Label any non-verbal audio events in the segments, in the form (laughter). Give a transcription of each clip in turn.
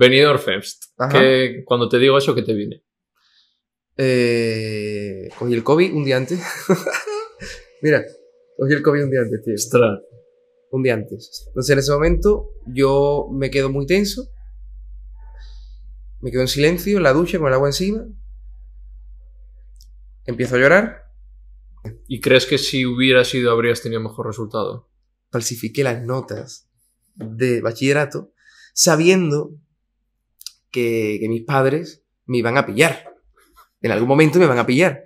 Benidorm Fest. ¿Qué- cuando te digo eso, ¿qué te viene? Eh, cogí el COVID un día antes. (laughs) Mira, cogí el COVID un día antes, tío. Ostras. Un día antes. Entonces en ese momento yo me quedo muy tenso. Me quedo en silencio, en la ducha, con el agua encima. Empiezo a llorar. ¿Y crees que si hubiera sido habrías tenido mejor resultado? falsifiqué las notas de bachillerato sabiendo que, que mis padres me iban a pillar. En algún momento me van a pillar.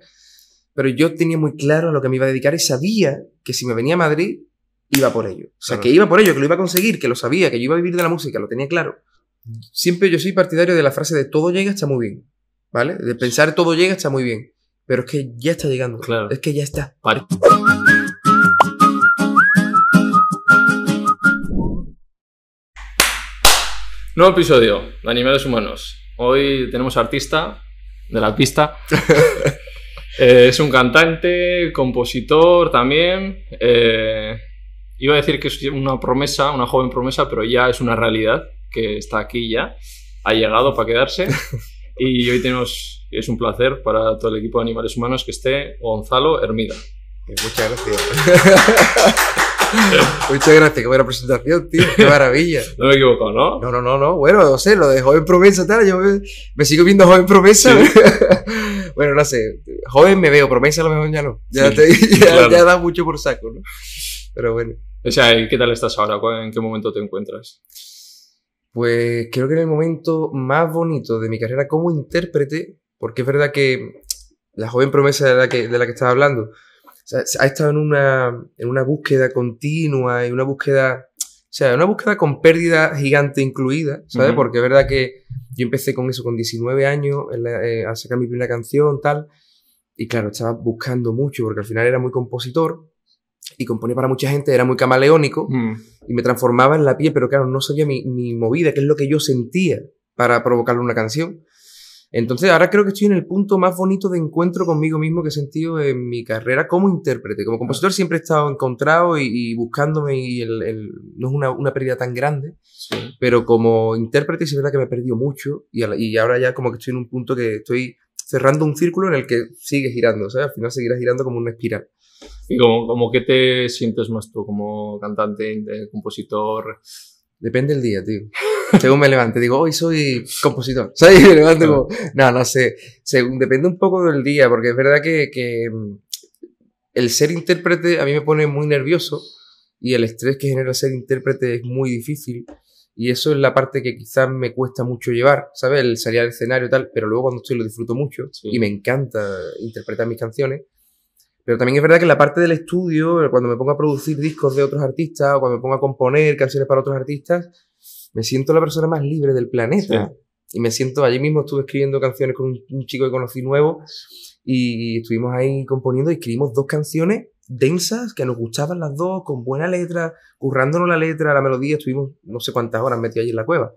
Pero yo tenía muy claro a lo que me iba a dedicar y sabía que si me venía a Madrid iba por ello. O sea, Claro. que iba por ello, que lo iba a conseguir, que lo sabía, que yo iba a vivir de la música, lo tenía claro. Siempre yo soy partidario de la frase de todo llega está muy bien. ¿Vale? De pensar todo llega está muy bien. Pero es que ya está llegando. Claro. Es que ya está. Nuevo episodio de Animales Humanos. Hoy tenemos artista de la pista. (laughs) Eh, es un cantante, compositor también. Eh, iba a decir que es una promesa, una joven promesa, pero ya es una realidad que está aquí ya. Ha llegado para quedarse. (laughs) Y hoy tenemos, es un placer para todo el equipo de Animales Humanos que esté Gonzalo Hermida. Muchas gracias. (laughs) Muchas gracias, qué buena presentación, tío. Qué maravilla. (laughs) No me he equivocado, ¿no? No, no, no, no. Bueno, no sé, lo de joven promesa, tal. Yo me, me sigo viendo joven promesa. (laughs) bueno, no sé. Joven me veo, promesa a lo mejor ya no. Ya, Sí, te, (laughs) ya, claro. ya da mucho por saco, ¿no? Pero bueno. O sea, ¿y ¿qué tal estás ahora? ¿Cuál- ¿En qué momento te encuentras? Pues creo que en el momento más bonito de mi carrera como intérprete, porque es verdad que la joven promesa de la que, de la que estaba hablando, sea, ha estado en una, en una búsqueda continua y una búsqueda, o sea, una búsqueda con pérdida gigante incluida, ¿sabes? Ujú. Porque es verdad que yo empecé con eso con 19 años la- eh, a sacar mi primera canción, tal, y claro, estaba buscando mucho porque al final era muy compositor y componía para mucha gente, era muy camaleónico Mm, y me transformaba en la piel, pero claro, no sabía mi, mi movida, qué es lo que yo sentía para provocarle una canción. Entonces ahora creo que estoy en el punto más bonito de encuentro conmigo mismo que he sentido en mi carrera como intérprete. Como compositor siempre he estado encontrado y, y buscándome y el, el- no es una, una pérdida tan grande, sí. pero como intérprete sí es verdad que me he perdido mucho y, la- y ahora ya como que estoy en un punto que estoy cerrando un círculo en el que sigue girando, ¿sabes? Al final seguirá girando como una espiral. ¿Y como, como qué te sientes más tú como cantante, compositor? Depende del día, tío. (laughs) Según me levante, digo, hoy soy compositor. (laughs) ¿Sabes? (laughs) Me levanto como, no, no sé. Según, depende un poco del día, porque es verdad que, que mm, el ser intérprete a mí me pone muy nervioso y el estrés que genera ser intérprete es muy difícil. Y eso es la parte que quizás me cuesta mucho llevar, ¿sabes? El salir al escenario y tal, pero luego cuando estoy lo disfruto mucho Sí. y me encanta interpretar mis canciones. Pero también es verdad que la parte del estudio, cuando me pongo a producir discos de otros artistas o cuando me pongo a componer canciones para otros artistas, me siento la persona más libre del planeta. Y me siento, allí mismo estuve escribiendo canciones con un, un chico que conocí nuevo y estuvimos ahí componiendo y escribimos dos canciones densas que nos gustaban las dos, con buena letra, currándonos la letra, la melodía, estuvimos no sé cuántas horas metidos allí en la cueva.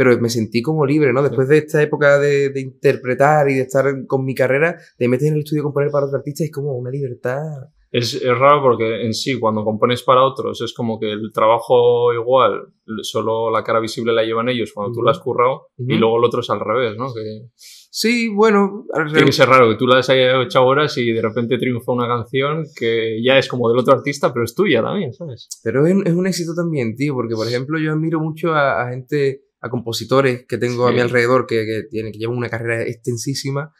Pero me sentí como libre, ¿no? Después de esta época de, de interpretar y de estar con mi carrera, te metes en el estudio a componer para otro artista y es como una libertad. Es, es raro porque en sí, cuando compones para otros, es como que el trabajo igual, solo la cara visible la llevan ellos cuando tú Ujú. la has currado, y Ujú. luego el otro es al revés, ¿no? Que Sí, bueno, tiene que ser raro que tú la has hecho horas y de repente triunfa una canción que ya es como del otro artista, pero es tuya también, ¿sabes? Pero es, es un éxito también, tío, porque por ejemplo yo admiro mucho a, a gente, a compositores que tengo a mi alrededor que, que, tienen, que llevan una carrera extensísima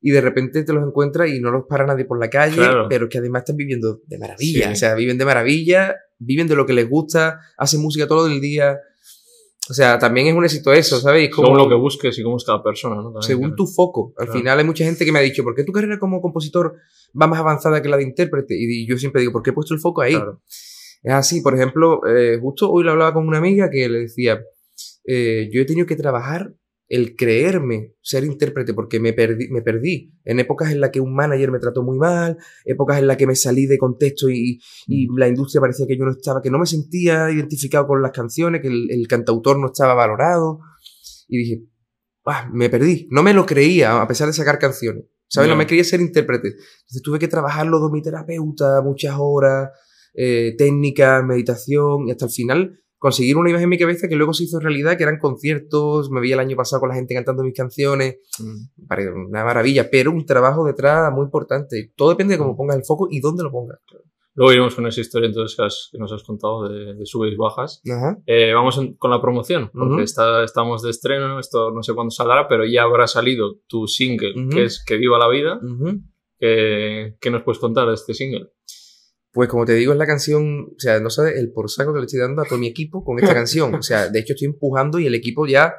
y de repente te los encuentras y no los para nadie por la calle, Claro. pero que además están viviendo de maravilla, Sí. o sea, viven de maravilla, viven de lo que les gusta, hacen música todo el día. O sea, también es un éxito eso, ¿sabes? Es como Según lo que busques y cómo es cada persona, ¿no? También, según claro. tu foco. Al Claro. final hay mucha gente que me ha dicho, ¿por qué tu carrera como compositor va más avanzada que la de intérprete? Y yo siempre digo, ¿por qué he puesto el foco ahí? Es así, por ejemplo, eh, justo hoy lo hablaba con una amiga que le decía, eh, yo he tenido que trabajar el creerme ser intérprete porque me perdí, me perdí. En épocas en las que un manager me trató muy mal, épocas en las que me salí de contexto y, y la industria parecía que yo no estaba, que no me sentía identificado con las canciones, que el, el cantautor no estaba valorado. Y dije, "Ah, me perdí, no me lo creía a pesar de sacar canciones, ¿sabes? No me quería ser intérprete. Entonces tuve que trabajarlo con mi terapeuta muchas horas, eh, técnicas, meditación, y hasta el final conseguir una imagen en mi cabeza que luego se hizo realidad, que eran conciertos, me vi el año pasado con la gente cantando mis canciones, Mm. Una maravilla, pero un trabajo detrás muy importante. Todo depende de cómo pongas el foco y dónde lo pongas. Luego iremos con esa historia entonces que, has- que nos has contado de, de subes y bajas. Eh, vamos en- con la promoción, porque está- estamos de estreno, esto no sé cuándo saldrá, pero ya habrá salido tu single, que es Que viva la vida. ¿Qué, qué nos puedes contar de este single? Pues como te digo, es la canción, o sea, no sabes el por saco que le estoy dando a todo mi equipo con esta (laughs) canción. O sea, de hecho estoy empujando y el equipo ya,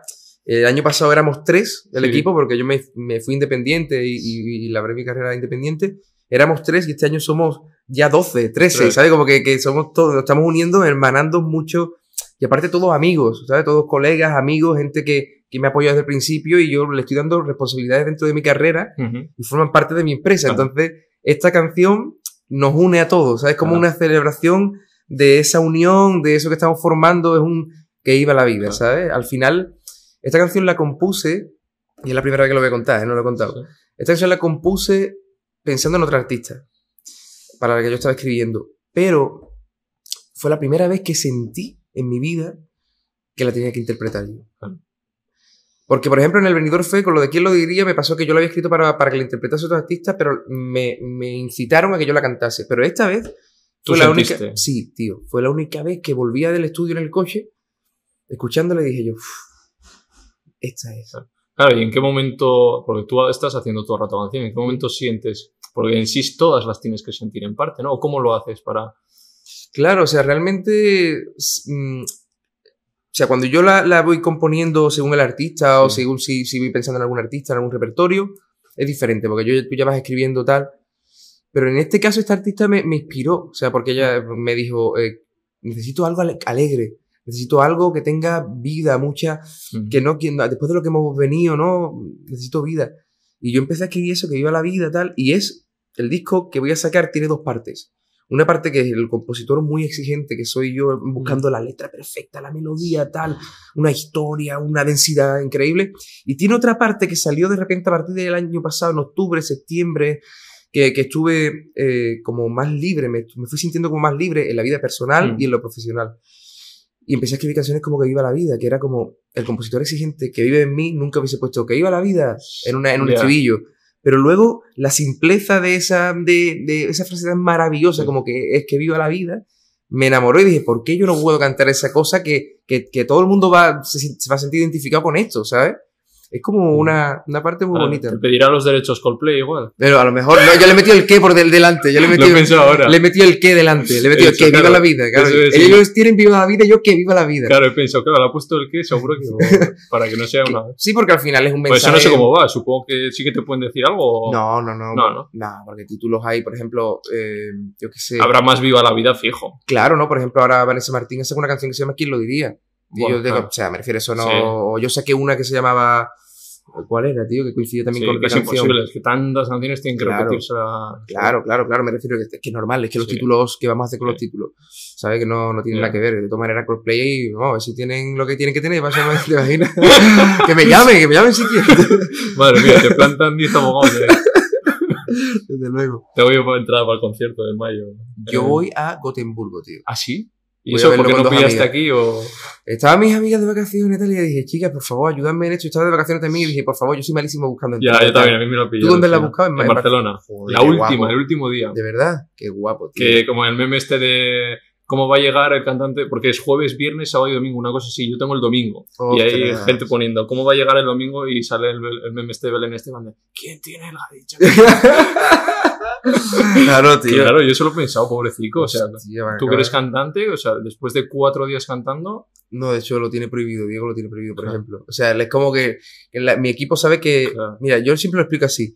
el año pasado éramos tres del Sí. equipo porque yo me, me fui independiente y, y, y labré mi carrera independiente. Éramos tres y este año somos ya 12, 13, Tres. ¿sabes? Como que, que somos todos, nos estamos uniendo, hermanando mucho y aparte todos amigos, ¿sabes? Todos colegas, amigos, gente que, que me apoya desde el principio y yo le estoy dando responsabilidades dentro de mi carrera Ujú. y forman parte de mi empresa. Claro. Entonces, esta canción nos une a todos, ¿sabes? Como Claro. una celebración de esa unión, de eso que estamos formando, es un que iba la vida, Claro. ¿sabes? Al final, esta canción la compuse, y es la primera vez que lo voy a contar, ¿eh? no lo he contado. Sí. Esta canción la compuse pensando en otra artista, para la que yo estaba escribiendo, pero fue la primera vez que sentí en mi vida que la tenía que interpretar yo. Claro. Porque, por ejemplo, en el Venidor Fe, con lo de quién lo diría, me pasó que yo la había escrito para, para que la interpretase otro artista, pero me, me incitaron a que yo la cantase. Pero esta vez ¿Tú fue la sentiste? única. Sí, tío. Fue la única vez que volvía del estudio en el coche, escuchándola y dije yo, "Uf, esta es. Claro, ¿y en qué momento, porque tú estás haciendo todo el rato canción, ¿en qué momento sientes? Porque en sí todas las tienes que sentir en parte, ¿no? ¿O ¿Cómo lo haces para...? Claro, o sea, realmente. mm, o sea, cuando yo la, la voy componiendo según el artista o según si, si voy pensando en algún artista, en algún repertorio, es diferente, porque yo, tú ya vas escribiendo tal. Pero en este caso, esta artista me, me inspiró, o sea, porque ella me dijo: eh, necesito algo ale- alegre, necesito algo que tenga vida, mucha. que no, que después de lo que hemos venido, ¿no? Necesito vida. Y yo empecé a escribir eso, que viva la vida, tal. Y es, el disco que voy a sacar tiene dos partes. Una parte que es el compositor muy exigente, que soy yo buscando la letra perfecta, la melodía, tal, una historia, una densidad increíble. Y tiene otra parte que salió de repente a partir del año pasado, en octubre, septiembre, que, que estuve eh, como más libre, me, me fui sintiendo como más libre en la vida personal Mm. y en lo profesional. Y empecé a escribir canciones como que viva la vida, que era como el compositor exigente que vive en mí, nunca hubiese puesto que viva la vida en, una, en un Ya. estribillo. Pero luego la simpleza de esa, de, de esa frase tan maravillosa como que es que viva la vida, me enamoró y dije, ¿por qué yo no puedo cantar esa cosa que, que, que todo el mundo va, se, se va a sentir identificado con esto, ¿sabes? Es como una, una parte muy bonita. Te pedirá los derechos Coldplay igual. Pero a lo mejor, no, yo le metí el qué por del delante, yo le metí Lo el, pienso ahora. le metí el qué delante, le metí el Eso, que viva claro. la vida. Claro. Es, sí. Ellos tienen viva la vida, yo que viva la vida. Claro, he pensado, claro, le ha puesto el qué, seguro que (laughs) para que no sea una... Sí, porque al final es un Pues mensaje. eso no sé cómo va, supongo que sí que te pueden decir algo. No, no, no. No, no. Nah, porque títulos hay, por ejemplo, eh, yo qué sé. Habrá más viva la vida fijo. Claro, ¿no? Por ejemplo, ahora Vanessa Martín hace una canción que se llama ¿Quién lo diría? Y Bueno, yo claro. o sea, me refiero a eso, no. Sí. Yo saqué una que se llamaba. ¿Cuál era, tío? Que coincide también Sí, con que es canción. imposible, es que tantas canciones tienen que Claro. repetirse la... Claro, claro, claro, me refiero a que, que es normal, es que los Sí. títulos, que vamos a hacer con los títulos? ¿Sabes? Que no, no tienen nada que ver. De todas maneras, crossplay y vamos a ver si tienen lo que tienen que tener, vaya, ¿te imaginas? (laughs) que me llamen, que me llamen si quieren. Madre mía, te plantan 10 abogados. eh. (laughs) Desde luego. Te voy a entrar para el concierto de mayo. Yo voy a Gotemburgo, tío. ¿Ah, sí? ¿Y eso porque no pillaste aquí o...? Estaban mis amigas de vacaciones tal, y le dije, chicas, por favor, ayúdame en esto. Estaba de vacaciones también y dije, por favor, yo soy malísimo buscando Ya, entradas yo también, a mí me lo pillé. ¿Tú dónde la has buscado? En, Barcelona. Joder, la última, guapo. el último día. De verdad, qué guapo, tío. Que como el meme este de cómo va a llegar el cantante, porque es jueves, viernes, sábado y domingo, una cosa así, yo tengo el domingo. Y hay gente poniendo cómo va a llegar el domingo y sale el, el meme este de Belén Esteban de ¿Quién tiene la dicha? (laughs) claro, tío. claro, yo se lo he pensado, pobrecito. O sea, Hostia, tú que eres cantante, o sea, después de cuatro días cantando, No, de hecho lo tiene prohibido, Diego lo tiene prohibido, por Claro. ejemplo. O sea, es como que la- mi equipo sabe que... Claro. Mira, yo siempre lo explico así.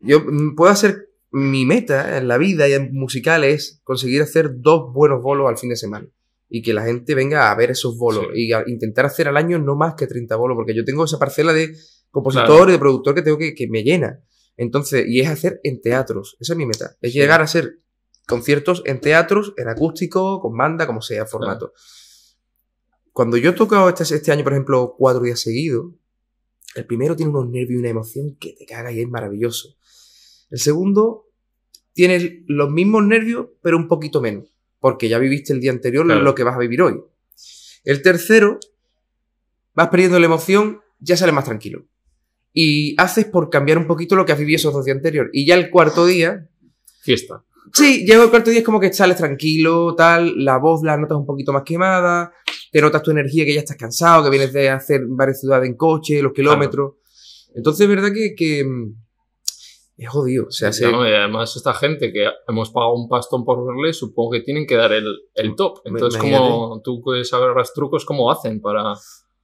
Yo mm, puedo hacer... Mi meta en la vida y en musical es conseguir hacer dos buenos bolos al fin de semana. Y que la gente venga a ver esos bolos. Sí. Y a intentar hacer al año no más que 30 bolos, porque yo tengo esa parcela de compositor Claro. y de productor que tengo que, que me llena. Entonces, y es hacer en teatros. Esa es mi meta. Es Sí. llegar a hacer conciertos en teatros, en acústico, con banda, como sea, formato. Cuando yo he tocado este, este año, por ejemplo, cuatro días seguidos, el primero tiene unos nervios y una emoción que te caga y es maravilloso. El segundo tiene los mismos nervios, pero un poquito menos, porque ya viviste el día anterior Claro. lo que vas a vivir hoy. El tercero, vas perdiendo la emoción, ya sales más tranquilo. Y haces por cambiar un poquito lo que has vivido esos dos días anteriores. Y ya el cuarto día, Fiesta. Sí, llega el cuarto día es como que sales tranquilo, tal, la voz la notas un poquito más quemada, te notas tu energía que ya estás cansado, que vienes de hacer varias ciudades en coche, los kilómetros. Entonces es verdad que, que, mm, es jodido. O sea, se- Ya, ¿no? Y además, esta gente que hemos pagado un pastón por verle, supongo que tienen que dar el, el top. Entonces, como tú puedes saber los trucos, ¿cómo hacen para.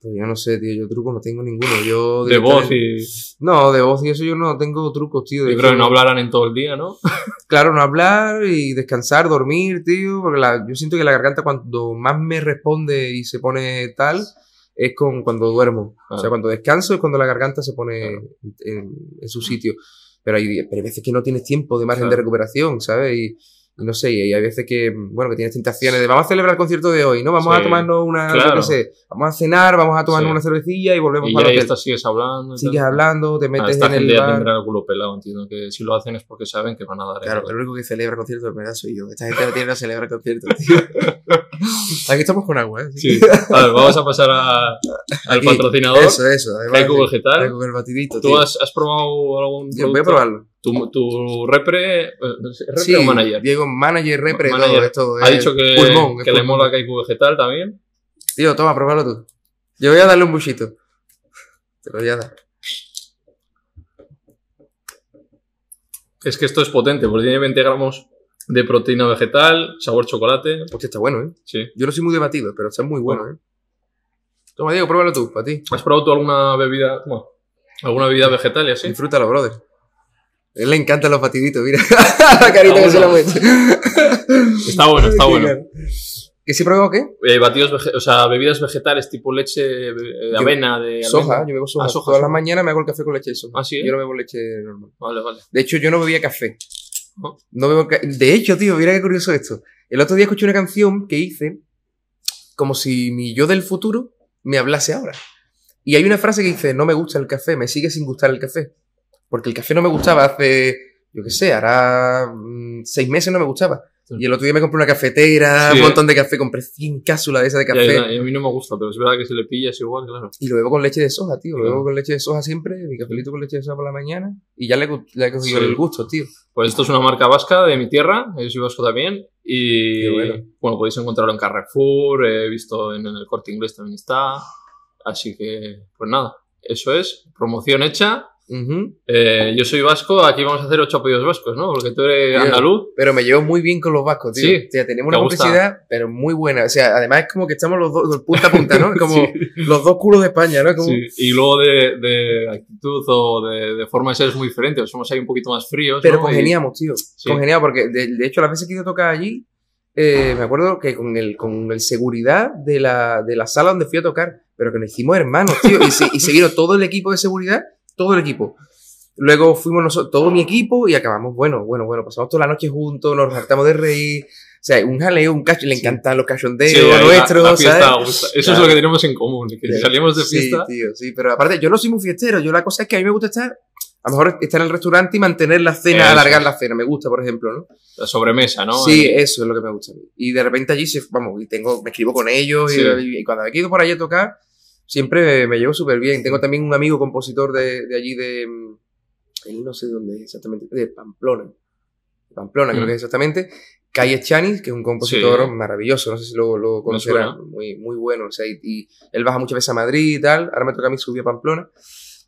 pues yo no sé, tío, yo trucos no tengo ninguno. Yo de voz y. No, de voz y eso yo no tengo trucos, tío. de Yo creo que no hablarán en todo el día, ¿no? (laughs) Claro, no hablar y descansar, dormir, tío. Porque la- yo siento que la garganta cuando más me responde y se pone tal es con cuando duermo. O sea, Claro. cuando descanso es cuando la garganta se pone Claro. en, en su sitio. Pero hay, pero hay veces que no tienes tiempo de margen de recuperación, ¿sabes? Y no sé, y hay veces que, bueno, que tienes tentaciones de vamos a celebrar el concierto de hoy, ¿no? Vamos a Sí, tomarnos una, yo claro. qué sé, vamos a cenar, vamos a tomarnos Sí. una cervecilla y volvemos Y para ya el ahí hotel. estás, sigues hablando. Sigues hablando, te Ah, metes esta en gente el ya bar. tendrá el culo pelado, entiendo que si lo hacen es porque saben que van a dar. el- Claro, el único que celebra conciertos de verdad soy yo. Esta gente no tiene no celebra conciertos, tío. (laughs) Aquí estamos con agua, ¿eh? Sí. A ver, vamos a pasar a- al Aquí. patrocinador. Eso, eso. Además, sí. Vegetal. Haiku el batidito, ¿Tú has, has probado algún Yo voy a producto? probarlo. Tu, tu repre, eh, ¿repre Sí, o manager? Diego, manager, repre, Manager. todo. Ha es dicho que, pulmón, que le mola Kaiku Vegetal también. Tío, toma, pruébalo tú. Yo voy a darle un buchito. Te lo voy a dar. Es que esto es potente, porque tiene 20 gramos de proteína vegetal, sabor chocolate. Hostia, está bueno, ¿eh? Sí. Yo no soy muy debatido, pero está muy bueno, ¿eh? Toma, Diego, pruébalo tú, para ti. ¿Has probado tú alguna bebida, bueno, alguna bebida vegetal y así? Disfrútalo, brother. Él le encantan los batiditos, mira. (laughs) la carita que se la muestra. Está bueno, está bueno. ¿Que sí pruebo qué? Eh, batidos, o sea, bebidas vegetales tipo leche eh, de Yo- avena, de Soja, almendra. yo bebo soja. Ah, soja, Todas soja. las mañanas me hago el café con leche de soja. Ah, sí, ¿eh? Yo no bebo leche normal. Vale, vale. De hecho, yo no bebía café. No bebo ca- De hecho, tío, mira qué curioso esto. El otro día escuché una canción que hice como si mi yo del futuro me hablase ahora. Y hay una frase que dice, no me gusta el café, me sigue sin gustar el café. Porque el café no me gustaba hace, yo qué sé, hará mm, seis meses no me gustaba. Sí. Y el otro día me compré una cafetera, Sí. un montón de café, compré 100 cápsulas de esa de Ya, café. ya, y a mí no me gusta, pero es verdad que si le pillas igual, claro. Y lo bebo con leche de soja, tío. Lo bebo con leche de soja siempre, mi cafelito con leche de soja por la mañana. Y ya le, le he cogido el gusto, tío. Pues esto es una marca vasca de mi tierra, yo soy vasco también. Y bueno. bueno, podéis encontrarlo en Carrefour, he visto en el corte inglés también está. Así que, pues nada, eso es, promoción hecha. Ujú. Eh, yo soy vasco, aquí vamos a hacer ocho apellidos vascos, ¿no? Porque tú eres Tío, andaluz. Pero me llevo muy bien con los vascos, tío. Sí. O sea, tenemos ¿Te una complicidad, pero muy buena. O sea, además es como que estamos los dos punta a punta, ¿no? (laughs) Como Sí. los dos culos de España, ¿no? Como... Sí, Y luego de, de actitud o de, de forma de ser es muy diferente, somos ahí un poquito más fríos. Pero ¿no? Y- congeniamos, tío. Sí. Congeniamos, porque de, de hecho las veces que he ido a tocar allí, eh, me acuerdo que con el, con el seguridad de la, de la sala donde fui a tocar, pero que nos hicimos hermanos, tío. Y se, y se vino todo el equipo de seguridad, todo el equipo. Luego fuimos nosotros, todo mi equipo, y acabamos, bueno, bueno, bueno, pasamos toda la noche juntos, nos hartamos de reír. O sea, un jaleo, un cacho, le Sí. encantan los cachondeos Sí, ahí la- nuestros, la fiesta ¿sabes? Eso Claro. es lo que tenemos en común, que si salimos de fiesta. Sí, tío, sí, pero aparte, yo no soy muy fiestero. Yo la cosa es que a mí me gusta estar, a lo mejor estar en el restaurante y mantener la cena, Eso alargar la cena. Me gusta, por ejemplo, ¿no? La sobremesa, ¿no? Sí, Ahí. eso es lo que me gusta. Y de repente allí, se, vamos, y tengo, me escribo con ellos y- Sí. y, y cuando me quedo por allí a tocar, siempre me llevo súper bien. Tengo también un amigo compositor de, de allí de, mm, él no sé dónde es exactamente, de Pamplona. Pamplona, creo Mm. que es exactamente. Calle Chanis, que es un compositor Sí. maravilloso, no sé si lo, lo conocerán, muy, muy bueno. O sea, y, y él baja muchas veces a Madrid y tal. Ahora me toca a mí subir a Pamplona.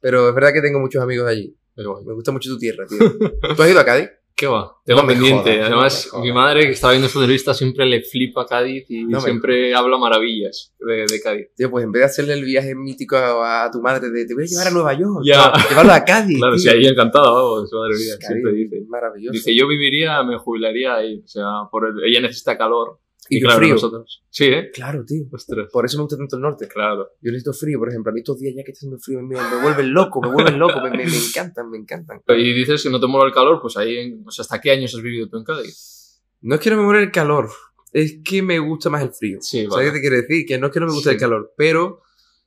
Pero es verdad que tengo muchos amigos allí. Pero Me gusta mucho tu tierra, tío. (laughs) ¿Tú has ido a Cádiz? ¿Qué va? Tengo No me pendiente. jodas, Además, no me mi madre, que está viendo su entrevista, siempre le flipa Cádiz y No me siempre habla maravillas de, de Cádiz. Tío, pues en vez de hacerle el viaje mítico a, a tu madre de te voy a llevar a Nueva York, Ya. llevarlo a Cádiz. (laughs) Claro, sí, ahí encantada, vamos, madre mía, Cádiz, siempre dice. Maravilloso. Dice, yo viviría, me jubilaría ahí. O sea, por el- ella necesita calor. Y yo claro, frío. nosotros. Sí, ¿eh? Claro, tío. Ostras, Por eso me gusta tanto el norte. claro. Yo necesito frío, por ejemplo. A mí estos días ya que está haciendo frío me, me vuelven loco, me vuelven loco, me, me- me encantan, me encantan. Y dices que no te mola el calor, pues ahí, en- o sea, ¿hasta qué años has vivido tú en Cádiz? No es que no me muera el calor, es que me gusta más el frío. Sí, ¿Sabes vale. qué te quiero decir? Que no es que no me guste Sí. el calor, pero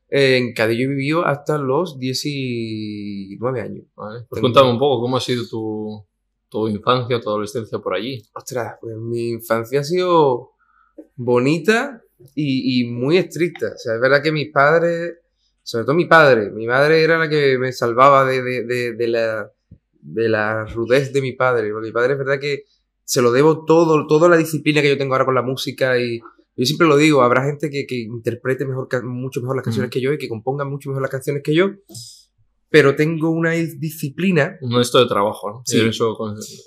eh, en Cádiz yo he vivido hasta los 19 años. Vale. Pues Tengo- cuéntame un poco, ¿cómo ha sido tu, tu infancia, tu adolescencia por allí? Ostras, pues mi infancia ha sido bonita, y, y muy estricta. O sea, es verdad que mis padres, sobre todo mi padre, mi madre era la que me salvaba de, de, de, de la, de la rudez de mi padre. Porque mi padre es verdad que se lo debo todo, toda la disciplina que yo tengo ahora con la música y yo siempre lo digo, habrá gente que, que interprete mejor, mucho mejor las canciones Mm. que yo y que componga mucho mejor las canciones que yo, pero tengo una disciplina. Un esto de trabajo, ¿no? Sí. Eso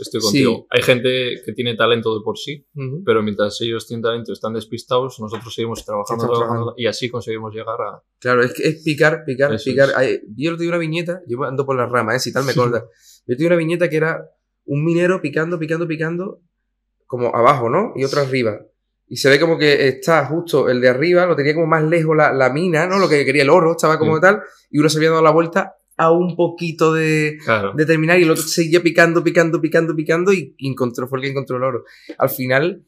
estoy Sí. contigo. Hay gente que tiene talento de por sí, Ujú. pero mientras ellos tienen talento y están despistados, nosotros seguimos trabajando, trabajando, y así conseguimos llegar a... Claro, es que es picar, picar, Eso picar. es. Yo te di una viñeta, yo ando por las ramas, ¿eh? si tal me (laughs) corta. Yo te di una viñeta que era un minero picando, picando, picando, como abajo, ¿no? Y otro arriba. Y se ve como que está justo el de arriba, lo tenía como más lejos la, la mina, ¿no? Lo que quería el oro, estaba como Sí. tal, y uno se había dado la vuelta a un poquito de, Claro. de terminar y el otro seguía picando, picando, picando, picando y encontró, fue el que encontró el oro. Al final,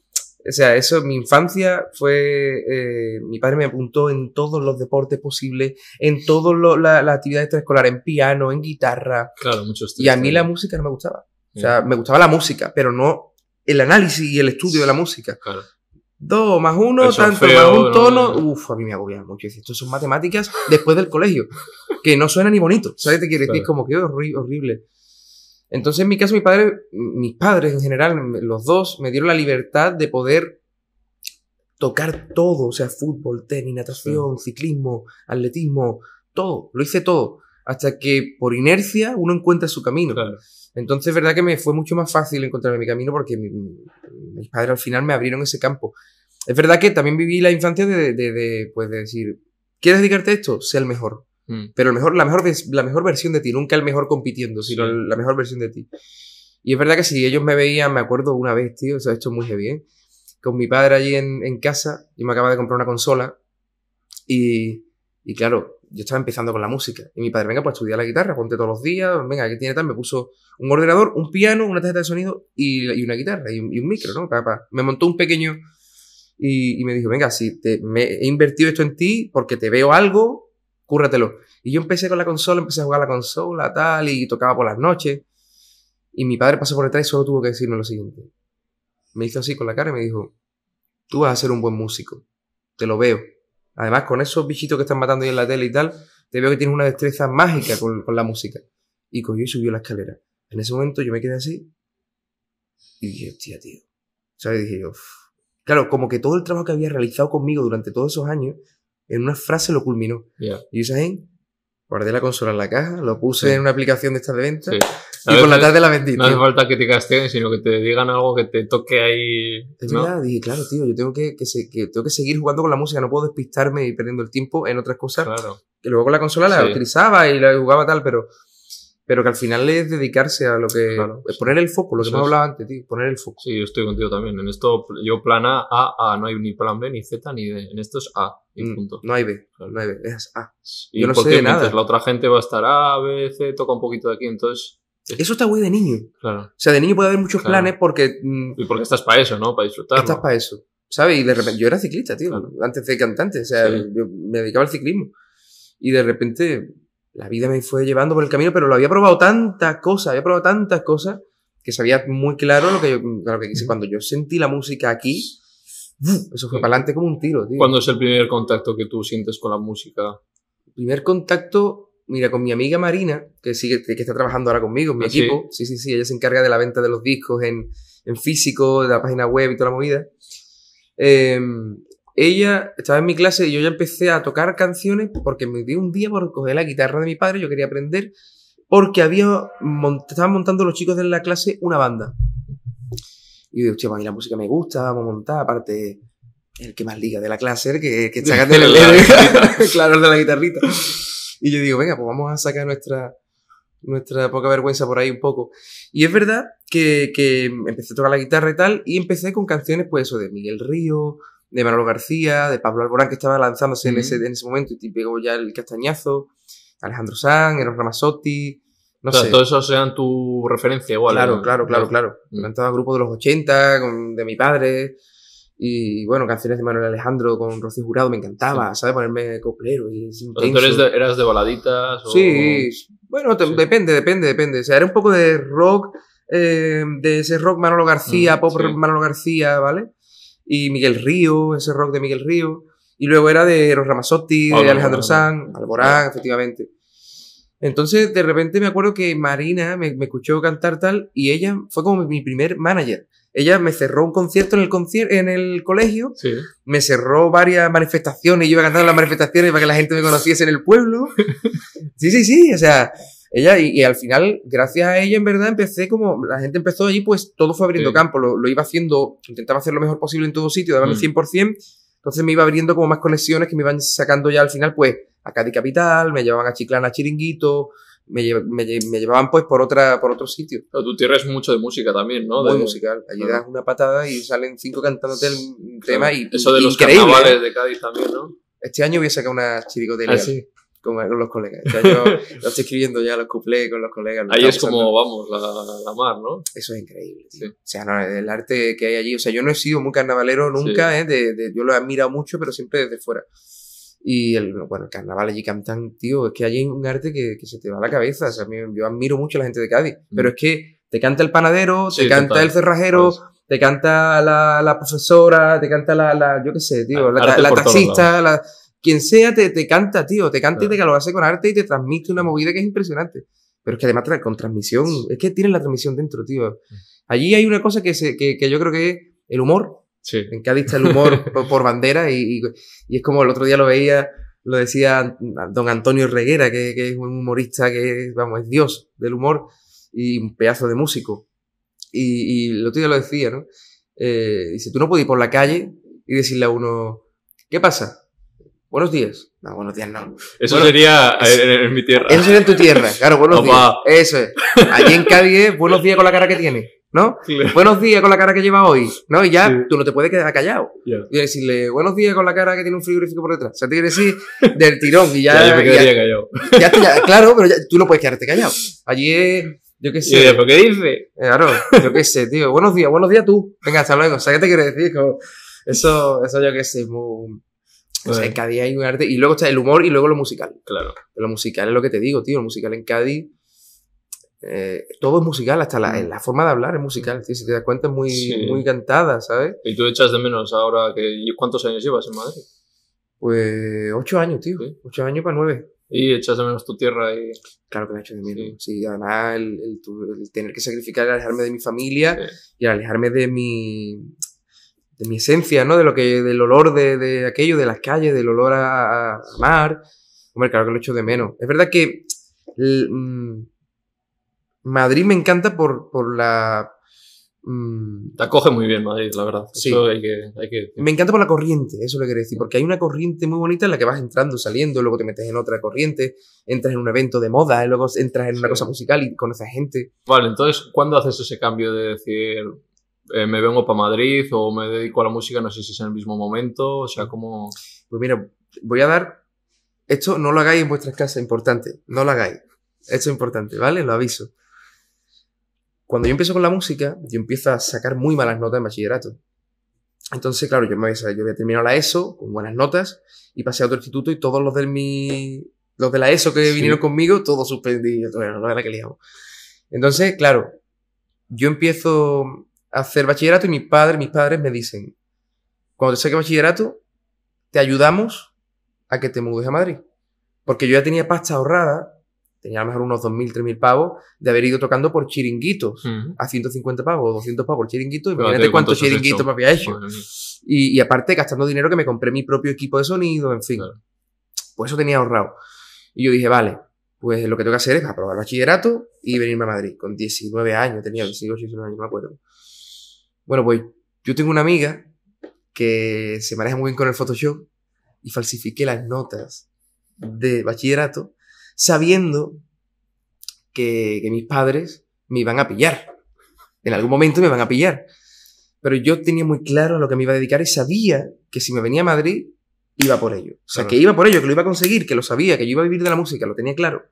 o sea, eso, mi infancia fue, eh, mi padre me apuntó en todos los deportes posibles, en todas las actividades extraescolares, en piano, en guitarra, Claro, muchos y a mí la música no me gustaba. O sea, Sí. me gustaba la música, pero no el análisis y el estudio de la música. Claro. Dos más uno, El tanto solfeo, más un ¿no? tono. Uf, a mí me agobia mucho. Esto son matemáticas después del colegio. Que no suena ni bonito. ¿Sabes? Te quiere decir Claro. como que horri- horrible. Entonces, en mi caso, mi padre, mis padres en general, los dos, me dieron la libertad de poder tocar todo. O sea, fútbol, tenis, natación, ciclismo, atletismo, todo. Lo hice todo. Hasta que por inercia uno encuentra su camino. Claro. Entonces, es verdad que me fue mucho más fácil encontrarme mi camino porque mi- mis padres al final me abrieron ese campo. Es verdad que también viví la infancia de, de, de, pues de decir, ¿quieres dedicarte a esto? Sé el mejor. Mm. Pero el mejor, la, mejor, la mejor versión de ti, nunca el mejor compitiendo, sino Sí. la mejor versión de ti. Y es verdad que si ellos me veían, me acuerdo una vez, tío, o sea, esto es muy heavy, ¿eh? Con mi padre allí en, en casa, yo me acababa de comprar una consola y, y claro, yo estaba empezando con la música. Y mi padre, venga, pues estudia la guitarra, ponte todos los días, venga, ¿qué tiene tal? Me puso un ordenador, un piano, una tarjeta de sonido y, y una guitarra y un, y un micro, ¿no? Pa- pa. Me montó un pequeño y, y me dijo, venga, si te, me he invertido esto en ti porque te veo algo, cúrratelo. Y yo empecé con la consola, empecé a jugar a la consola, tal, y tocaba por las noches. Y mi padre pasó por detrás y solo tuvo que decirme lo siguiente. Me hizo así con la cara y me dijo, tú vas a ser un buen músico, te lo veo. Además, con esos bichitos que están matando ahí en la tele y tal, te veo que tienes una destreza mágica con, con la música. Y cogió y subió la escalera. En ese momento yo me quedé así y dije, hostia, tío. ¿Sabes? Dije yo, claro, como que todo el trabajo que había realizado conmigo durante todos esos años, en una frase lo culminó. Ya. Y yo, ¿sabes? Guardé la consola en la caja, lo puse Sí. en una aplicación de estas de venta Sí. y por la tarde la vendí. No hace tío. falta que te castiguen, sino que te digan algo que te toque ahí. ¿no? verdad, dije, claro, tío, yo tengo que, que, se- que tengo que seguir jugando con la música, no puedo despistarme y perdiendo el tiempo en otras cosas. Claro. Que luego con la consola la Sí. utilizaba y la jugaba tal, pero, pero que al final es dedicarse a lo que. Claro. es poner el foco, lo que hemos hablado antes, tío, poner el foco. Sí, yo estoy contigo también. En esto, yo plan A, A, A. No hay ni plan B, ni Z, ni D. En esto es A. Y Mm, punto. No hay B, Claro. no hay B, es A. Y yo no sé de nada. la otra gente va a estar A, B, C, toca un poquito de aquí. Entonces, Eso está güey de niño. claro. O sea, de niño puede haber muchos Claro. planes porque mm, Y porque estás para eso, ¿no? Para disfrutar. estás para eso. ¿Sabes? Y de repente, yo era ciclista, tío, antes de cantante, o sea, Sí. yo me dedicaba al ciclismo. Y de repente, la vida me fue llevando por el camino, pero lo había probado tantas cosas, había probado tantas cosas, que sabía muy claro lo que yo, lo que quise. Cuando yo sentí la música aquí, eso fue para adelante como un tiro, tío. ¿Cuándo es el primer contacto que tú sientes con la música? Primer contacto, mira, con mi amiga Marina, que sigue, que está trabajando ahora conmigo en mi ¿Ah, sí? equipo. Sí, sí, sí, ella se encarga de la venta de los discos en, en físico, de la página web y toda la movida. Eh, ella estaba en mi clase y yo ya empecé a tocar canciones porque me dio un día por coger la guitarra de mi padre, yo quería aprender, porque había mont- estaban montando los chicos de la clase una banda. Y yo digo, hostia, a mí la música me gusta, vamos a montar, aparte, el que más liga de la clase, el que, que saca de (laughs) La (laughs) claro, el de la guitarrita. Y yo digo, venga, pues vamos a sacar nuestra, nuestra poca vergüenza por ahí un poco. Y es verdad que, que empecé a tocar la guitarra y tal, y empecé con canciones, pues eso, de Miguel Río, de Manolo García, de Pablo Alborán, que estaba lanzándose en, ese, en ese momento, y pegó ya el castañazo, Alejandro Sanz, Eros Ramazzotti, no o sea, sé. todos esos sean tu referencia igual. Claro, ¿no? claro, claro, claro. Mm. Cantaba grupos de los 80, con- de mi padre. Y bueno, canciones de Manuel Alejandro con Rocío Jurado me encantaba, ¿sabes? Ponerme coplero y. ¿Tú eres de- eras de baladitas? O... Sí, bueno, te- Sí. depende, depende, depende. O sea, era un poco de rock, eh, de ese rock Manolo García, Mm, pop sí. Manolo García, ¿vale? Y Miguel Río, ese rock de Miguel Río. Y luego era de Eros Ramazzotti, de Alborán, Alejandro Alborán. Sanz, Alborán, efectivamente. Entonces, de repente me acuerdo que Marina me, me escuchó cantar tal y ella fue como mi primer manager. Ella me cerró un concierto en el, concier en el colegio, Sí. me cerró varias manifestaciones, yo iba cantando las manifestaciones para que la gente me conociese en el pueblo. (laughs) Sí, sí, sí, o sea, ella, y, y al final, gracias a ella, en verdad, empecé como, la gente empezó allí, pues todo fue abriendo Sí. campo, lo, lo iba haciendo, intentaba hacer lo mejor posible en todo sitio, daba mi Mm. 100%, entonces me iba abriendo como más conexiones que me iban sacando ya al final, pues, a Cádiz Capital, me llevaban a Chiclana, a Chiringuito, me, lle- me lle- me llevaban pues por otra, por otro sitio. Pero tu tierra es mucho de música también, ¿no? Muy De- musical. Allí Claro. das una patada y salen cinco cantándote el tema y Eso de los increíble, carnavales ¿eh? de Cádiz también, ¿no? Este año voy a sacar una chiricotería Ah, sí. Con, los colegas. Este año (laughs) lo estoy escribiendo ya, los cuplés con los colegas. Ahí es como, vamos, la, la mar, ¿no? Eso es increíble. Sí. O sea, no, el arte que hay allí. O sea, yo no he sido muy carnavalero nunca, ¿eh? De, de- yo lo he admirado mucho, pero siempre desde fuera. Y el, bueno, el carnaval allí cantan, tío, es que hay un arte que, que se te va a la cabeza. O sea, a mí- yo admiro mucho a la gente de Cádiz. Pero es que te canta el panadero, te Sí, canta total. el cerrajero, Pues, te canta la, la profesora, te canta la, la- yo qué sé, tío, la, Arte la todos taxista, la, quien sea te, te canta, tío, te canta Claro. y te lo hace con arte y te transmite una movida que es impresionante. Pero es que además con transmisión, es que tienen la transmisión dentro, tío. Allí hay una cosa que, se, que, que yo creo que es el humor. Sí. En Cádiz está el humor (laughs) por, por bandera y, y, y es como el otro día lo veía, lo decía don Antonio Reguera, que, que es un humorista que, es, vamos, es Dios del humor y un pedazo de músico. Y, y el otro día lo decía, ¿no? Eh, dice, tú no puedes ir por la calle y decirle a uno, ¿qué pasa? Buenos días. No, buenos días no. Eso Bueno, sería en, en mi tierra. Eso sería en tu tierra, (laughs) claro, buenos Opa. días. Eso es. Allí en Cádiz es buenos días con la cara que tiene, ¿no? Buenos días con la cara que lleva hoy, ¿no? Y ya Sí. tú no te puedes quedar callado. Y decirle, buenos días con la cara que tiene un frigorífico por detrás. O sea, te quiere decir del tirón y ya, (laughs) Ya, yo me quedaría ya, callado. (laughs) ya ya- claro, pero ya- tú no puedes quedarte callado. Allí es, yo qué Y sé. yo, ¿pero qué dice? Claro, yo qué sé, tío. Buenos días, buenos días tú. Venga, hasta luego. O sea, ¿qué te quiero decir? Como, eso, eso yo qué sé, muy... O sea, en Cádiz hay un arte. Y luego está el humor y luego lo musical. Claro. Lo musical es lo que te digo, tío. Lo musical en Cádiz. eh, todo es musical, hasta la, la forma de hablar es musical. tío. Si te das cuenta, es muy, Sí. muy cantada, ¿sabes? ¿Y tú echas de menos ahora que... ¿y ¿Cuántos años llevas en Madrid? Pues ocho años, tío. Sí. Ocho años para nueve. Y echas de menos tu tierra y... Claro que me ha hecho de menos. Sí, además el, el el tener que sacrificar, alejarme de mi familia Sí. y alejarme de mi, de mi esencia, ¿no? De lo que, del olor de, de aquello, de las calles, del olor a, a mar. Hombre, claro que lo echo de menos. Es verdad que mm, Madrid me encanta por, por la... mm, Te acoge muy bien Madrid, la verdad. Sí. Eso hay que, hay que me encanta por la corriente, eso lo quiero decir, porque hay una corriente muy bonita en la que vas entrando, saliendo, luego te metes en otra corriente, entras en un evento de moda, y luego entras en una Sí. cosa musical y conoces gente. Vale, entonces, ¿cuándo haces ese cambio de decir eh, me vengo para Madrid o me dedico a la música? No sé si es en el mismo momento, o sea, como... Pues mira, voy a dar. Esto no lo hagáis en vuestras casas, importante. No lo hagáis. Esto es importante, ¿vale? Lo aviso. Cuando yo empiezo con la música, yo empiezo a sacar muy malas notas en bachillerato. Entonces, claro, yo, me, voy a- yo terminado la ESO con buenas notas y pasé a otro instituto y todos los de mi. Los de la ESO que Sí. vinieron conmigo, todos suspendí. Bueno, no era que liamos. Entonces, claro, yo empiezo hacer bachillerato y mis padres, mis padres me dicen, cuando te saques bachillerato, te ayudamos a que te mudes a Madrid. Porque yo ya tenía pasta ahorrada, tenía a lo mejor unos 2.000, 3.000 pavos, de haber ido tocando por chiringuitos Ujú. a 150 pavos o 200 pavos por chiringuito. Fíjate Imagínate cuántos chiringuitos me había hecho. Y, y aparte gastando dinero que me compré mi propio equipo de sonido, en fin. Claro. Pues eso tenía ahorrado. Y yo dije, vale, pues lo que tengo que hacer es aprobar bachillerato y venirme a Madrid. Con 19 años, tenía 18, 19 años, no me acuerdo. Bueno, pues yo tengo una amiga que se maneja muy bien con el Photoshop y falsifiqué las notas de bachillerato sabiendo que, que mis padres me iban a pillar. En algún momento me van a pillar. Pero yo tenía muy claro a lo que me iba a dedicar y sabía que si me venía a Madrid iba por ello. O sea, Claro. que iba por ello, que lo iba a conseguir, que lo sabía, que yo iba a vivir de la música, lo tenía claro.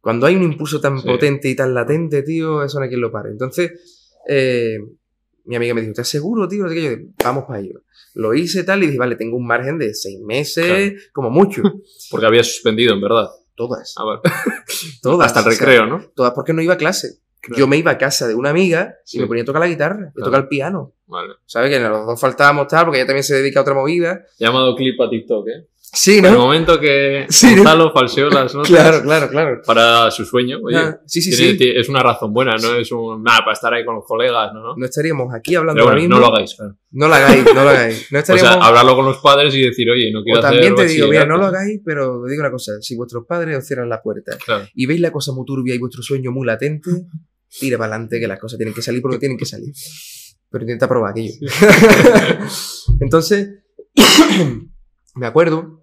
Cuando hay un impulso tan Sí. potente y tan latente, tío, eso no hay quien lo pare. Entonces, eh, mi amiga me dijo, ¿estás seguro, tío? Así que yo, vamos para ello. Lo hice tal y dije, vale, tengo un margen de seis meses, Claro. como mucho. (laughs) Porque había suspendido, en verdad. Todas. A ver, (laughs) Todas. hasta el o sea, recreo, ¿no? todas porque no iba a clase. Claro. Yo me iba a casa de una amiga y Sí. me ponía a tocar la guitarra, y a Claro. tocar el piano. Vale. ¿Sabes? Que los dos faltábamos tal, porque ella también se dedica a otra movida. Llamado clip a TikTok, ¿eh? Sí, En el ¿no? momento que Sí, ¿no? Gonzalo falseó las notas Claro, claro, claro. para su sueño, oye, Ah, sí, sí, tiene- es una razón buena, no es un nada para estar ahí con los colegas, ¿no? No estaríamos aquí hablando Pero ahora bueno, mismo. no lo hagáis, claro. No lo hagáis, no lo hagáis. No (laughs) O estaríamos... sea, hablarlo con los padres y decir, oye, no quiero o también hacer te digo, mira, no lo hagáis, pero digo una cosa. Si vuestros padres os cierran la puerta Claro. y veis la cosa muy turbia y vuestro sueño muy latente, tira para adelante que las cosas tienen que salir porque tienen que salir. Pero intenta probar aquello. (laughs) Entonces, (coughs) me acuerdo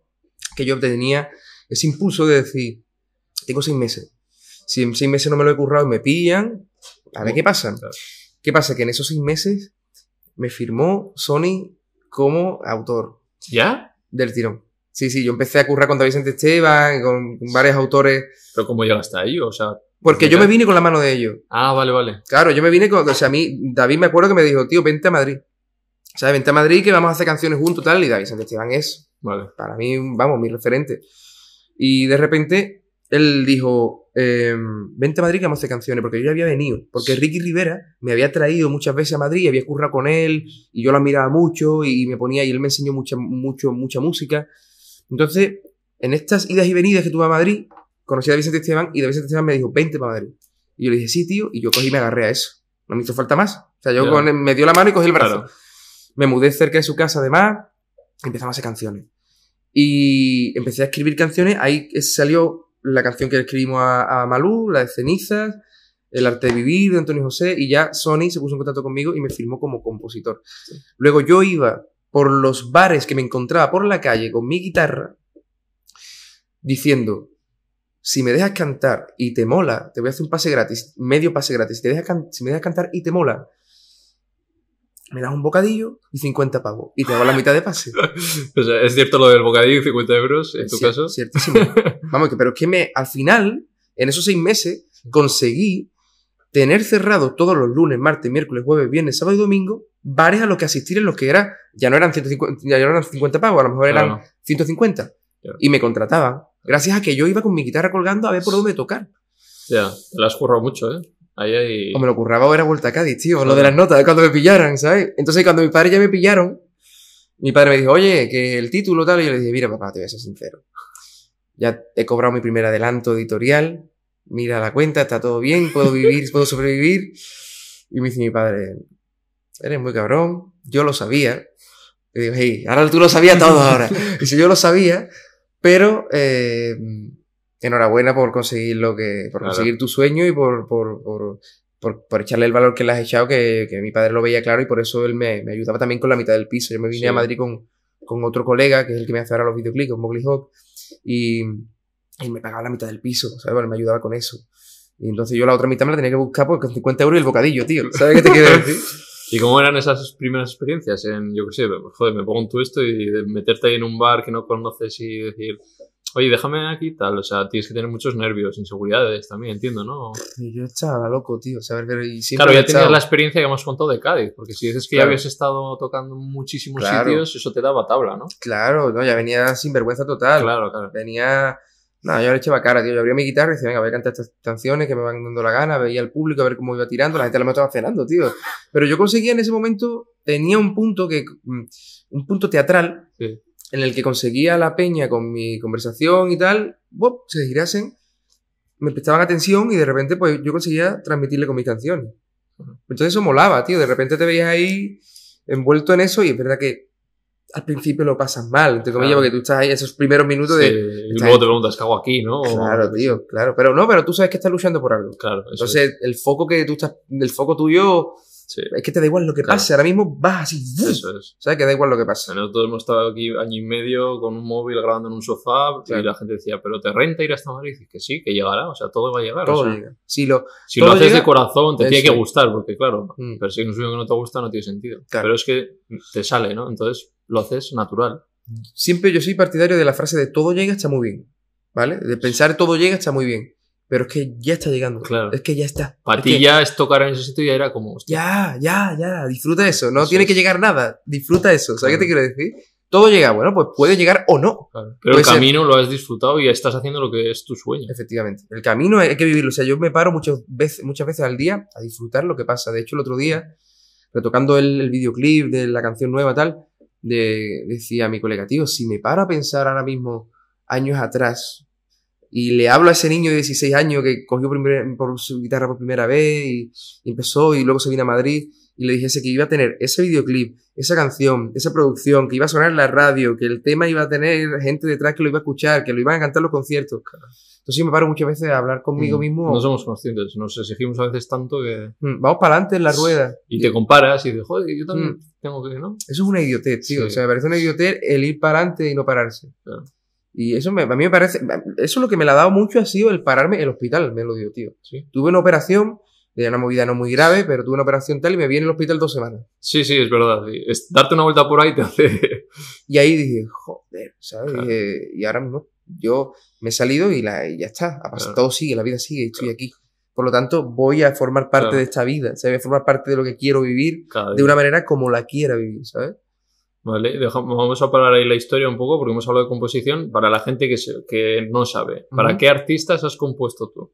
que yo tenía ese impulso de decir, tengo seis meses. Si en seis meses no me lo he currado y me pillan, a ver qué pasa. Claro. ¿Qué pasa? Que en esos seis meses me firmó Sony como autor ¿Ya? del tirón. Sí, sí, yo empecé a currar con David Vicente Esteban, con varios autores, Pero ¿cómo llegaste ahí? O sea... porque yo me vine con la mano de ellos. Ah, vale, vale. Claro, yo me vine con, o sea, a mí, David me acuerdo que me dijo, tío, vente a Madrid. ¿Sabes? Vente a Madrid que vamos a hacer canciones juntos tal, y David Vicente Esteban es, Vale. para mí, vamos, mi referente. Y de repente, él dijo, em, vente a Madrid que vamos a hacer canciones, porque yo ya había venido. Porque Ricky Rivera me había traído muchas veces a Madrid, y había currado con él, y yo lo admiraba mucho, y me ponía, y él me enseñó mucha, mucho, mucha música. Entonces, en estas idas y venidas que tuve a Madrid, conocí a Vicente Esteban, y Vicente Esteban me dijo, vente para Madrid. Y yo le dije, sí, tío, y yo cogí y me agarré a eso. No me hizo falta más. O sea, yo con- me dio la mano y cogí el brazo. Claro. Me mudé cerca de su casa, además, y empezamos a hacer canciones. Y empecé a escribir canciones. Ahí salió la canción que le escribimos a, a Malú, la de Cenizas, El arte de vivir de Antonio José, y ya Sony se puso en contacto conmigo y me firmó como compositor. Luego yo iba por los bares que me encontraba por la calle con mi guitarra, diciendo, si me dejas cantar y te mola, te voy a hacer un pase gratis, medio pase gratis, te dejas si me dejas cantar y te mola, me das un bocadillo y 50 pavos. Y te hago la mitad de pase. (laughs) O sea, es cierto lo del bocadillo y 50 euros, en tu Cier- caso. Ciertísimo. (laughs) Vamos, pero es que me, al final, en esos seis meses, conseguí tener cerrado todos los lunes, martes, miércoles, jueves, viernes, sábado y domingo, bares a los que asistir en los que era, ya no eran 150, ya no eran 50 pavos, a lo mejor eran Claro. 150. Claro. Y me contrataban. Gracias a que yo iba con mi guitarra colgando a ver por dónde tocar. Ya, te la has currado mucho, ¿eh? Ahí hay... O me lo curraba o era vuelta a Cádiz, tío. Claro. Lo de las notas, cuando me pillaran, ¿sabes? Entonces, cuando mis padres ya me pillaron, mi padre me dijo, oye, que el título tal, y yo le dije, mira, papá, te voy a ser sincero. Ya he cobrado mi primer adelanto editorial, mira la cuenta, está todo bien, puedo vivir, (laughs) puedo sobrevivir. Y me dice mi padre, eres muy cabrón, yo lo sabía. Y digo, hey, ahora tú lo sabías todo ahora. (laughs) Dice, yo lo sabía, pero eh, enhorabuena por conseguir lo que, por Claro. conseguir tu sueño y por, por, por, por, por echarle el valor que le has echado, que, que mi padre lo veía claro y por eso él me, me ayudaba también con la mitad del piso. Yo me vine Sí. a Madrid con, con otro colega, que es el que me hace ahora los videoclips, con Mowgli Hawk, y, y me pagaba la mitad del piso, ¿sabes? Bueno, me ayudaba con eso. Y entonces yo la otra mitad me la tenía que buscar con 50 euros y el bocadillo, tío. ¿Sabes qué te quiero decir? (laughs) ¿Y cómo eran esas primeras experiencias? En, yo qué sé, joder, me pongo en tu esto y meterte ahí en un bar que no conoces y decir, oye, déjame aquí tal. O sea, tienes que tener muchos nervios, inseguridades también, entiendo, ¿no? Y yo estaba loco, tío. ¿sabes? Pero- y Claro, ya tenías la experiencia que hemos contado de Cádiz, porque si dices que ya Claro. habías estado tocando muchísimos Claro. sitios, eso te daba tabla, ¿no? Claro, no, ya venía sin vergüenza total. Claro, claro. Venía. No, yo le echaba cara, tío. Yo abría mi guitarra y decía, venga, voy a cantar estas canciones que me van dando la gana. Veía al público a ver cómo iba tirando. La gente lo me estaba cenando, tío. Pero yo conseguía en ese momento, tenía un punto que. mm, Un punto teatral Sí. En el que conseguía la peña con mi conversación y tal. ¡bop! se girasen, me prestaban atención y de repente, pues yo conseguía transmitirle con mis canciones. Entonces eso molaba, tío. De repente te veías ahí envuelto en eso y es verdad que al principio lo pasas mal, entre comillas, Claro. porque tú estás ahí esos primeros minutos Sí, de. y luego te preguntas, ¿qué hago aquí, no? Claro, tío, claro. Pero no, pero tú sabes que estás luchando por algo. Claro, Entonces, el foco que tú estás, el foco tuyo, es. Sí, es que te da igual lo que Claro. pase. Ahora mismo vas así, eso es. ¿sabes? Que da igual lo que pase. Nosotros hemos estado aquí año y medio con un móvil grabando en un sofá Claro. y la gente decía, ¿pero te renta ir hasta Madrid? Y dices que sí, que llegará, o sea, todo va a llegar. Todo o sea, llega. Si lo, Si todo lo haces llega, de corazón, te tiene que gustar, porque claro, Mm. pero si es un sueño que no te gusta, no tiene sentido. Claro. Pero es que te sale, ¿no? Entonces lo haces natural. siempre yo soy partidario de la frase de todo llega está muy bien. ¿Vale? De pensar todo llega está muy bien. Pero es que ya está llegando. Claro. Es que ya está. Para Es ti que ya es tocar en ese sitio y ya era como, hostia, Ya, ya, ya. Disfruta eso. No Eso tiene es. que llegar nada. Disfruta eso. ¿Sabes qué te quiero decir? todo llega, bueno, pues puede llegar o no. Claro. Pero Puede el ser- camino lo has disfrutado y estás haciendo lo que es tu sueño. Efectivamente. El camino hay que vivirlo. O sea, yo me paro muchas veces, muchas veces al día a disfrutar lo que pasa. De hecho, el otro día, retocando el, el videoclip de la canción nueva tal, de, decía mi colega, tío, si me paro a pensar ahora mismo años atrás y le hablo a ese niño de 16 años que cogió primer- por su guitarra por primera vez y, y empezó y luego se vino a Madrid y le dijese que iba a tener ese videoclip, esa canción, esa producción, que iba a sonar en la radio, que el tema iba a tener gente detrás que lo iba a escuchar, que lo iban a cantar los conciertos. Entonces me paro muchas veces a hablar conmigo Mm. mismo. No somos conscientes, nos exigimos a veces tanto que... Mm, Vamos para adelante en la rueda. Y te comparas y dices, joder, yo también Mm. tengo que, ¿no? Eso es una idiotez, tío. Sí. O sea, me parece una idiotez el ir para adelante y no pararse. Claro. Y eso me, a mí me parece. Eso lo que me la ha dado mucho ha sido el pararme en el hospital, me lo digo, tío. Sí. Tuve una operación, de una movida no muy grave, pero tuve una operación tal y me vi en el hospital dos semanas. Sí, sí, es verdad. Es- darte una vuelta por ahí te hace... (laughs) Y ahí dije, joder, ¿sabes? Claro. Dije, y ahora mismo yo me he salido y, la, y ya está. Ha pasado, Claro. Todo sigue, la vida sigue, y estoy aquí. Por lo tanto, voy a formar parte Claro. de esta vida, sea, voy a formar parte de lo que quiero vivir de una manera como la quiera vivir, ¿sabes? Vale, dejamos, vamos a parar ahí la historia un poco porque hemos hablado de composición para la gente que, se- que no sabe. ¿Para qué artistas has compuesto tú?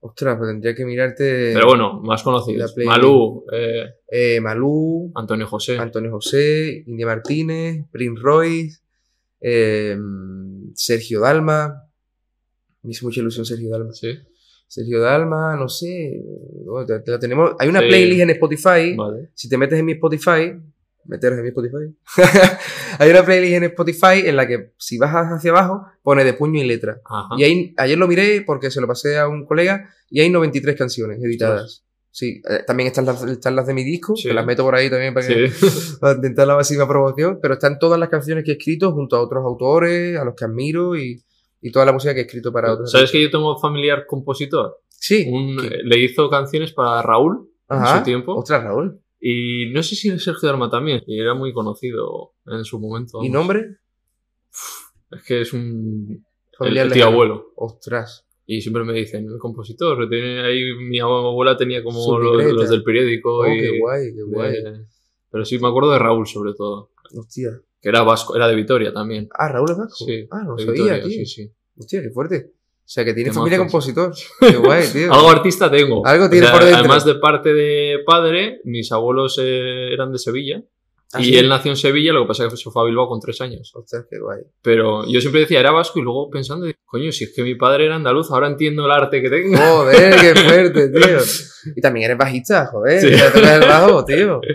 Ostras, pues tendría que mirarte. Pero bueno, más conocidos. Malú, eh, Eh, Malú, Antonio José. Antonio José, India Martínez, Prince Royce, eh, Sergio Dalma. Me hizo mucha ilusión Sergio Dalma. Sí, Sergio Dalma, no sé. bueno, te- te la tenemos. Hay una Sí. playlist en Spotify. vale. Si te metes en mi Spotify, meteros en mi Spotify. (laughs) hay una playlist en Spotify en la que si bajas hacia abajo pone de puño y letra. Ajá. Y ahí, ayer lo miré porque se lo pasé a un colega y hay 93 canciones editadas. Sí, eh, también están las, están las de mi disco, Sí. que las meto por ahí también para, que, Sí. (laughs) para intentar la máxima promoción, pero están todas las canciones que he escrito junto a otros autores, a los que admiro y, y toda la música que he escrito para otros. ¿Sabes que yo tengo familiar compositor? Sí. Un- eh, le hizo canciones para Raúl en Ajá. su tiempo. Ostras, Raúl. Y no sé si Sergio Dalma también. Y era muy conocido en su momento. ¿Y vamos. nombre? Es que es un. El, Familiar el tío lejano. abuelo. Ostras. Y siempre me dicen, el compositor. tiene ahí, mi abuela tenía como los, del periódico. Oh, y qué guay, qué guay. pero sí, me acuerdo de Raúl sobre todo. Hostia. Que era vasco, era de Vitoria también. Ah, Raúl es vasco. Sí, Ah, no de sabía, Vitoria, tío. sí, sí. Hostia, qué fuerte. O sea, que tiene familia compositor. (laughs) Qué guay, tío. Algo artista tengo. Algo tiene O sea, por dentro. Además de parte de padre, mis abuelos eh, eran de Sevilla. Ah, y sí. él nació en Sevilla, lo que pasa es que se fue a Bilbao con tres años. Ostras, qué guay. Pero yo siempre decía, era vasco, y luego pensando, coño, si es que mi padre era andaluz, ahora entiendo el arte que tengo. Joder, qué (laughs) fuerte, tío. Y también eres bajista, joder. Sí. Ya tocas el bajo, tío. (laughs)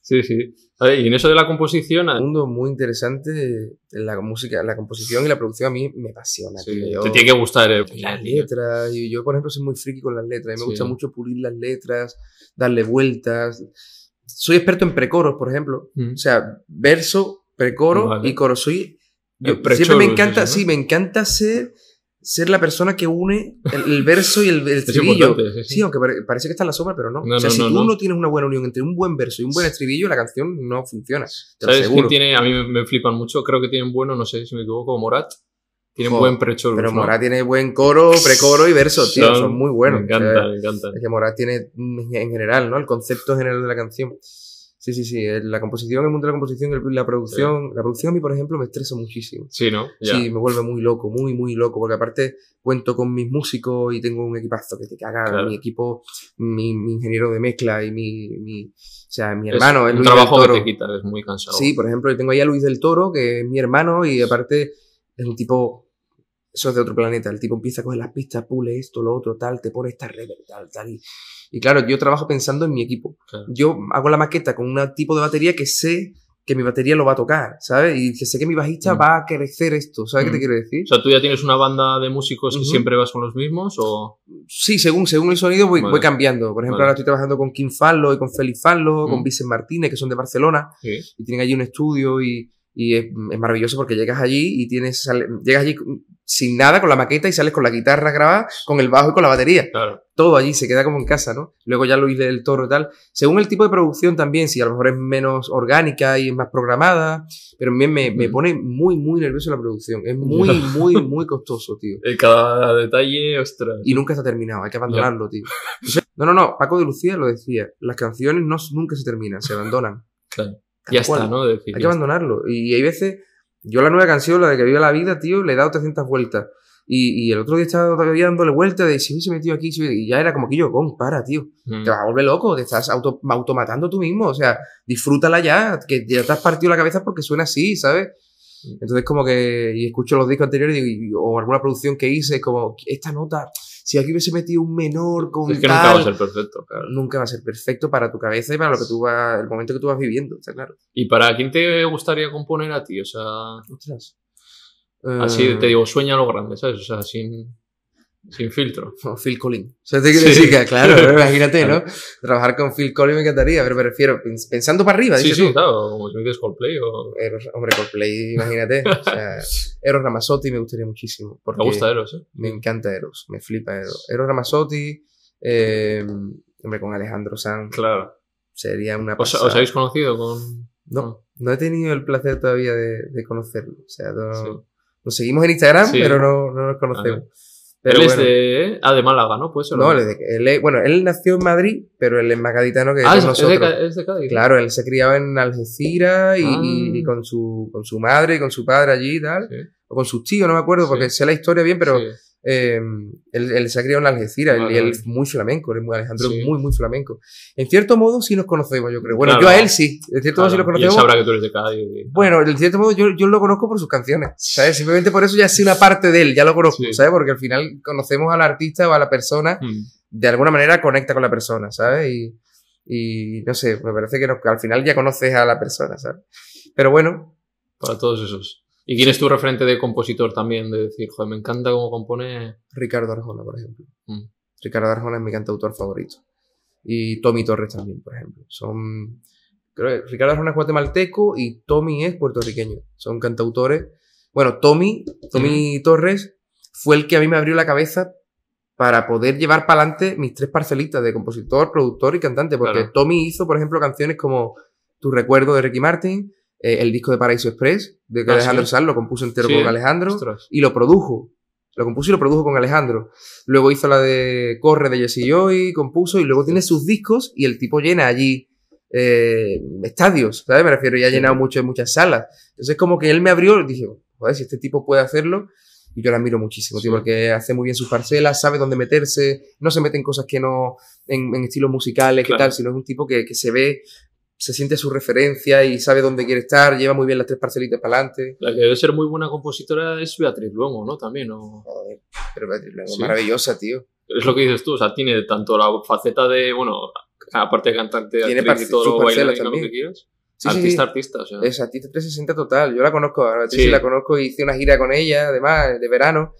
Sí, sí. Y en eso de la composición, Un mundo muy interesante. La música, la composición y la producción a mí me apasiona, sí, tío. Te tiene que gustar. eh, las letras. Y yo, por ejemplo, soy muy friki con las letras. A mí me Sí. gusta mucho pulir las letras, darle vueltas. Soy experto en precoros, por ejemplo. Mm. O sea, verso, precoro Vale. y coro. Soy. yo- prechoro siempre me encanta, eso, ¿no? sí, me encanta ser, ser la persona que une el, el verso y el, el (laughs) Es estribillo. sí, sí. Sí, aunque pare- parece que está en la sombra, pero no. No, o sea, no, si no, tú no. tienes una buena unión entre un buen verso y un buen estribillo, la canción no funciona. Te lo ¿Sabes aseguro. quién tiene? A mí me, me flipan mucho, creo que tienen bueno, no sé si me equivoco, Morat. Tienen Jo, buen prechoro. Pero Morat tiene buen coro, precoro y verso, tío. Son, muy buenos. Me encanta, O sea, me encanta. Es que Morat tiene mm, en general, ¿no? El concepto general de la canción. Sí, sí, sí. el- La composición, el mundo de la composición, la producción. La producción a mí, por ejemplo, me estresa muchísimo. Sí, ¿no? Ya. Sí, me vuelve muy loco, muy, muy loco, porque aparte cuento con mis músicos y tengo un equipazo que te caga, Claro. mi equipo, mi, mi ingeniero de mezcla y mi, mi o sea, mi Es hermano, es un Luis trabajo del que Toro. te quita, es muy cansado. Sí, por ejemplo, tengo ahí a Luis del Toro, que es mi hermano, y aparte es un tipo, eso es de otro planeta, el tipo empieza a coger las pistas, pule esto, lo otro, tal, te pone esta reverb, tal, tal, y, y claro, yo trabajo pensando en mi equipo. Claro. Yo hago la maqueta con un tipo de batería que sé que mi batería lo va a tocar, ¿sabes? Y que sé que mi bajista Mm. va a crecer esto, ¿sabes qué Mm. te quiero decir? O sea, ¿tú ya tienes una banda de músicos que Ujú. siempre vas con los mismos o...? Sí, según, según el sonido voy, Vale. voy cambiando. Por ejemplo, Vale. ahora estoy trabajando con Kim Fallo y con Félix Fallo, con Mm. Vicent Martínez, que son de Barcelona, Sí. y tienen allí un estudio y, y es, es maravilloso porque llegas allí y tienes, sale- llegas allí sin nada con la maqueta y sales con la guitarra grabada, con el bajo y con la batería. Claro. Todo allí se queda como en casa, ¿no? Luego ya Luis del Toro y tal. Según el tipo de producción también, si a lo mejor es menos orgánica y es más programada, pero me, me Mm. pone muy, muy nervioso la producción. Es muy, muy, muy costoso, tío. (laughs) Cada detalle, ostras. Y nunca está terminado, hay que abandonarlo, tío. (laughs) No, no, no, Paco de Lucía lo decía, las canciones no, nunca se terminan, se abandonan. (laughs) Claro. Ya cual. está, ¿no? De decir, Hay que abandonarlo. Y hay veces, yo la nueva canción, la de que vive la vida, tío, le he dado 300 vueltas. Y, y el otro día estaba todavía dándole vueltas de si hubiese metido aquí, si y ya era como que yo, con, para, tío. Mm. Te vas a volver loco, te estás auto, automatando tú mismo. O sea, disfrútala ya, que ya te has partido la cabeza porque suena así, ¿sabes? Entonces, como que, y escucho los discos anteriores y y- o alguna producción que hice, como, esta nota, si aquí hubiese metido un menor con Es que tal, nunca va a ser perfecto, claro. nunca va a ser perfecto para tu cabeza y para lo que tú vas, el momento que tú vas viviendo, está claro. ¿Y para quién te gustaría componer a ti? O sea, Ostras. así Eh, te digo, sueña lo grande, ¿sabes? O sea, sin, sin filtro. o Phil Collins. Te Sí. decir que, claro, (laughs) imagínate, ¿no? Trabajar con Phil Collins me encantaría, pero me refiero, pens- pensando para arriba, Sí, dices sí, tú. claro, como si me dices Coldplay o... Eros- hombre, Coldplay, imagínate. O sea, (laughs) Eros Ramazzotti me gustaría muchísimo. Porque Me gusta Eros, ¿eh? Me encanta Eros, me flipa Eros. Eros Ramazzotti, eh, hombre, con Alejandro Sanz, Claro. sería una ¿Os, pasada. os habéis conocido con...? No, no he tenido el placer todavía de, de conocerlo. O sea, no- Sí. nos seguimos en Instagram, Sí. pero no, no nos conocemos. Pero él bueno, es de... Ah, de Málaga, ¿no? Puede ser. no, él es de- él es- bueno, él nació en Madrid, pero él es más gaditano que Ah, es, es nosotros. de, Ca- es de Cádiz. Claro, él se criaba en Algeciras y, Ah. y- y con, su, con su madre y con su padre allí y tal. Sí, O con sus tíos, no me acuerdo, Sí. porque sé la historia bien, pero sí. Eh, él, él se ha criado en Algeciras Vale, y él es muy flamenco, él es muy Alejandro, Sí. es muy, muy flamenco. En cierto modo sí nos conocemos, yo creo. Bueno, Claro. yo a él sí, en cierto modo sí Claro, lo y él conocemos. sabrá que tú eres de Cádiz. y- Bueno, en cierto modo yo, yo lo conozco por sus canciones, ¿sabes? Simplemente por eso ya sé una parte de él, ya lo conozco, Sí. ¿sabes? Porque al final conocemos al artista o a la persona, Mm. de alguna manera conecta con la persona, ¿sabes? Y, y no sé, me parece que, no- que al final ya conoces a la persona, ¿sabes? Pero bueno, Para todos esos. ¿Y quién es tu referente de compositor también? De decir, joder, me encanta cómo compone... Ricardo Arjona, por ejemplo. Mm. Ricardo Arjona es mi cantautor favorito. Y Tommy Torres también, por ejemplo. Son. Creo que Ricardo Arjona es guatemalteco y Tommy es puertorriqueño. Son cantautores. Bueno, Tommy, Tommy Torres fue el que a mí me abrió la cabeza para poder llevar para adelante mis tres parcelitas de compositor, productor y cantante. Porque Claro. Tommy hizo, por ejemplo, canciones como Tu recuerdo de Ricky Martin, eh, el disco de Paraíso Express, de que Ah, Alejandro sí. Sanz lo compuso entero Sí, con. Alejandro Ostras. y lo produjo. Lo compuso y lo produjo con Alejandro. Luego hizo la de Corre de Jesse Joy, compuso y luego tiene sus discos y el tipo llena allí eh, estadios, ¿sabes? Me refiero, y ha llenado mucho, muchas salas. Entonces como que él me abrió y dije, joder, si este tipo puede hacerlo, y yo lo admiro muchísimo, tío, porque hace muy bien sus parcelas, sabe dónde meterse, no se mete en cosas que no, en, en estilos musicales, que Claro. tal, sino es un tipo que, que se ve, se siente su referencia y sabe dónde quiere estar, lleva muy bien las tres parcelitas para adelante. La que debe ser muy buena compositora es Beatriz Luengo, ¿no? También, ¿o? Joder, pero es Sí. maravillosa, tío. Es lo que dices tú, o sea, tiene tanto la faceta de, bueno, aparte de cantante, Tiene actriz y todo sus lo que quieras. Sí, artista, sí. artista, o sea. Es artista 360 total. Yo la conozco, a Beatriz Sí. la conozco y hice una gira con ella, además, de verano.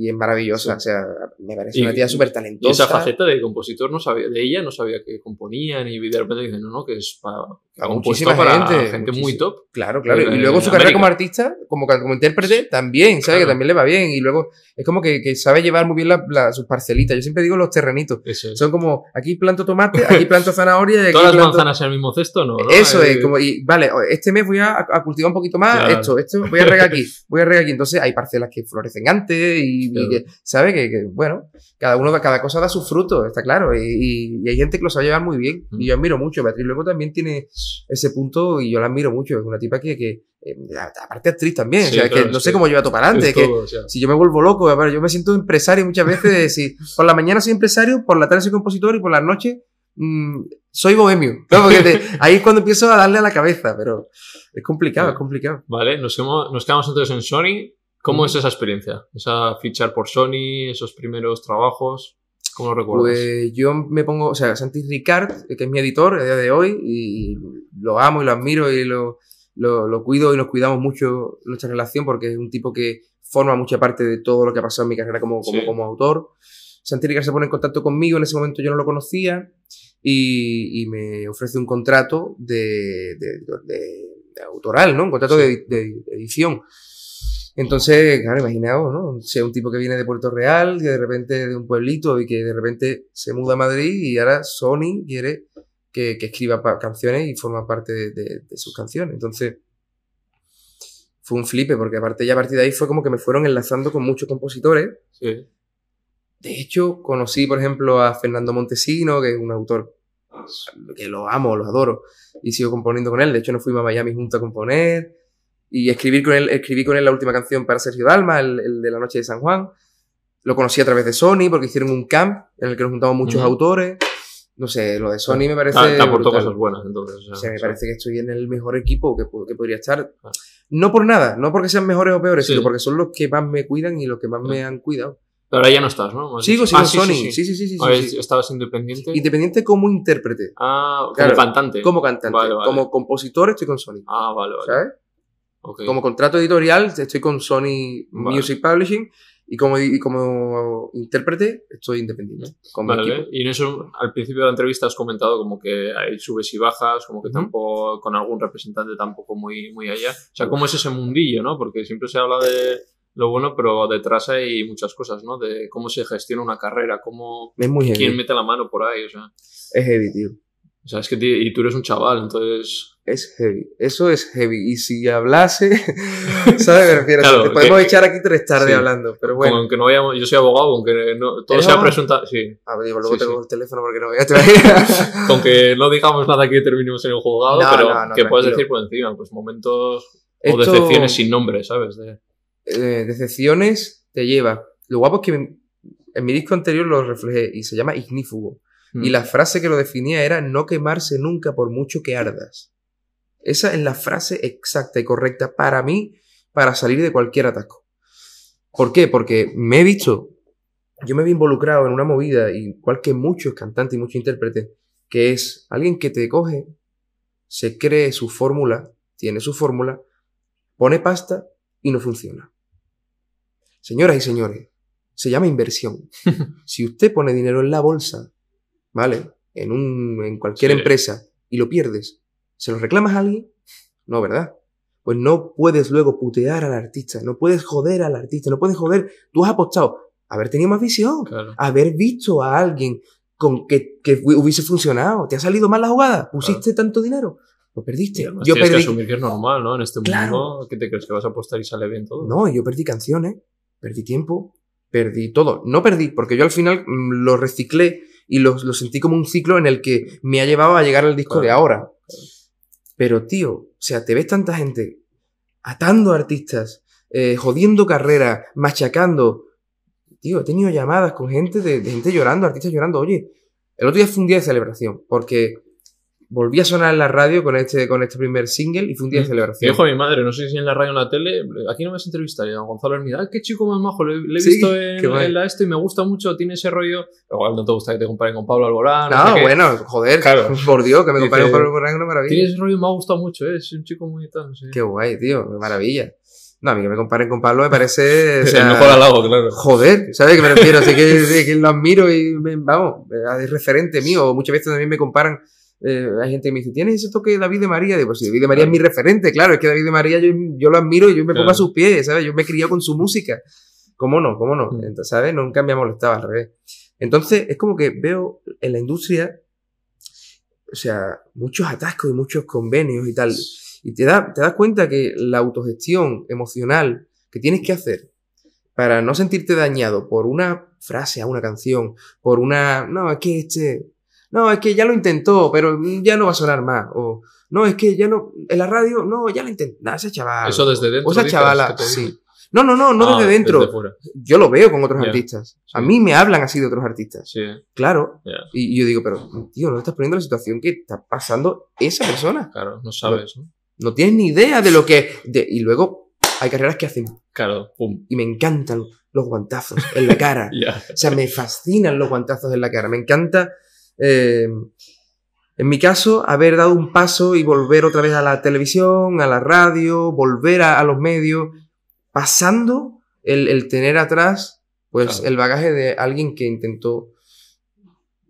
Y es maravillosa. Sí. O sea, me parece Y- una tía súper Y talentosa. esa faceta de compositor no sabía, de ella no sabía que componía, ni de repente dicen, no, no, que es para, Compuesto muchísima para gente, gente, muy top. Claro, claro. Y luego su en carrera América. como artista, como, como intérprete, también, ¿sabes? Claro. Que también le va bien. Y luego es como que, que sabe llevar muy bien la- la- sus parcelitas. Yo siempre digo los terrenitos. Eso es. Son como, aquí planto tomate, aquí (laughs) planto zanahoria y aquí Todas las planto... manzanas en el mismo cesto, ¿no? ¿no? Eso es, como, y vale, este mes voy a, a cultivar un poquito más Claro. esto, esto, voy a regar aquí, (laughs) voy a regar aquí. Entonces hay parcelas que florecen antes y, y Claro. que, ¿sabes? Que, que, bueno, cada uno, cada cosa da sus frutos, está claro. Y, y- y hay gente que lo sabe llevar muy bien. Mm. Y yo admiro mucho. Beatriz luego también tiene ese punto y yo la admiro mucho. Es una tipa que, que eh, aparte actriz también, Sí, o sea, es claro, que no sé cómo lleva todo para adelante. es que todo, o sea, si yo me vuelvo loco, ver, yo me siento empresario muchas veces de decir, (laughs) por la mañana soy empresario, por la tarde soy compositor y por la noche mm, soy bohemio. ¿no? (laughs) Porque te- ahí es cuando empiezo a darle a la cabeza, pero es complicado, Sí. es complicado. Vale, nos, hemos- nos quedamos entonces en Sony. ¿Cómo es esa experiencia? Esa fichar por Sony, esos primeros trabajos. ¿Cómo lo recuerdas? Pues yo me pongo, o sea, Santi Ricard, que es mi editor a día de hoy, y lo amo y lo admiro y lo, lo, lo cuido y nos cuidamos mucho nuestra relación porque es un tipo que forma mucha parte de todo lo que ha pasado en mi carrera como, como, Sí. como autor. Santi Ricard se pone en contacto conmigo, en ese momento yo no lo conocía, y, y me ofrece un contrato de, de, de- de autoral, ¿no? Un contrato Sí. de, de edición. Entonces, claro, imaginaos, ¿no? Sea, un tipo que viene de Puerto Real, que de repente de un pueblito y que de repente se muda a Madrid y ahora Sony quiere que, que escriba canciones y forma parte de, de- de sus canciones. Entonces, fue un flipe, porque aparte ya a partir de ahí fue como que me fueron enlazando con muchos compositores. Sí. De hecho, conocí, por ejemplo, a Fernando Montesino, que es un autor que lo amo, lo adoro. Y sigo componiendo con él. De hecho, nos fuimos a Miami juntos a componer. Y escribir con él, escribí con él la última canción para Sergio Dalma, el, el de la noche de San Juan. Lo conocí a través de Sony porque hicieron un camp en el que nos juntamos muchos Ujú. autores. No sé, lo de Sony me parece. Te, te aportó brutal. cosas buenas, entonces. o sea, O sea, me o sea, parece que estoy en el mejor equipo que, que podría estar. Ah. No por nada, no porque sean mejores o peores, Sí. sino porque son los que más me cuidan y los que más Ah. me han cuidado. Pero ahora ya no estás, ¿no? Sigo, sigo Ah, sí, Sony. sí, Sí, sí, sí, sí. sí, ver, sí. ¿Estabas independiente? Independiente como intérprete, Ah, como Claro, cantante. como cantante, Vale, vale. como compositor estoy con Sony. Ah, vale, vale. ¿Sabes? Ok. Como contrato editorial estoy con Sony Vale. Music Publishing y como, y como intérprete estoy independiente. Vale, y en eso al principio de la entrevista has comentado como que hay subes y bajas, como que Ujú. tampoco con algún representante tampoco muy, muy allá. O sea, ¿cómo es ese mundillo, no? Porque siempre se habla de lo bueno, pero detrás hay muchas cosas, ¿no? De cómo se gestiona una carrera, cómo Es muy quién mete la mano por ahí, o sea. Es heavy, tío. O sea, es que ti- y tú eres un chaval, entonces Es heavy. Eso es heavy. Y si hablase, (laughs) ¿sabes? Me refiero. Claro, te podemos que- echar aquí tres tardes sí. hablando, pero como bueno. aunque no vayamos, yo soy abogado, aunque no, todo ¿Eres sea abogado? presunta, sí, A ver, digo, luego Sí, tengo sí. el teléfono porque no voy a (laughs) con que no digamos nada que terminemos en el juzgado, No, pero no, no, que puedes decir por encima, pues momentos o decepciones sin nombre, ¿sabes? De- eh, decepciones te lleva. Lo guapo es que en, en mi disco anterior lo reflejé y se llama Ignífugo. Y Mm. la frase que lo definía era no quemarse nunca por mucho que ardas. Esa es la frase exacta y correcta para mí para salir de cualquier atasco. ¿Por qué? Porque me he visto, yo me he involucrado en una movida, igual que muchos cantantes y muchos intérpretes, que es alguien que te coge, se cree su fórmula, tiene su fórmula, pone pasta y no funciona. Señoras y señores, se llama inversión. (laughs) si usted pone dinero en la bolsa, ¿vale? En, un, en cualquier Sí. empresa y lo pierdes, ¿se lo reclamas a alguien? No, ¿verdad? Pues no puedes luego putear al artista, no puedes joder al artista, no puedes joder. Tú has apostado haber tenido más visión, Claro. haber visto a alguien con que, que hu- hubiese funcionado. ¿Te ha salido mal la jugada? ¿Pusiste tanto dinero? Lo perdiste. Además Yo tienes que perdí. asumir que es normal, ¿no? En este Claro. mundo, ¿qué te crees que vas a apostar y sale bien todo? No, yo perdí canciones, perdí tiempo, perdí todo. No perdí, porque yo al final mm, lo reciclé y lo, lo sentí como un ciclo en el que me ha llevado a llegar al disco Claro. de ahora. Pero, tío, o sea, te ves tanta gente atando artistas, eh, jodiendo carreras, machacando. Tío, he tenido llamadas con gente de, de gente llorando, artistas llorando. Oye, el otro día fue un día de celebración, porque volví a sonar en la radio con este, con este primer single y fue un día de celebración. Dijo a mi madre, no sé si en la radio o en la tele, aquí no me y a Gonzalo Hermida, "Ay, qué chico más majo, le, le he Sí, visto en, qué en la esto y me gusta mucho, tiene ese rollo. Igual no te gusta que te comparen con Pablo Alborán. No, sé qué. bueno, joder, Claro. (laughs) por Dios, que me Dice, compare con Pablo es una maravilla. Tiene ese rollo me ha gustado mucho, ¿eh? es un chico muy tal, no sé. Qué guay, tío, qué maravilla. No, a mí que me comparen con Pablo me parece, o (laughs) sea, el mejor halago, claro. joder, ¿sabes qué me refiero? Así que, (laughs) sí, que lo admiro y, me- vamos, es referente mío. Muchas veces también me comparan, eh, hay gente que me dice, ¿tienes ese toque de David de María? Digo, pues sí, David de María es mi referente, claro, es que David de María yo, yo lo admiro y yo me pongo a sus pies, ¿sabes? Yo me criado con su música. ¿Cómo no? ¿Cómo no? Mm. Entonces, ¿sabes? Nunca me ha molestado al revés. Entonces, es como que veo en la industria, o sea, muchos atascos y muchos convenios y tal. Y te, da, te das cuenta que la autogestión emocional que tienes que hacer para no sentirte dañado por una frase a una canción, por una, no, es que este, no, es que ya lo intentó, pero ya no va a sonar más, o no, es que ya no, en la radio, no, ya lo intentó, nada, ese chaval. Eso desde dentro. o esa chavala, sí. No, no, no, no Ah, desde dentro. desde fuera. Yo lo veo con otros Ya, artistas. A mí me hablan así de otros artistas. Sí, Claro. ya, Y y yo digo, pero, tío, no estás poniendo la situación que está pasando esa persona. claro, no sabes, ¿no? No tienes ni idea de lo que... de- y luego hay carreras que hacen... Claro, pum, Y me encantan los guantazos en la cara. (laughs) ya. O sea, me fascinan los guantazos en la cara. Me encanta, eh, en mi caso, haber dado un paso y volver otra vez a la televisión, a la radio, volver a, a los medios, pasando el, el tener atrás, pues, Claro. el bagaje de alguien que intentó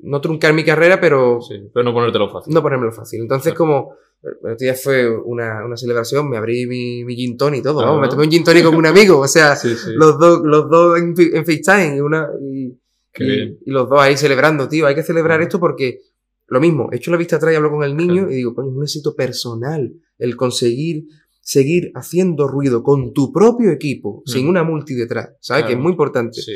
no truncar mi carrera, pero Sí, pero no ponértelo fácil. no ponérmelo fácil. Entonces, Claro. como el otro día fue una, una celebración, me abrí mi, mi gin tonic y todo, Ajá. vamos, me tomé un gin tonic con un amigo, o sea, Sí, sí. los dos, los dos en, en FaceTime y, una, y, y- los dos ahí celebrando, tío. Hay que celebrar esto porque lo mismo, he hecho la vista atrás y hablo con el niño Claro. y digo, coño, es un éxito personal el conseguir seguir haciendo ruido con tu propio equipo, sin una multi detrás, ¿sabes? Que es muy importante. Sí,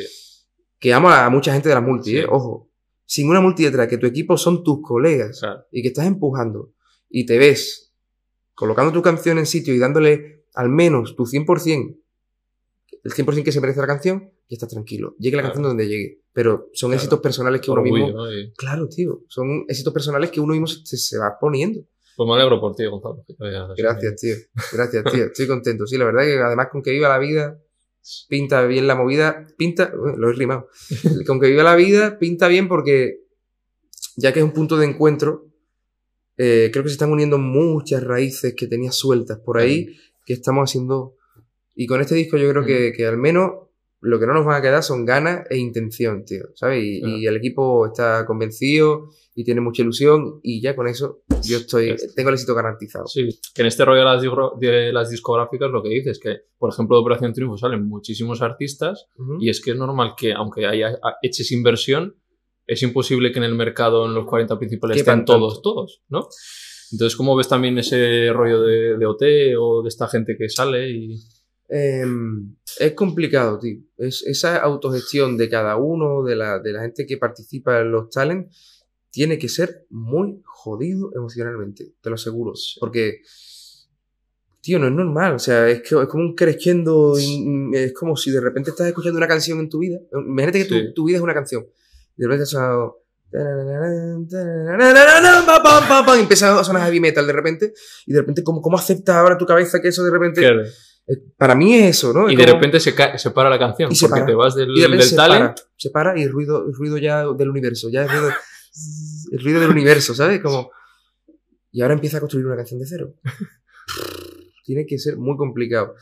Que amo a mucha gente de la multi, Sí. ¿eh? Ojo. sin una multi detrás, que tu equipo son tus colegas Claro. y que estás empujando y te ves colocando tu canción en sitio y dándole al menos tu 100%, el 100% que se merece la canción, ya estás tranquilo. Llegue la Claro. canción donde llegue. Pero son Claro. éxitos personales que uno Orgullo, mismo... ¿no? Y- Claro, tío. Son éxitos personales que uno mismo se, se va poniendo. Pues me alegro por ti, Gonzalo. Gracias, tío. Gracias, tío. Estoy contento. Sí, la verdad que además con que viva la vida, pinta bien la movida. Pinta, lo he rimado. (laughs) Con que viva la vida, pinta bien porque ya que es un punto de encuentro, eh, creo que se están uniendo muchas raíces que tenía sueltas por ahí que estamos haciendo. Y con este disco yo creo que, que al menos lo que no nos van a quedar son ganas e intención, tío. ¿Sabes? Y, Claro. y el equipo está convencido y tiene mucha ilusión y ya con eso yo estoy, tengo el éxito garantizado. Sí, que en este rollo de las, discográficas lo que dices que, por ejemplo, de Operación Triunfo salen muchísimos artistas Ujú. y es que es normal que, aunque haya eches inversión, es imposible que en el mercado, en los 40 principales, estén todos, todos, ¿no? Entonces, ¿cómo ves también ese rollo de, de OT o de esta gente que sale y... Em, es complicado, tío. Es, esa autogestión de cada uno, de la, de la gente que participa en los talents, tiene que ser muy jodido emocionalmente, te lo aseguro. Porque, tío, no es normal. O sea, es, que, es como un creciendo. Es como si de repente estás escuchando una canción en tu vida. Imagínate que tu, Sí. tu vida es una canción. De repente ha sonado. pam, pam, pam, Y empieza a sonar heavy metal de repente. Y de repente, ¿cómo, cómo aceptas ahora tu cabeza que eso de repente. Claro. Eh, Para mí es eso, ¿no? Y Es de como- repente se, se para la canción Y se porque para. te vas del, y del se talent. para, se para y ruido, ruido ya del universo, ya es ruido, el ruido del universo, ¿sabes? Como, y ahora empieza a construir una canción de cero. (laughs) Tiene que ser muy complicado.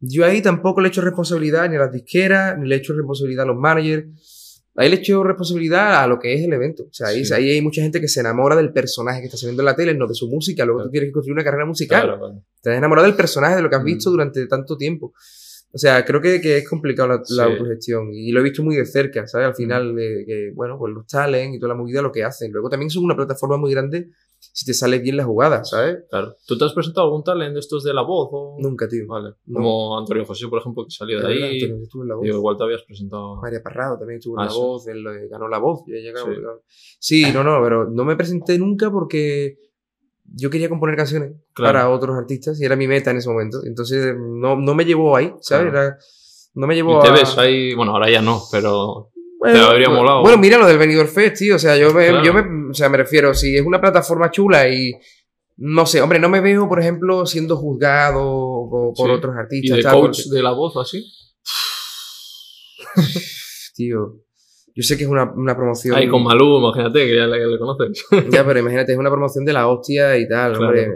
Yo ahí tampoco le echo responsabilidad ni a las disqueras, ni le echo responsabilidad a los managers. Ahí le echo responsabilidad a lo que es el evento. O sea, ahí, Sí. ahí hay mucha gente que se enamora del personaje que está saliendo en la tele, no de su música. Luego Claro. tú tienes que construir una carrera musical. Claro, claro. Te has enamorado del personaje, de lo que has Mm. visto durante tanto tiempo. O sea, creo que, que es complicado la, la Sí. autogestión. Y lo he visto muy de cerca, ¿sabes? Al Mm. final, de que, bueno, pues los talents y toda la movida lo que hacen. Luego también son una plataforma muy grande si te sale bien la jugada, ¿sabes? claro. ¿Tú te has presentado algún talent de estos de la voz? O... Nunca, tío. Vale. No. Como Antonio José, por ejemplo, que salió de ahí. Antonio, estuvo en la voz. Digo, igual te habías presentado. María Parrado también estuvo en Ah, la sí. voz, él eh, ganó la voz. Sí. sí, no, no, pero no me presenté nunca porque yo quería componer canciones Claro. para otros artistas y era mi meta en ese momento. Entonces no, no me llevó ahí, ¿sabes? Claro. Era- no me llevó Y te a... ves ahí, bueno, ahora ya no, pero Bueno, Te habría molado. Bueno, mira lo del Benidorm Fest, tío. O sea, yo me, Claro. yo me, o sea, me refiero, si es una plataforma chula y no sé, hombre, no me veo, por ejemplo, siendo juzgado por, Sí. otros ¿y artistas. de tal, coach de la voz así? (laughs) tío, yo sé que es una, una promoción. Ahí con Malú, imagínate, que ya le, le conoces. Ya, pero (laughs) imagínate, es una promoción de la hostia y tal, Claro. hombre.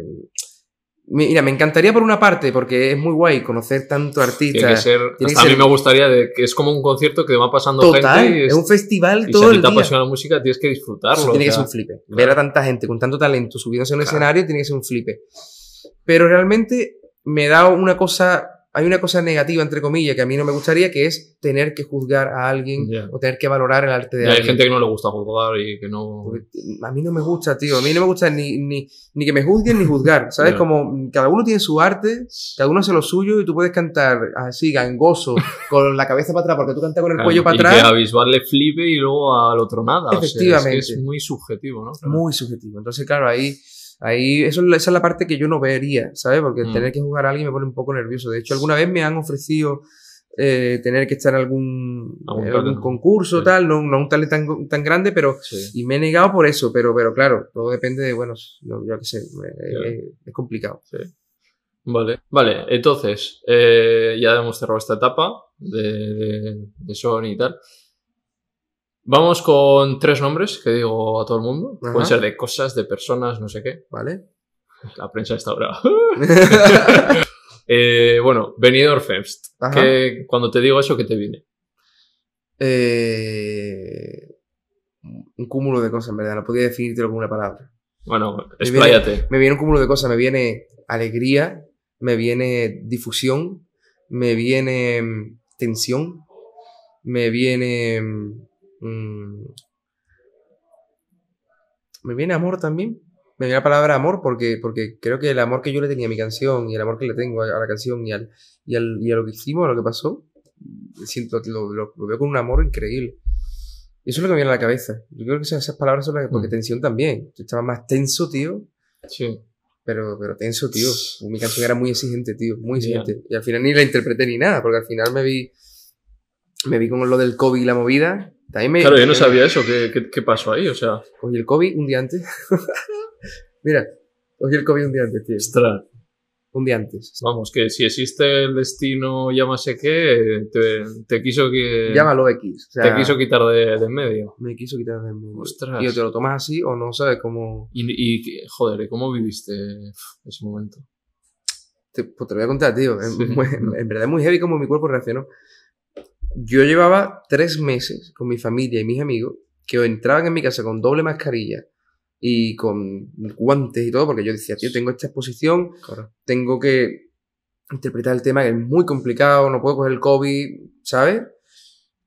Mira, me encantaría por una parte, porque es muy guay conocer tanto artista. Tiene que ser. tiene que hasta a mí ser- me gustaría de que es como un concierto que va pasando Total, gente y, es un festival y si todo a ti te apasiona la música tienes que disfrutarlo. Eso tiene o que ser un flipe. claro. Ver a tanta gente con tanto talento subiéndose a un Claro. escenario tiene que ser un flipe. Pero realmente me da una cosa, hay una cosa negativa, entre comillas, que a mí no me gustaría, que es tener que juzgar a alguien Ya. o tener que valorar el arte de Y hay alguien. gente que no le gusta jugar y que no. Porque A mí no me gusta, tío. A mí no me gusta ni, ni, ni que me juzguen ni juzgar. ¿Sabes? Ya. Como cada uno tiene su arte, cada uno hace lo suyo y tú puedes cantar así, gangoso, (laughs) con la cabeza para atrás, porque tú cantas con el cuello para y que atrás. a Bisbal le flipe y luego al otro nada. O sea, es que Efectivamente. es, muy subjetivo, ¿no? Claro. Muy subjetivo. Entonces, claro, ahí, ahí eso, es- esa es la parte que yo no vería, ¿sabes? Porque Mm. tener que jugar a alguien me pone un poco nervioso. De hecho, alguna vez me han ofrecido eh, tener que estar en algún, Algún talent. concurso, Sí. tal, no, no un talento tan, tan grande, pero Sí. y me he negado por eso, pero, pero claro, todo depende de, bueno, no, yo qué sé, eh, eh, es complicado. Vale, vale, entonces, eh, ya hemos cerrado esta etapa de, de, de Sony y tal. Vamos con tres nombres que digo a todo el mundo. Ajá. Pueden ser de cosas, de personas, no sé qué. ¿Vale? La prensa está brava. (laughs) Eh, bueno, Benidorm Fest. Que cuando te digo eso, ¿qué te viene? Eh, un cúmulo de cosas, en verdad, no podía definírtelo con una palabra. Bueno, expláyate. Me viene un cúmulo de cosas, me viene alegría, me viene difusión, me viene mm, tensión, me viene... mm, me viene amor también. Me viene la palabra amor porque, porque creo que el amor que yo le tenía a mi canción y el amor que le tengo a, la canción y, al, y, al- y a lo que hicimos, a lo que pasó, siento, lo, lo- lo veo con un amor increíble. Eso es lo que me viene a la cabeza. Yo creo que esas esas palabras son las que... Porque Mm. tensión también. Yo estaba más tenso, tío. Sí. Pero, pero tenso, tío. Mi canción era muy exigente, tío. Muy exigente. Y al final ni la interpreté ni nada. Porque al final me vi... Me vi con lo del COVID y la movida. Me... Claro, yo no sabía eso. ¿Qué, qué, qué pasó ahí? O sea, Cogí el COVID un día antes. (laughs) Mira, cogí el COVID un día antes, tío. ostras. Un día antes. Vamos, que si existe el destino, llámase qué, te, te quiso que. Llámalo X. O sea, Te quiso quitar de, de en medio. Me quiso quitar del medio. Ostras. Y o te lo tomas así o no sabes cómo... Y, y joder, ¿y ¿cómo viviste ese momento? Te, pues te lo voy a contar, tío. En, Sí. en verdad es muy heavy como mi cuerpo reaccionó. Yo llevaba tres meses con mi familia y mis amigos que entraban en mi casa con doble mascarilla y con guantes y todo, porque yo decía, tío, tengo esta exposición, Claro. tengo que interpretar el tema que es muy complicado, no puedo coger el COVID, ¿sabes?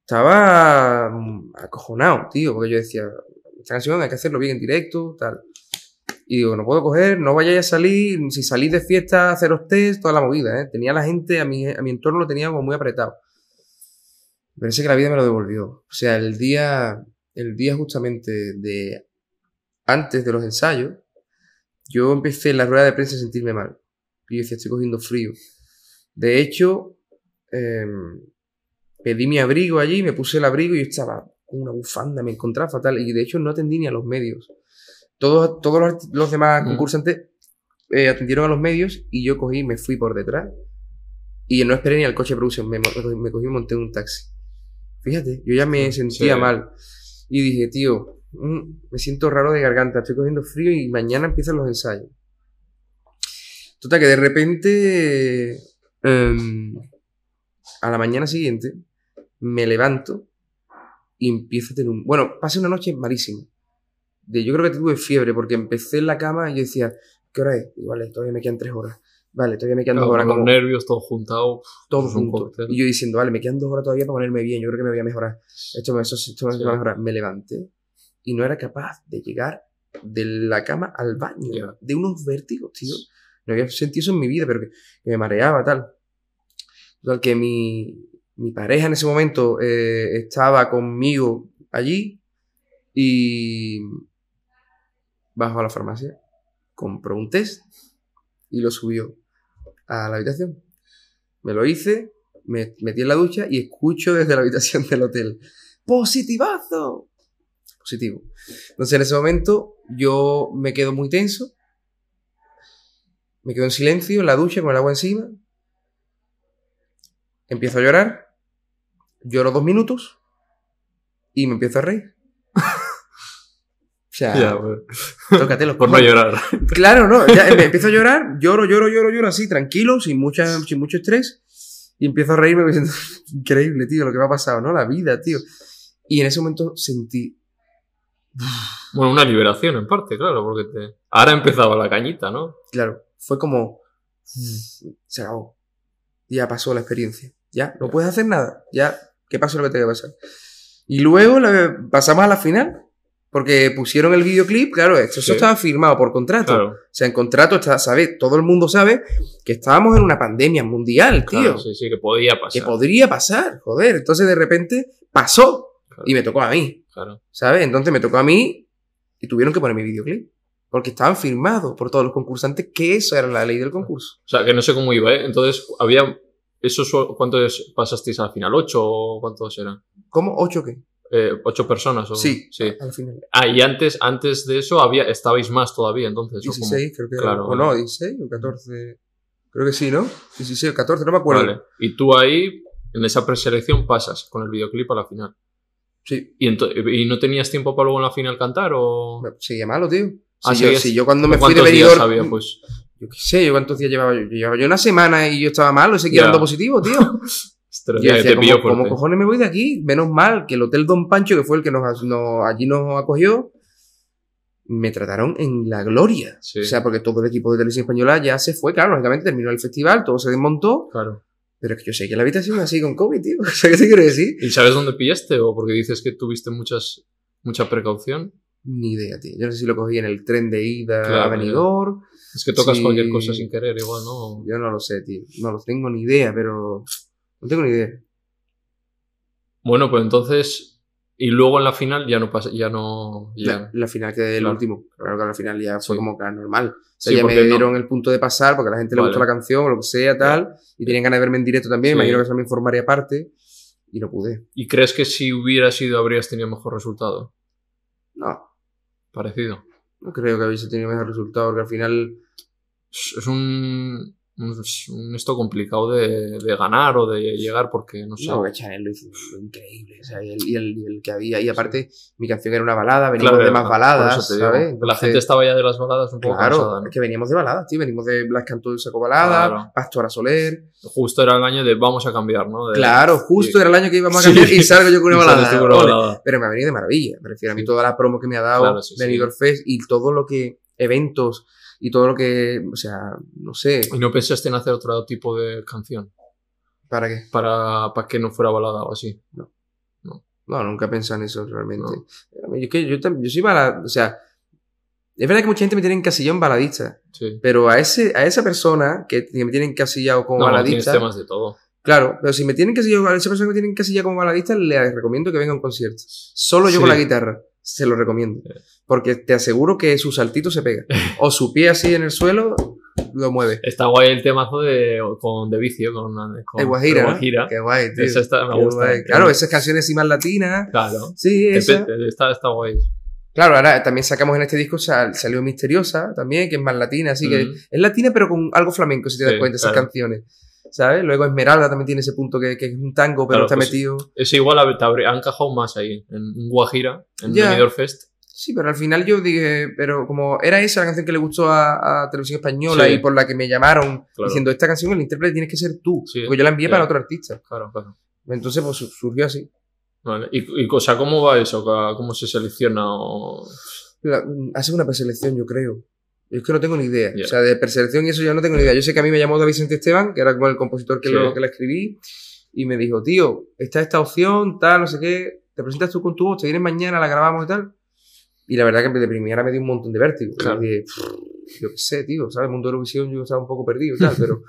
Estaba mm, acojonado, tío, porque yo decía, esta canción hay que hacerlo bien en directo, tal. Y digo, no puedo coger, no vayáis a salir, si salís de fiesta, haceros test, toda la movida, ¿eh? Tenía la gente, a mi, a mi entorno lo tenía como muy apretado. Parece que la vida me lo devolvió. O sea, el día, el día justamente de antes de los ensayos, yo empecé en la rueda de prensa a sentirme mal. Y yo decía, estoy cogiendo frío. De hecho, em, pedí mi abrigo allí, me puse el abrigo y yo estaba con una bufanda, me encontraba fatal. Y de hecho no atendí ni a los medios. Todos, todos los, los demás Mm. concursantes eh, atendieron a los medios y yo cogí, me fui por detrás. Y no esperé ni al coche de producción, me, me cogí- y monté un taxi. Fíjate, yo ya me Sí. sentía mal. Y dije, tío, mm, me siento raro de garganta, estoy cogiendo frío y mañana empiezan los ensayos. Total, que de repente, em, a la mañana siguiente, me levanto y empiezo a tener un... Bueno, pasé una noche malísima. De, yo creo que tuve fiebre porque empecé en la cama y yo decía, ¿qué hora es? Y vale, todavía me quedan tres horas. Vale, todavía me quedan dos Claro, horas. con Como nervios, todo juntado. todo junto. Y yo diciendo, vale, me quedan dos horas todavía para ponerme bien. Yo creo que me voy a mejorar. Esto me, esto, esto me Sí. va a mejorar. Me levanté y no era capaz de llegar de la cama al baño. Ya. De unos vértigos, tío. No había sentido eso en mi vida, pero que, que me mareaba, tal. Total, que mi, mi pareja en ese momento eh, estaba conmigo allí y bajó a la farmacia, compró un test y lo subió a la habitación. Me lo hice, me metí en la ducha y escucho desde la habitación del hotel. ¡Positivazo! Positivo. Entonces en ese momento yo me quedo muy tenso. Me quedo en silencio en la ducha con el agua encima. Empiezo a llorar. Lloro dos minutos. Y me empiezo a reír. O sea, Ya, tócate los (laughs) por no llorar. Claro, no, ya (laughs) me empiezo a llorar, lloro, lloro, lloro, lloro, así, tranquilo, sin, mucha, sin mucho estrés, y empiezo a reírme (laughs) diciendo, increíble, tío, lo que me ha pasado, ¿no? La vida, tío. Y en ese momento sentí, Bueno, una liberación en parte, claro, porque te... ahora empezaba la cañita, ¿no? claro, fue como, se acabó. Ya pasó la experiencia. Ya, no puedes hacer nada. Ya, que pase lo que tenga que pasar. Y luego la- pasamos a la final. Porque pusieron el videoclip, claro, esto Sí. eso estaba firmado por contrato. Claro, O sea, en contrato está, sabe, todo el mundo sabe que estábamos en una pandemia mundial, tío. claro, sí, sí, que podía que pasar. podría pasar, joder. Entonces de repente pasó Claro, y me tocó a mí, claro. ¿sabes? Entonces me tocó a mí y tuvieron que poner mi videoclip. Porque estaban firmados por todos los concursantes que eso era la ley del concurso. O sea, que no sé cómo iba, ¿eh? Entonces, había... ¿Esos cuántos pasasteis al final? ¿Ocho o cuántos eran? ¿Cómo? ¿Ocho qué? Eh, ¿Ocho personas? O... Sí, sí. al final. Ah, y antes, antes de eso había, estabais más todavía, entonces. ¿o cómo? 16, creo que Claro. O no, 16 o 14. Creo que sí, ¿no? 16 o 14, no me acuerdo. Vale. Y tú ahí, en esa preselección, pasas con el videoclip a la final. Sí, ¿Y, ¿Y no tenías tiempo para luego en la final cantar o...? seguía malo, tío. Si, Ah, yo, seguías- si yo cuando me fui de ¿Cuántos días Benidorm... había, pues? Yo qué sé, yo cuántos días llevaba yo. Yo llevaba yo una semana y yo estaba malo y seguía Ya. dando positivo, tío. (laughs) Ostras, Yo ya, decía, te pilló ¿cómo, cómo fuerte. cojones me voy de aquí? Menos mal que el Hotel Don Pancho, que fue el que nos, nos- allí nos acogió, me trataron en la gloria. Sí. O sea, porque todo el equipo de televisión española ya se fue, claro, lógicamente terminó el festival, todo se desmontó, Claro. pero es que yo sé que la habitación así con COVID, tío. (laughs) O sea, ¿qué te quiero decir? ¿Y sabes dónde pillaste? ¿O porque dices que tuviste muchas, mucha precaución? Ni idea, tío. Yo no sé si lo cogí en el tren de ida Claro, a Benidorm. Es que tocas Sí. cualquier cosa sin querer, igual, ¿no? Yo no lo sé, tío. No lo tengo ni idea, pero... No tengo ni idea. Bueno, pues entonces, Y luego en la final ya no pasa, ya no. Ya... La, la final que el Claro. último. Claro que la final ya fue Sí. como que normal. O sea, Sí, ya me no- dieron el punto de pasar porque a la gente le gustó la canción o lo que sea, tal. Y tenían ganas de verme en directo también. Sí. Imagino que eso me informaría aparte. Y no pude. ¿Y crees que si hubiera sido habrías tenido mejor resultado? No, Parecido. no creo que hubiese tenido mejor resultado porque al final. Es un, un, un esto complicado de, de ganar o de llegar porque no sé. No, Chanel lo hizo increíble. O sea, y el, y el nivel que había. Y aparte, mi canción era una balada, veníamos Claro, de más baladas. ¿sabes? la Entonces, gente estaba ya de las baladas un poco Claro, cansada, ¿no? es que veníamos de baladas, tío. Venimos de Blas Cantó y Saco Balada, Claro. Pastora Soler. Justo era el año de vamos a cambiar, ¿no? De- Claro, justo sí. era el año que íbamos a Sí. cambiar y salgo yo con una (laughs) Y balada. con una balada. Pero me ha venido de maravilla. Me refiero a mí Sí. toda la promo que me ha dado Claro, sí, sí. Benidorm Fest y todo lo que. eventos y todo lo que. O sea, no sé. ¿Y no pensaste en hacer otro tipo de canción? ¿Para qué? Para, para que no fuera balada o así. No, nunca he pensado en eso realmente. No. Yo, que yo, yo soy balada. O sea. Es verdad que mucha gente me tiene encasillado en baladista. Sí. Pero a, ese, a esa persona que, que me tiene encasillado como No, baladista. temas de todo. Claro, pero si me tienen encasillado, a esa persona que me tiene encasillado como baladista, le recomiendo que venga a un concierto. Solo yo con Sí. la guitarra. Se lo recomiendo. Sí. Porque te aseguro que su saltito se pega. (laughs) O su pie así en el suelo lo mueve. Está guay el temazo de, con de vicio, con, con El Guajira. ¿no? Guajira. Qué guay, tío. Esa está- me Qué gusta. guay. Claro, esas canciones así más latinas. Claro. Sí, esa. pe- Está, está guay. Claro, ahora también sacamos en este disco, sal- salió Misteriosa también, que es más latina, así que es latina pero con algo flamenco, si te das Sí, cuenta, esas claro. canciones. ¿Sabes? Luego Esmeralda también tiene ese punto que, que es un tango, pero Claro, está pues- metido. Eso igual habría- ha encajado más ahí, en Guajira, en Ya. Benidorm Fest. Sí, pero al final yo dije, pero como era esa la canción que le gustó a, a Televisión Española Sí. y por la que me llamaron Claro. diciendo, esta canción el intérprete tienes que ser tú. Sí, porque yo la envié ya. para otro artista. Claro, claro. Entonces, pues su- surgió así. Vale. ¿Y, y cosa, cómo va eso? ¿Cómo se selecciona? o- La- hace una preselección, yo creo. Yo es que no tengo ni idea. Ya. O sea, de preselección y eso yo no tengo ni idea. Yo sé que a mí me llamó David Vicente Esteban, que era como el compositor que, Sí. lo, que la escribí, y me dijo, tío, está esta opción, tal, no sé qué, te presentas tú con tu voz, te vienes mañana, la grabamos y tal. Y la verdad que de primera me dio un montón de vértigo. Claro. Y dije, "Pff, yo qué sé, tío, ¿sabes? El mundo de Eurovisión yo estaba un poco perdido y tal, (laughs) pero...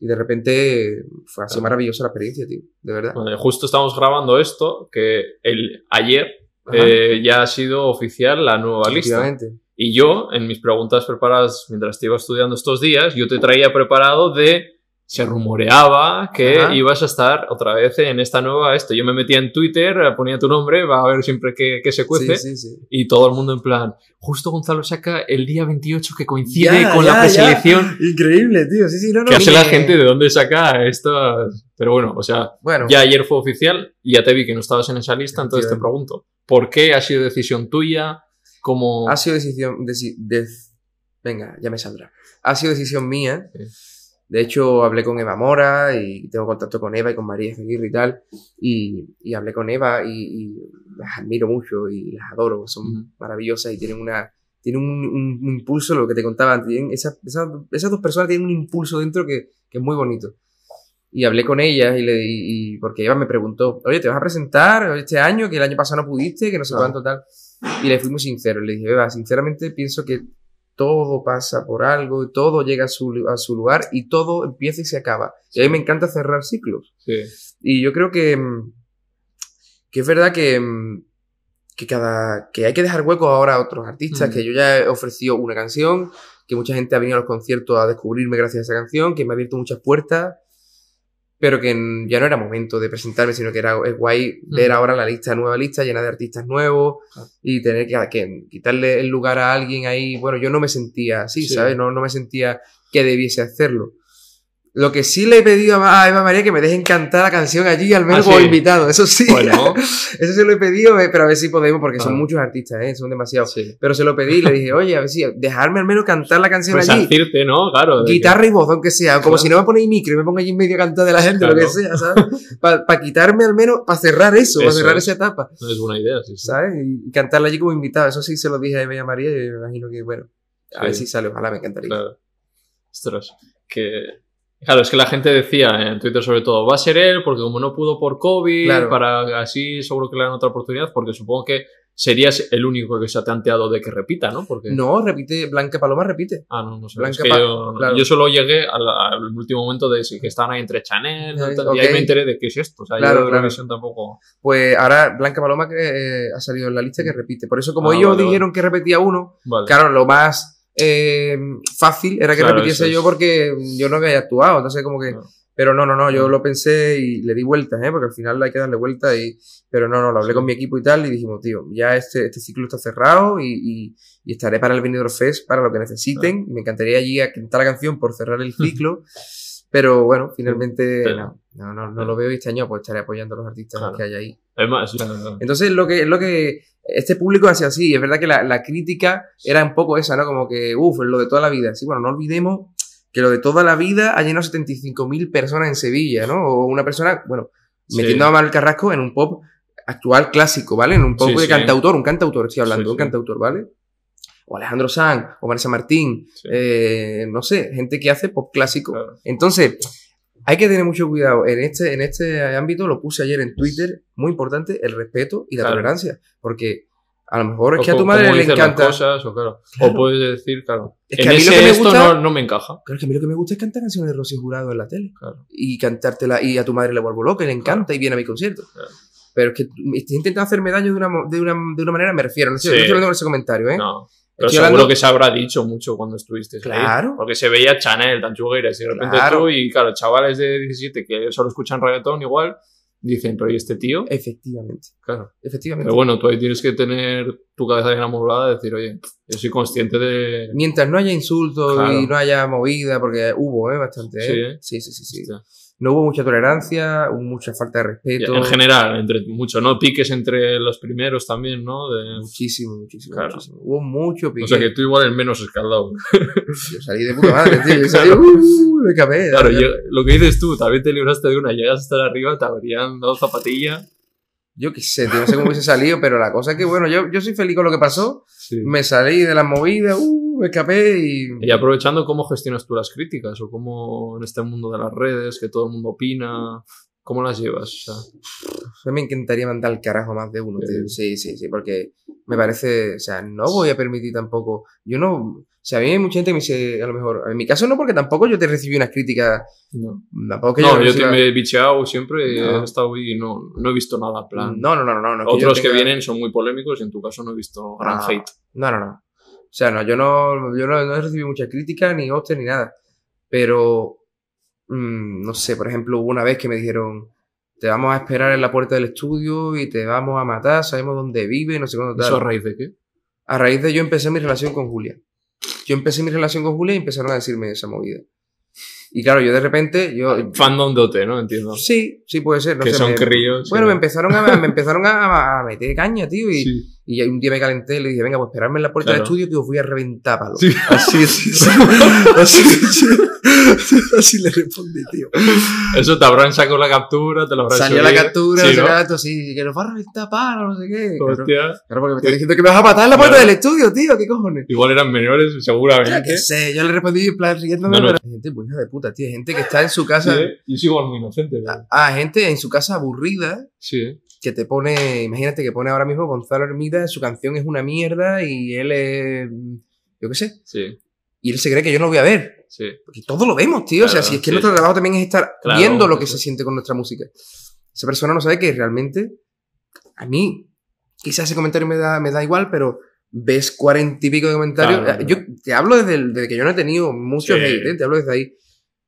Y de repente fue así Claro. maravillosa la experiencia, tío, de verdad. Vale, justo estamos grabando esto, que el, ayer eh, ya ha sido oficial la nueva lista. Y yo, en mis preguntas preparadas mientras te iba estudiando estos días, yo te traía preparado de. Se rumoreaba que Ajá. ibas a estar otra vez en esta nueva esto. Yo me metía en Twitter, ponía tu nombre, va a ver siempre qué, qué se cuece. Sí, sí, sí. Y todo el mundo en plan, justo Gonzalo saca el día 28 que coincide Ya, con ya, la preselección. ya. Increíble, tío. Sí, sí, no, no. ¿Qué hace la gente? ¿De dónde saca estas? Pero bueno, o sea, Bueno, ya ayer fue oficial y ya te vi que no estabas en esa lista, entonces te pregunto, ¿por qué ha sido decisión tuya? ¿Cómo...? Ha sido decisión. deci- de- venga, ya me saldrá. Ha sido decisión mía. Sí. De hecho, hablé con Eva Mora y tengo contacto con Eva y con María Seguirre y tal. Y, y hablé con Eva y, y las admiro mucho y las adoro. Son maravillosas y tienen una. Tienen un, un- un impulso, lo que te contaba tienen esas, esas, esas dos personas tienen un impulso dentro que, que es muy bonito. Y hablé con ellas y le y, y- porque Eva me preguntó, oye, ¿te vas a presentar este año? Que el año pasado no pudiste, que no sé cuánto tal. Y le fui muy sincero. Le dije, Eva, sinceramente pienso que todo pasa por algo, todo llega a su, a su lugar y todo empieza y se acaba. Y a mí me encanta cerrar ciclos. Sí. Y yo creo que, mm, que es verdad que, mm, que, cada, que hay que dejar hueco ahora a otros artistas, Mm. que yo ya he ofrecido una canción, que mucha gente ha venido a los conciertos a descubrirme gracias a esa canción, que me ha abierto muchas puertas, pero que ya no era momento de presentarme, sino que era es guay ver Mm. ahora la lista, nueva lista llena de artistas nuevos y tener que, que quitarle el lugar a alguien ahí. Bueno, yo no me sentía así, Sí. ¿sabes? No, no me sentía que debiese hacerlo. Lo que sí le he pedido a Eva María que me dejen cantar la canción allí, al menos Ah, como sí. invitado. Eso sí. Bueno, (laughs) Eso se lo he pedido, eh, pero a ver si podemos, porque son Ah. muchos artistas, ¿eh? son demasiados. sí. Pero se lo pedí y le dije, oye, a ver si, dejarme al menos cantar la canción Pues allí. decirte, ¿no? Claro. que- Guitarra y voz, aunque sea. Como Claro. si no me ponéis micro y me pongo allí en medio a cantar de la gente, lo que sea, ¿sabes? (laughs) Para quitarme al menos, para cerrar eso, para cerrar es. esa etapa, No es buena idea, sí, sí. ¿sabes? Y cantarla allí como invitado. Eso sí se lo dije a Eva María y me imagino que, bueno, a ver si sale, ojalá me encantaría. Claro. Ostras. Que. Claro, es que la gente decía en Twitter sobre todo, va a ser él porque como no pudo por COVID, Claro. para así seguro que le dan otra oportunidad, porque supongo que serías el único que se ha tanteado de que repita, ¿no? Porque... No, repite, Blanca Paloma repite. Ah, no, no sé. Blanca Es que yo, claro. yo solo llegué al, al último momento de sí, que estaban ahí entre Chanel Eh, tal, ok. y ahí me enteré de qué es esto. O sea, Claro, yo claro. Eurovisión tampoco. Pues ahora Blanca Paloma que eh, ha salido en la lista que repite. Por eso, como Ah, ellos vale, dijeron que repetía uno, Vale. claro, lo más eh, fácil era que Claro, repitiese yo porque yo no había actuado. Entonces, como que. Claro. Pero no, no, no, yo Mm. lo pensé y le di vueltas, ¿eh? Porque al final hay que darle vueltas y... Pero no, no, lo hablé con mi equipo y tal y dijimos, tío, ya este, este ciclo está cerrado y, y- y estaré para el Benidorm Fest para lo que necesiten. Me encantaría allí a cantar la canción por cerrar el (laughs) ciclo. Pero bueno, finalmente Sí. no, no, no, no lo veo y este año pues estaré apoyando a los artistas Claro. que hay ahí. Es más, Entonces, lo que, lo que este público hace así, es verdad que la, la crítica era un poco esa, ¿no? Como que, uff, lo de toda la vida. Sí, bueno, no olvidemos que lo de toda la vida ha llenado 75.000 personas en Sevilla, ¿no? O una persona, bueno, Sí. metiendo a Manuel Carrasco en un pop actual clásico, ¿vale? En un pop Sí, de sí. cantautor, un cantautor, estoy hablando, un cantautor, ¿vale? O Alejandro Sanz, o Vanessa Martín, eh, no sé, gente que hace pop clásico. Claro. Entonces, hay que tener mucho cuidado. En este, en este ámbito, lo puse ayer en Twitter, muy importante, el respeto y la Claro. tolerancia. Porque a lo mejor es O que a tu madre le encanta. cosas, o, claro. (laughs) Claro. o puedes decir, claro. Es que en a mí lo ese que me esto gusta- no, no me encaja. Claro, que a mí lo que me gusta es cantar canciones de Rocío Jurado en la tele. Claro. Y cantártela, y a tu madre le vuelvo loca, le encanta y viene a mi concierto. Claro. Pero es que estoy intentando hacerme daño de una, de una, de una manera, me refiero. No, sé, Sí. estoy hablando con ese comentario, ¿eh? No. Pero Estoy seguro hablando- que se habrá dicho mucho cuando estuviste ahí. Claro. Porque se veía Chanel, tan chugueiras, y de repente Claro. tú, y claro, chavales de 17 que solo escuchan reggaetón igual, dicen, pero ¿y este tío? Efectivamente. Claro. Efectivamente. Pero bueno, tú ahí tienes que tener tu cabeza bien amoblada y decir, oye, yo soy consciente de... Mientras no haya insultos Claro. y no haya movida, porque hubo, ¿eh? Bastante, Sí, ¿eh? ¿eh? Sí, sí, sí, sí. No hubo mucha tolerancia, hubo mucha falta de respeto. En general, entre mucho, ¿no? Piques entre los primeros también, ¿no? De... Muchísimo, muchísimo, Claro. muchísimo. Hubo mucho pique. O sea que tú igual el menos escaldado. Yo salí de puta madre, tío. Yo (laughs) salí, uh, me acabé. Claro, yo- lo que dices tú, también te libraste de una, llegas hasta arriba, te habrían dado zapatilla. Yo qué sé, tío, no sé cómo hubiese salido, pero la cosa es que, bueno, yo, yo soy feliz con lo que pasó. Sí. Me salí de las movidas, uh, me escapé y... Y aprovechando, ¿cómo gestionas tú las críticas? O cómo en este mundo de las redes, que todo el mundo opina, ¿cómo las llevas? O sea, Yo me encantaría mandar al carajo a más de uno, Sí. tío. Sí, sí, sí, porque me parece, o sea, no voy a permitir tampoco, yo no, o sea, a mí hay mucha gente que me dice, a lo mejor, en mi caso no, porque tampoco yo te recibí unas críticas, no. tampoco que No, yo reciba- te me he bicheado siempre, y No. he estado y no, no he visto nada, plan. No, no, no, no, no. yo Otros que tenga- vienen son muy polémicos y en tu caso no he visto gran Ah. hate. No, no, no. O sea, no, yo no, yo no, no he recibido muchas críticas, ni hostias, ni nada. Pero, mm, no sé, por ejemplo, hubo una vez que me dijeron, te vamos a esperar en la puerta del estudio y te vamos a matar, sabemos dónde vive, no sé cuándo tal. ¿Eso a raíz de qué? A raíz de yo empecé mi relación con Julia. Yo empecé mi relación con Julia y empezaron a decirme esa movida. Y claro, yo de repente, yo... Fandom de OT, ¿no? Entiendo. Sí, sí puede ser. No que sé, son me- críos. Bueno, me empezaron, a, me (laughs) empezaron a, a meter caña, tío, y, Sí. y un día me calenté y le dije, venga, pues esperarme en la puerta del Claro. estudio que os voy a reventar, palo. Sí. (laughs) Así, así, así, así, (laughs) así le respondí, tío. Eso te habrán sacado la captura, te lo habrán Salió la captura, Sí, no sí, que nos va a reventar palo, no sé qué. Hostia. claro, porque me estás diciendo que me vas a matar en la puerta del estudio, tío, ¿qué cojones? Igual eran menores, Ya seguramente. que sé, yo le respondí en plan riéndome, No, no. pero gente hija de puta, tío, gente que está en su casa, Sí, y es igual muy inocente. pero- ah, gente en su casa aburrida, Sí, que te pone, imagínate que pone ahora mismo Gonzalo Hermida, su canción es una mierda y él es, yo qué sé, sí, y él se cree que yo no lo voy a ver. Sí. Porque todo lo vemos, tío. o sea, Claro, si es que sí. nuestro trabajo también es estar Claro, viendo lo que eso. se siente con nuestra música. Esa persona no sabe que realmente, a mí, quizás ese comentario me da, me da igual, pero ves cuarenta y pico de comentarios. Claro, yo te hablo desde, el- desde que yo no he tenido muchos Sí. hate, te hablo desde ahí.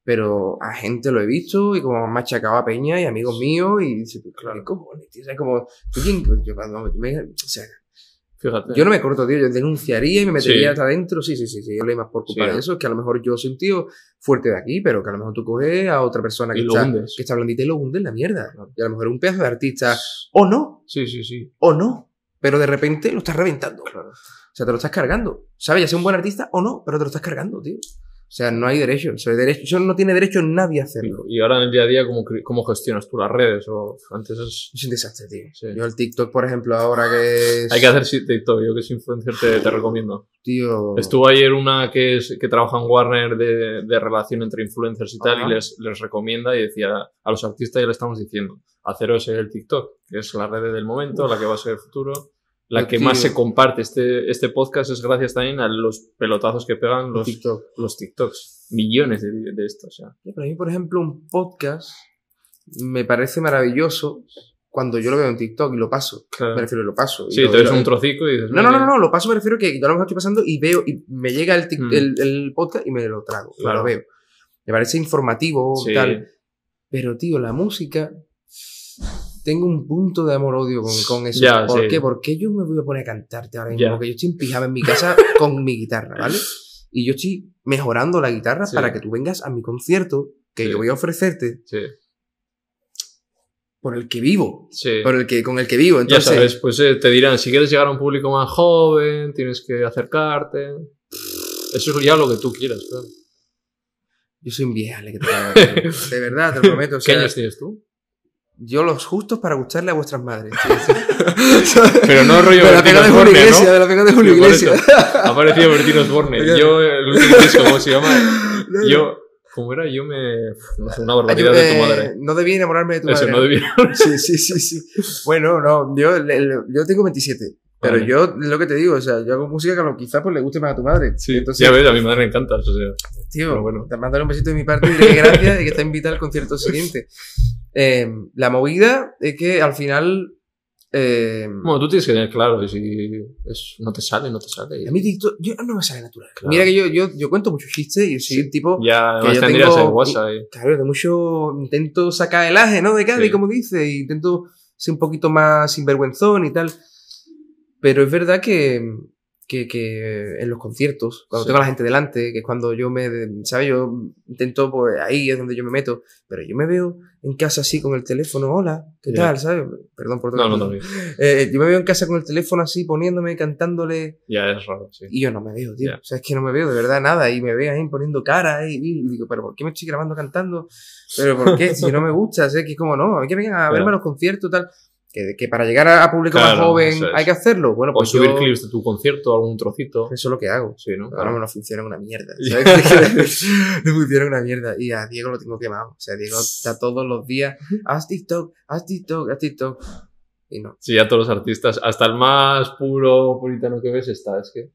Pero a gente lo he visto y como machacado a Peña y amigos míos y dice, claro, ¿qué cojones, tío? O sea, como, ¿tú quién? Yo, cuando me- o sea, Fíjate. yo no me corto, tío. Yo denunciaría y me metería Sí. hasta adentro. Sí, sí, sí, sí. Yo le más por culpa Sí. de eso. Que a lo mejor yo soy un tío fuerte de aquí, pero que a lo mejor tú coges a otra persona que, está, hundes. que está blandita y lo hundes en la mierda. Y a lo mejor es un pedazo de artista. O no, Sí, sí, sí. o no. Pero de repente lo estás reventando. Claro. O sea, te lo estás cargando. ¿Sabes? Ya sea un buen artista o no, pero te lo estás cargando, tío. O sea, no hay derecho. De derecho, eso no tiene derecho nadie a hacerlo. Y ahora en el día a día, ¿cómo, cómo gestionas tú las redes? O antes es... Es un desastre, tío. Sí. Yo el TikTok, por ejemplo, ahora que es... Hay que hacer TikTok, yo que soy influencer te, te recomiendo. Tío... Estuvo ayer una que, es, que trabaja en Warner de, de relación entre influencers y tal y les, les recomienda y decía a los artistas ya le estamos diciendo, haceros el TikTok, que es la red del momento, la que va a ser el futuro. La que más se comparte este, este podcast es gracias también a los pelotazos que pegan los, TikTok. los TikToks. Millones de, de estos. O sea. Para mí, por ejemplo, un podcast me parece maravilloso cuando yo lo veo en TikTok y lo paso. Claro. Me refiero, lo paso. y Sí, lo- te ves lo- un trocico y dices. No, no, no, "Mira, no, lo paso me refiero que yo a lo mejor estoy pasando y veo, y me llega el, tic- Mm. el, el podcast y me lo trago, y Claro. lo veo. Me parece informativo, Sí. tal. Pero, tío, la música. Tengo un punto de amor-odio con, con eso. Ya, ¿Por sí. qué? ¿Por qué yo me voy a poner a cantarte ahora mismo? Ya. Porque yo estoy en pijama en mi casa (laughs) con mi guitarra, ¿vale? Y yo estoy mejorando la guitarra Sí. para que tú vengas a mi concierto que Sí. yo voy a ofrecerte Sí, por el que vivo. sí. Por el que, con el que vivo. Ya Entonces, sabes, pues eh, te dirán, si quieres llegar a un público más joven, tienes que acercarte. Eso es ya lo que tú quieras, claro. yo soy un tío. (laughs) De verdad, te lo prometo. o ¿Qué sea, años tienes tú? Yo los justos para gustarle a vuestras madres. (laughs) Pero no rollo de la pega de Julio Iglesias, ¿no? de la pega de Julio Iglesias. eso. Ha aparecido Bertino Osborne. (laughs) Yo, el último disco, ¿cómo se llama? Yo, ¿cómo era? Yo me... Una barbaridad de tu eh, madre. No debí enamorarme de tu Eso, madre. no debía... Sí, sí, sí, sí. Bueno, no, yo, yo tengo 27. Pero Vale. yo, lo que te digo, o sea, yo hago música que a lo quizás pues le guste más a tu madre. Sí, Entonces, ya ves, a mi madre le encanta. O sea, tío, bueno. te mandaré un besito de mi parte y que gracias y que está invitada al concierto siguiente. Eh, la movida es que al final... eh, bueno, tú tienes que tener claro que si es, no te sale, no te sale. a mí TikTok, yo no me sale natural. Claro. Mira que yo, yo, yo cuento muchos chistes y soy el tipo... Ya, que yo tengo- el WhatsApp. Claro, de mucho intento sacar el aje, ¿no? De Cádiz, Sí. como dice, e intento ser un poquito más sinvergüenzón y tal. Pero es verdad que, que, que en los conciertos, cuando Sí. tengo a la gente delante, que es cuando yo me, ¿sabes? Yo intento, pues ahí es donde yo me meto, pero yo me veo en casa así con el teléfono, hola, ¿qué Ya. tal? ¿Sabes? Perdón por No, no, todo. no. Eh, yo me veo en casa con el teléfono así, poniéndome, cantándole, Ya es raro, sí. y yo no me veo, tío. Ya. O sea, es que no me veo de verdad nada. Y me veo ahí poniendo cara y, y digo, pero ¿por qué me estoy grabando cantando? ¿Pero por qué? Si no me gusta, sé que es como, no, hay que vengan a (laughs) verme a los conciertos tal. Que, que para llegar a, a público más Claro, joven es. hay que hacerlo. Bueno, O pues subir yo- clips de tu concierto, algún trocito. Eso es lo que hago. Sí, ¿no? Ahora no funciona una mierda. (laughs) No (laughs) (laughs) funciona una mierda. Y a Diego lo tengo quemado. O sea, Diego está todos los días, haz TikTok, haz TikTok, haz TikTok. Y no. Sí, ya todos los artistas, hasta el más puro puritano que ves está, es que.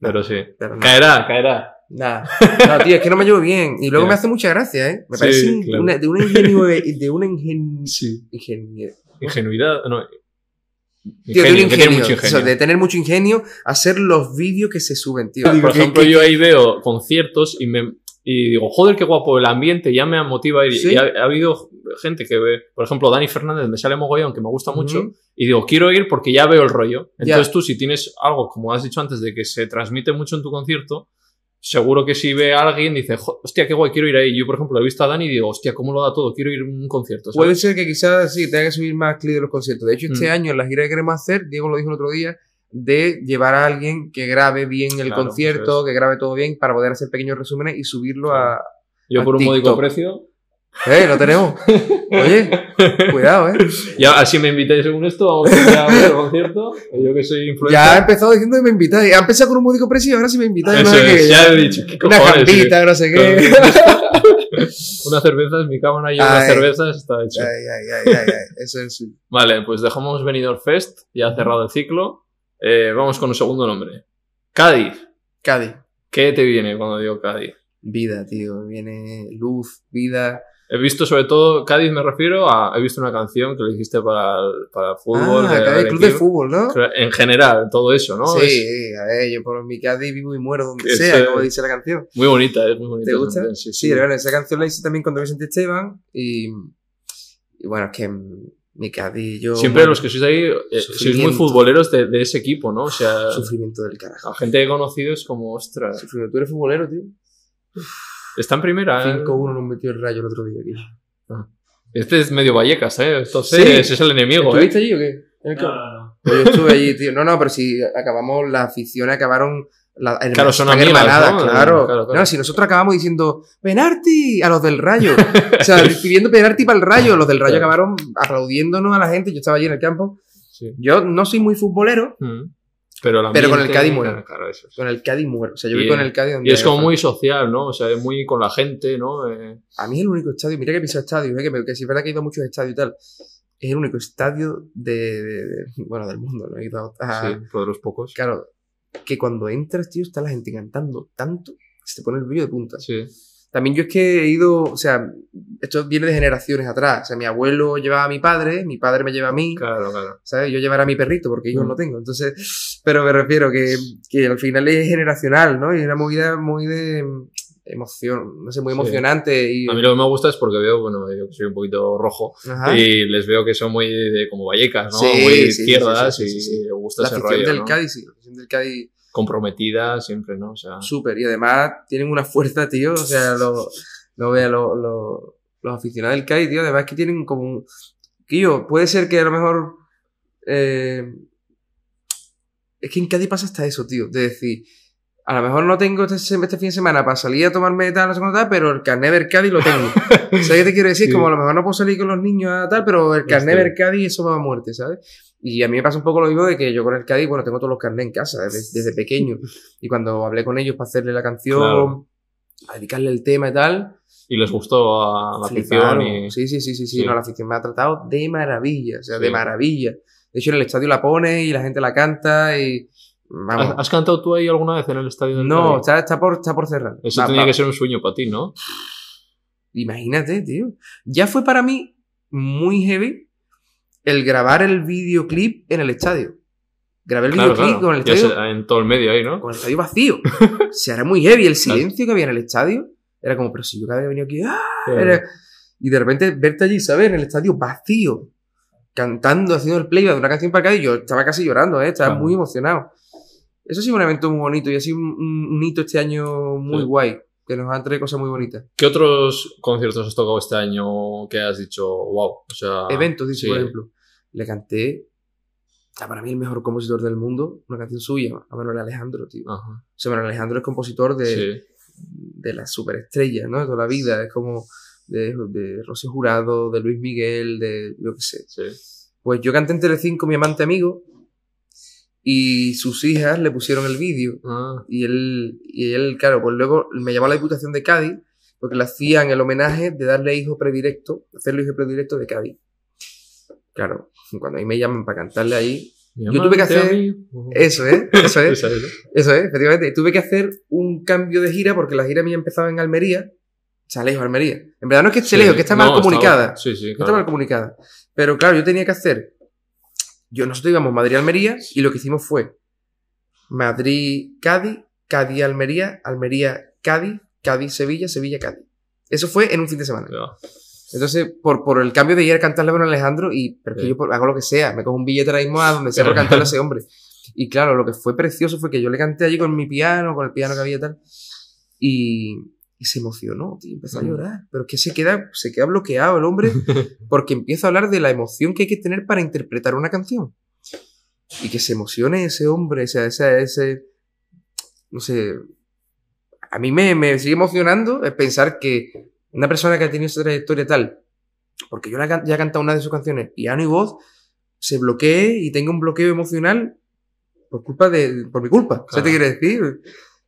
Pero sí. Pero no. Caerá, caerá. Nada. No, tío, es que no me llevo bien. Y luego me hace mucha gracia, ¿eh? Me Sí, parece claro. una- de una ingenio... De una ingen... Sí. Ingenuidad, no. Tío, de un Ingenio, que ingenio. mucho Eso, ingenio. de tener mucho ingenio, hacer los vídeos que se suben, tío. Por ejemplo, yo ahí veo conciertos y me y digo, joder, qué guapo el ambiente, ya me motiva a ir. Sí. Y ha, ha habido gente que ve, por ejemplo, Dani Fernández me sale mogollón, que me gusta mucho, y digo, quiero ir porque ya veo el rollo. Ya. Entonces tú, si tienes algo, como has dicho antes, de que se transmite mucho en tu concierto, seguro que si ve a alguien, dice, "Jo- hostia, qué guay, quiero ir ahí. Yo, por ejemplo, he visto a Dani y digo, hostia, cómo lo da todo, quiero ir a un concierto. Puede ser que quizás sí, tenga que subir más clips de los conciertos. De hecho, este Mm. año en la gira que queremos hacer, Diego lo dijo el otro día, de llevar a alguien que grabe bien el Claro, concierto, que grabe todo bien, para poder hacer pequeños resúmenes y subirlo a... Yo a por un módico precio. ¡Eh, lo tenemos! Oye, cuidado, ¿eh? Ya, así me invitáis según esto, vamos a ver el concierto. Yo que soy influencer. Ya ha empezado diciendo que me invitáis. Ha empezado con un módico precio y ahora sí me invitáis. Eso no sé es, qué, ya he dicho, ¿qué Una cojones, jambita, no sé qué. (laughs) Una cerveza, en mi cámara y unas Ay. cervezas está hecho. Ay, ay, ay, ay, ay. Eso es sí. Vale, pues dejamos Benidorm Fest, ya ha cerrado el ciclo. Eh, vamos con un segundo nombre. Cádiz. Cádiz. ¿Qué te viene cuando digo Cádiz? Vida, tío. Viene luz, vida. He visto sobre todo, Cádiz me refiero a, he visto una canción que le hiciste para el, para el fútbol. ah, Cádiz Club de. Fútbol, ¿no? En general, todo eso, ¿no? sí, Es a ver, yo por mi Cádiz vivo y muero donde sea, como dice la canción. muy bonita, es muy bonita. ¿Te gusta? canción, Sí, Sí, sí. bueno, esa canción la hice también con Vicente Esteban y, y bueno, es que mi Cádiz, yo... Siempre bueno, los que sois ahí, eh, sois muy futboleros de, de ese equipo, ¿no? O sea, Sufrimiento del carajo. la gente que he conocido es como, ostras, Sufrimiento. Tú eres futbolero, tío. Está en primera. ¿eh? 5-1 nos metió el rayo el otro día aquí. Este es medio Vallecas, ¿eh? Entonces, Sí. ese es el enemigo, ¿eh? ¿Estuviste allí o qué? En el campo. Pues yo estuve allí, tío. No, no, pero si acabamos, las aficiones acabaron. La, herma- Claro, son amigas, hermanadas, ¿no? Claro. Claro, claro. No, si nosotros acabamos diciendo penalti a los del Rayo. (laughs) o sea, pidiendo penalti para el Rayo. Los del Rayo Claro. acabaron aplaudiéndonos a la gente. Yo estaba allí en el campo. Sí. Yo no soy muy futbolero, Mm. Pero, Pero con el Cádiz muere. Claro, eso es. con el Cádiz muero. O sea, yo voy con el Cádiz donde Y es como muy social, ¿no? O sea, es muy con la gente, ¿no? Eh, A mí el único estadio, mira que he pisado estadios, ¿eh? que, que sí es verdad que he ido a muchos estadios y tal. es el único estadio de, de- de- bueno, del mundo, no he ido a, Sí, por de los pocos. claro, que cuando entras, tío, está la gente cantando tanto que se te pone el brillo de punta. Sí. También yo es que he ido, o sea, esto viene de generaciones atrás. O sea, mi abuelo llevaba a mi padre, mi padre me lleva a mí, Claro, claro. ¿sabes? Yo llevaré a mi perrito porque hijos Mm. no tengo. Entonces, pero me refiero que, que al final es generacional, ¿no? Y es una movida muy de emoción, no sé, muy Sí. emocionante. Y, A mí lo que me gusta es porque veo, bueno, yo soy un poquito rojo Ajá. y les veo que son muy de como vallecas, ¿no? Sí, muy sí, sí, izquierdas sí, sí, sí, sí. y me gusta la ese rollo, del ¿no? Cádiz, sí, la del Cádiz Comprometidas siempre, ¿no? O sea, súper. Y además tienen una fuerza, tío. O sea, lo, lo vea, lo- lo- los aficionados del Cádiz, tío. Además que tienen como un. Tío, puede ser que a lo mejor. eh, es que en Cádiz pasa hasta eso, tío. De decir, a lo mejor no tengo este, este fin de semana para salir a tomarme tal, no sé tal, pero el carnet del Cádiz lo tengo. (laughs) ¿Sabes qué te quiero decir? Sí. Como a lo mejor no puedo salir con los niños a tal, pero el carnet del Cádiz, eso va a muerte, ¿sabes? Y a mí me pasa un poco lo mismo de que yo con el Cádiz, bueno, tengo todos los carnets en casa desde, desde pequeño. Y cuando hablé con ellos para hacerle la canción, Claro. para dedicarle el tema y tal, y les gustó a la afición fliparon. y... Sí, sí, sí, sí, sí. No, la afición me ha tratado de maravilla, o sea, Sí. de maravilla. De hecho, en el estadio la pone y la gente la canta y. Vamos. ¿Has, cantado tú ahí alguna vez en el estadio del no, está, está, por, está por cerrar. Eso Va, tenía va. que ser un sueño para ti, ¿no? Imagínate, tío. Ya fue para mí muy heavy el grabar el videoclip en el estadio. Grabé el Claro, videoclip claro. con el estadio, se- en todo el medio ahí, ¿no? con el estadio vacío. (laughs) sea, era muy heavy. El silencio que había en el estadio era como, pero si yo cada vez he venido aquí, ¡ah! Era- Y de repente verte allí, ¿sabes? En el estadio vacío, cantando, haciendo el playback de una canción para acá, y yo estaba casi llorando, ¿eh? Estaba muy emocionado. Eso ha sido un evento muy bonito y ha sido un, un- un hito este año muy Sí. guay, que nos han traído cosas muy bonitas. ¿Qué otros conciertos has tocado este año que has dicho, wow? O sea, Eventos, dice, sí. por ejemplo. Le canté a para mí el mejor compositor del mundo, una canción suya, a Manuel Alejandro, tío. O Ajá. sea, Manuel Alejandro es compositor de, Sí. de las superestrellas, ¿no? De toda la vida. Es como de, de Rocío Jurado, de Luis Miguel, de yo qué sé. sí. Pues yo canté en Telecinco Mi Amante Amigo y sus hijas le pusieron el vídeo. Ah, Y él, y él, claro, pues luego me llamó a la Diputación de Cádiz porque le hacían el homenaje de darle hijo predilecto, hacerle hijo predilecto de Cádiz. Claro, cuando a mí me llaman para cantarle ahí, Yo tuve que hacer- amigo. eso (laughs) es, eso es, eso es, efectivamente. Y tuve que hacer un cambio de gira porque la gira mía empezaba en Almería, o sea, lejos Almería. En verdad no es que esté Sí. que está mal No, comunicada. Sí, sí, No está claro. mal comunicada. Pero claro, yo tenía que hacer. Yo, nosotros íbamos Madrid-Almería y lo que hicimos fue Madrid-Cádiz, Cádiz-Almería, Almería-Cádiz, Cádiz-Sevilla, Sevilla-Cádiz. Eso fue en un fin de semana. Entonces, por, por el cambio de ir a cantarle a Manuel Alejandro, y, pero que yo hago lo que sea, me cojo un billete ahora mismo a donde sea por cantarle a ese hombre. Y claro, lo que fue precioso fue que yo le canté allí con mi piano, con el piano que había y tal, y, y se emocionó, tío, empezó a llorar. Pero que se queda, se queda bloqueado el hombre (laughs) porque empieza a hablar de la emoción que hay que tener para interpretar una canción. Y que se emocione ese hombre, o sea, ese, ese no sé, a mí me, me sigue emocionando pensar que una persona que ha tenido esa trayectoria tal, porque yo la ya he cantado una de sus canciones, piano y voz, se bloquee y tenga un bloqueo emocional por culpa de, por mi culpa. ¿Sabes Claro. qué quiere decir?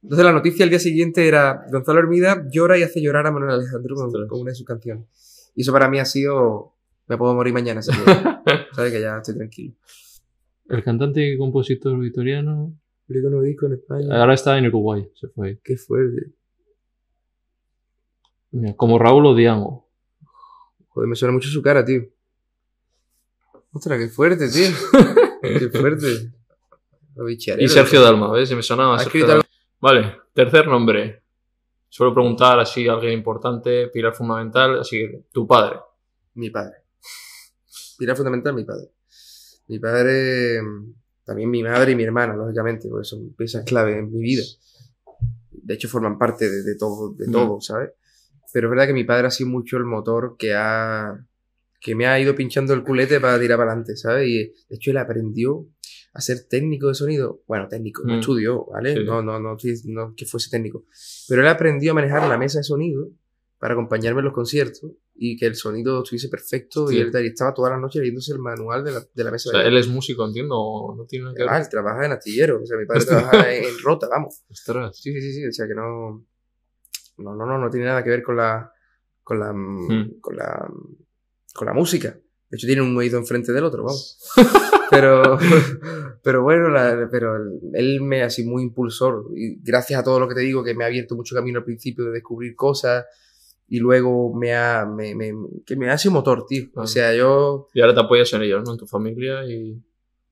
Entonces la noticia al día siguiente era Gonzalo Hermida llora y hace llorar a Manuel Alejandro con, una de sus canciones. Y eso para mí ha sido, me puedo morir mañana, ¿sabes? (laughs) ¿Sabes? Que ya estoy tranquilo. El cantante y compositor vitoriano Publico nuevo disco en España. ahora está en Uruguay, se fue. Qué fuerte. Mira, como Raúl Odiango. Joder, me suena mucho su cara, tío. Ostras, qué fuerte, tío. (laughs) qué fuerte. Lo Y Sergio Dalma, ¿ves? Se me sonaba Sergio Dalma. Vale, tercer nombre. Suelo preguntar así a alguien importante, pilar fundamental, así que tu padre. Mi padre. Pilar fundamental, mi padre. Mi padre, mm, también mi madre y mi hermana, lógicamente, porque son piezas clave en mi vida. De hecho, forman parte de, de todo, de Mm. todo, ¿sabes? Pero es verdad que mi padre ha sido mucho el motor que ha, que me ha ido pinchando el culete para tirar para adelante, ¿sabes? Y de hecho él aprendió a ser técnico de sonido. Bueno, técnico, no Mm. estudió, ¿vale? Sí. No, no, no, no que fuese técnico. Pero él aprendió a manejar la mesa de sonido para acompañarme en los conciertos y que el sonido estuviese perfecto y Sí. él y estaba todas las noches leyéndose el manual de la, de la mesa O sea, de él es músico, entiendo, no tiene nada que ver. Además, él trabaja en astillero, o sea, mi padre trabaja en, en rota, vamos. Ostras. Sí, sí, sí, sí, o sea que no. No, no, no, no tiene nada que ver con la. con la. Mm. con la. con la música. De hecho, tienen un oído enfrente del otro, vamos. (laughs) Pero, (laughs) pero bueno, la- pero él me ha sido muy impulsor. Y gracias a todo lo que te digo, que me ha abierto mucho camino al principio de descubrir cosas. Y luego me ha, me, me- que me ha sido motor, tío. O sea, yo, Y ahora te apoyas en ellos, ¿no? En tu familia y...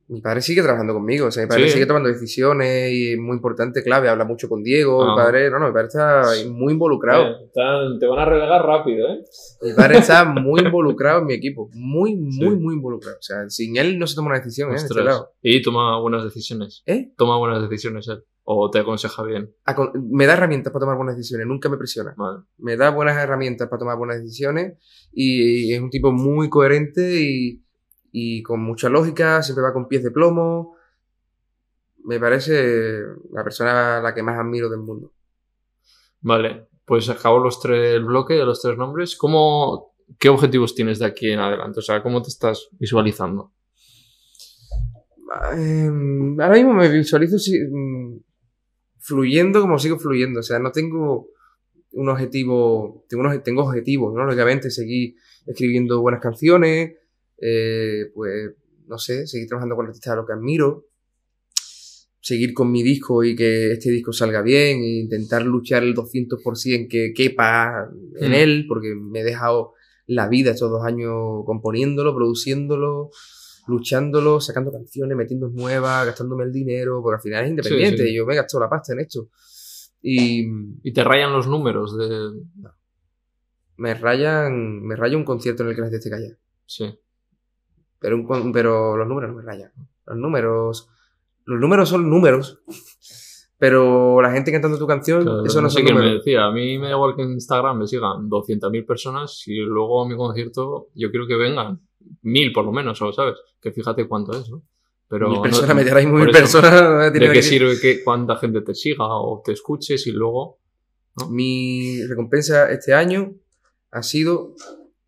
mi padre sigue trabajando conmigo. O sea, mi padre Sí. sigue tomando decisiones y es muy importante, clave. Habla mucho con Diego. Mi padre, no, no, mi padre está muy involucrado. Eh, están- te van a relegar rápido, ¿eh? Mi padre está muy involucrado en mi equipo. Muy, muy, Sí. muy involucrado. O sea, sin él no se toma una decisión, ¿eh? Este lado. Y toma buenas decisiones. ¿Eh? Toma buenas decisiones él. O te aconseja bien. Acon- Me da herramientas para tomar buenas decisiones, nunca me presiona. Vale. Me da buenas herramientas para tomar buenas decisiones y es un tipo muy coherente y, y con mucha lógica, siempre va con pies de plomo. Me parece la persona a la que más admiro del mundo. Vale. Pues acabo los tres, el bloque de los tres nombres. ¿Cómo, ¿Qué objetivos tienes de aquí en adelante? O sea, ¿cómo te estás visualizando? Eh, ahora mismo me visualizo si- mm, fluyendo como sigo fluyendo. O sea, no tengo un objetivo, tengo, unos, tengo objetivos, ¿no? Lógicamente, seguir escribiendo buenas canciones, eh, pues, no sé, seguir trabajando con artistas a los que admiro, seguir con mi disco y que este disco salga bien, e intentar luchar el 200% que quepa en Mm. él, porque me he dejado la vida estos dos años componiéndolo, produciéndolo, luchándolo, sacando canciones, metiendo nuevas, gastándome el dinero, porque al final es independiente, Sí, sí. y yo me he gastado la pasta en esto. Y Y te rayan los números de... me rayan, me raya un concierto en el que la gente esté callada. Sí. Pero, un pero los números no me rayan. Los números, los números son números. Pero la gente cantando tu canción, Claro, eso no, sé son quién me decía. A mí me da igual que en Instagram me sigan 200.000 personas y luego a mi concierto yo quiero que vengan mil por lo menos, ¿o ¿sabes? Que fíjate cuánto es, ¿no? Pero Mil no- personas, me tiráis por mil eso, personas. no (laughs) ¿De qué que- sirve que cuánta gente te siga o te escuches y luego... Mi recompensa este año ha sido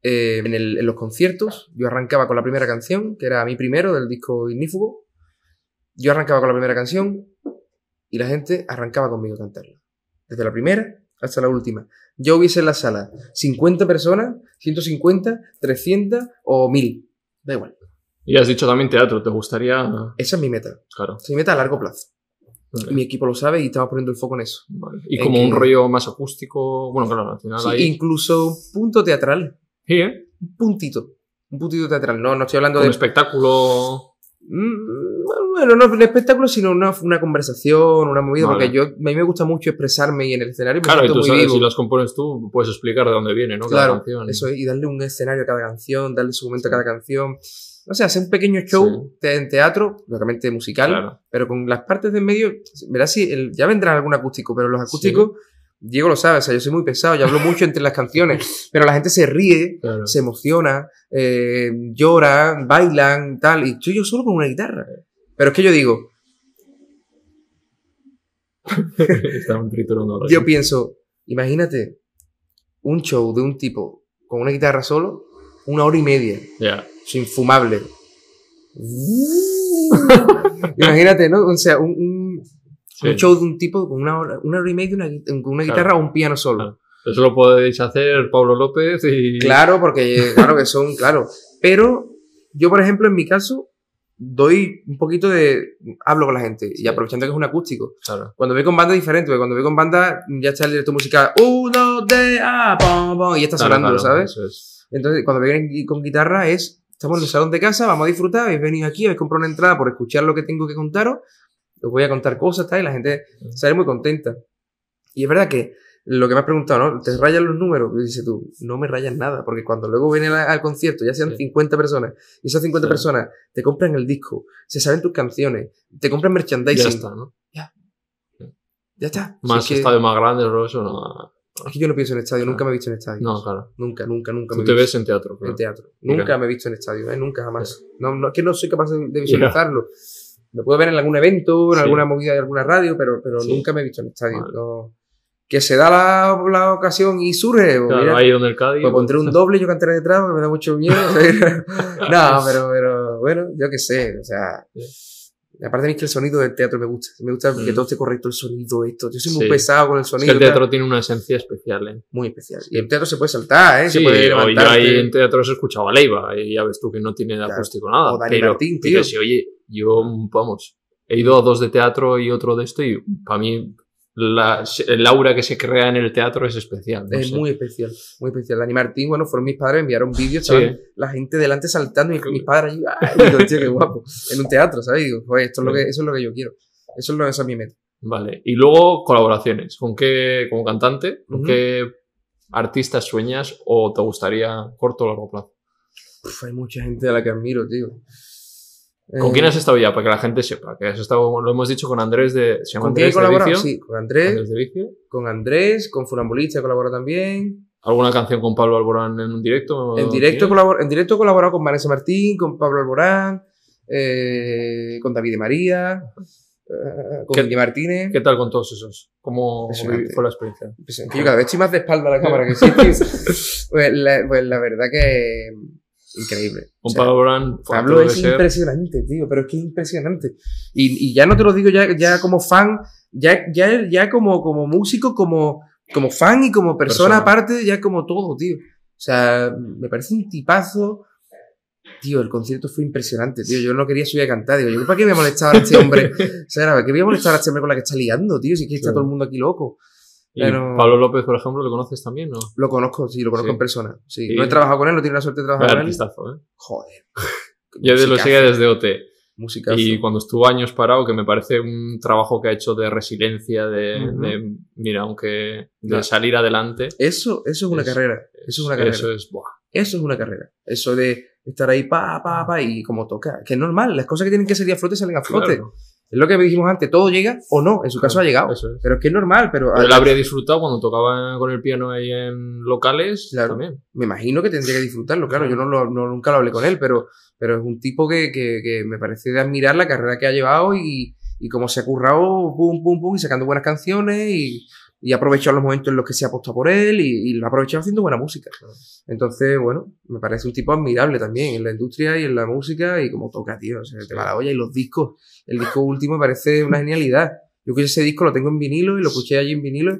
eh, en, el- en los conciertos. Yo arrancaba con la primera canción, que era mi primero del disco Ignífugo. Yo arrancaba con la primera canción y la gente arrancaba conmigo a cantarla. Desde la primera hasta la última. Yo hubiese en la sala 50 personas, 150, 300 o 1000. Da igual. Y has dicho también teatro, ¿te gustaría...? Esa es mi meta. Claro. Es mi meta a largo plazo. Vale. Mi equipo lo sabe y estamos poniendo el foco en eso. Vale. Y en como que- un rollo más acústico... Bueno, claro, al final Sí, incluso un punto teatral. Sí, ¿eh? Un puntito. Un puntito teatral. No, no estoy hablando Con de. espectáculo... Mm, Bueno, no un espectáculo, sino una, una conversación, una movida, Vale. porque yo, a mí me gusta mucho expresarme y en el escenario me Claro, y tú muy sabes, vivo. si las compones tú, puedes explicar de dónde viene, ¿no? Cada Claro, canción. eso es, y darle un escenario a cada canción, darle su momento a cada canción. No sé, hacer un pequeño show te- en teatro, lógicamente musical, Claro. pero con las partes del medio, verás si el- ya vendrá algún acústico, pero los acústicos, Diego lo sabe, o sea, yo soy muy pesado, yo hablo mucho entre las canciones, (laughs) pero la gente se ríe, Claro. se emociona, eh, llora, bailan, tal, y estoy yo solo con una guitarra. Pero es que yo digo, (laughs) yo pienso, imagínate un show de un tipo con una guitarra solo, una hora y media, Ya. es infumable. (laughs) imagínate, ¿no? O sea, un, un- Sí. un show de un tipo con una hora, una hora y media una una Claro. guitarra o un piano solo. Claro. Eso lo podéis hacer Pablo López y. Claro, porque claro que son, claro. Pero yo, por ejemplo, en mi caso, doy un poquito de. Hablo con la gente y Sí. aprovechando que es un acústico. Claro. Cuando voy con banda es diferente, porque cuando voy con banda ya está el directo musical. Uno, de, ah, pom, pom, y ya está sonando, ¿sabes? es. Entonces, cuando vienen con guitarra es. Estamos en el salón de casa, vamos a disfrutar, habéis venido aquí, habéis comprado una entrada por escuchar lo que tengo que contaros, os voy a contar cosas, tal, y la gente sale muy contenta. Y es verdad que lo que me has preguntado, ¿no? ¿Te rayan los números? Y dices tú, no me rayan nada, porque cuando luego viene al, al concierto, ya sean Sí. 50 personas, y esas 50 Sí. personas te compran el disco, se saben tus canciones, te compran merchandising, Ya ya, está, ¿no? está. Si Más es que, estadios más grandes, o eso no. es que yo no pienso en estadio, Claro. nunca me he visto en estadio. No, claro. Nunca, nunca, nunca Tú me te he ves visto en teatro. en claro. teatro. Mira. Nunca me he visto en estadio, ¿eh? Nunca, jamás. No, no, es que no soy capaz de, de visualizarlo. Me puedo ver en algún evento, en Sí. alguna movida de alguna radio, pero, pero Sí. nunca me he visto en estadio. Vale. No. Que se da la, la ocasión y surge. Claro, mira, ahí donde el Cádiz. pues pondré un doble, yo cantaré detrás porque me da mucho miedo. (laughs) no, pero, pero bueno, yo qué sé. O sea, Aparte de mí es que el sonido del teatro me gusta. Me gusta que Mm. todo esté correcto, el sonido, esto. Yo soy muy Sí. pesado con el Es sonido. que el teatro tiene una esencia especial, ¿eh? Muy especial. Y el teatro se puede saltar, ¿eh? Sí, se puede yo ahí en teatro he escuchado a Leiva y ya ves tú que no tiene Claro. acústico nada. O Dani pero, Martín, pero tío. sí, oye, yo, vamos, he ido a dos de teatro y otro de esto y para mí la, el aura que se crea en el teatro es especial. no Es sé. muy especial, muy especial. Dani Martín, bueno, fueron mis padres, enviaron vídeos, Sí. la gente delante saltando y mis padres allí, (laughs) digo, tío, qué guapo. En un teatro, ¿sabes? Y digo, joder, esto es lo que, eso es lo que yo quiero. Eso es lo esa es mi meta. Vale. Y luego colaboraciones. ¿Con qué, como cantante, con qué artistas sueñas o te gustaría corto o largo plazo? Uf, hay mucha gente a la que admiro, tío. ¿Con Eh, quién has estado ya? Para que la gente sepa. Que has estado, lo hemos dicho con Andrés de. ¿Se llama ¿Con quién he Andrés de colaborado? Vicio? Sí, con Andrés, Andrés de Vicio. con Andrés, con Funambulista he colaborado también. ¿Alguna canción con Pablo Alborán en un directo? En directo, colabor- en directo he colaborado con Vanessa Martín, con Pablo Alborán, eh, con David de María, eh, con ¿Qué- Guille Martínez. ¿Qué tal con todos esos? ¿Cómo fue la experiencia? Pues yo cada vez estoy más de espalda a la cámara que (laughs) sí, pues, la, pues la verdad que increíble. Con O sea, Pablo fue- Pablo es ser- impresionante, tío, pero es que es impresionante. Y, y ya no te lo digo ya, ya como fan, ya, ya, ya como, como músico, como, como fan y como persona, Persona. aparte, ya como todo, tío. O sea, me parece un tipazo. Tío, el concierto fue impresionante, tío. Yo no quería subir a cantar. Digo, ¿yo para qué voy a molestar a este hombre? (laughs) O sea, ¿para qué voy a molestar a este hombre con la que está liando, tío? Si es que está todo el mundo aquí loco. Pero- Pablo López, por ejemplo, ¿lo conoces también? ¿no? Lo conozco, sí, lo conozco Sí. en persona. Sí. No he trabajado con él, no tiene la suerte de trabajar con él. artistazo, ¿eh? Joder. (laughs) Yo de lo seguía desde OT. musicazo. Y cuando estuvo años parado, que me parece un trabajo que ha hecho de resiliencia, de, mira, aunque de salir adelante. Eso, eso es una Es- carrera. Eso es una carrera. Eso es, buah. Eso es una carrera. Eso de estar ahí pa, pa, pa y como toca. Que es normal. Las cosas que tienen que salir a flote salen a flote. Claro. Es lo que dijimos antes. Todo llega o no. En su caso ha llegado. Es. Pero es que es normal. Pero Pero él habría disfrutado cuando tocaba con el piano ahí en locales Claro. también. me imagino que tendría que disfrutarlo. Claro, yo no, lo- no- nunca lo hablé con él, pero, pero es un tipo que, que, que me parece de admirar la carrera que ha llevado y, y cómo se ha currado, pum, pum, pum, y sacando buenas canciones y, y ha aprovechado los momentos en los que se ha apostado por él y, y lo ha aprovechado haciendo buena música. Entonces, bueno, me parece un tipo admirable también en la industria y en la música y como toca, tío. O sea, te va la olla y los discos. El disco último me parece una genialidad. Yo que ese disco lo tengo en vinilo y lo escuché allí en vinilo.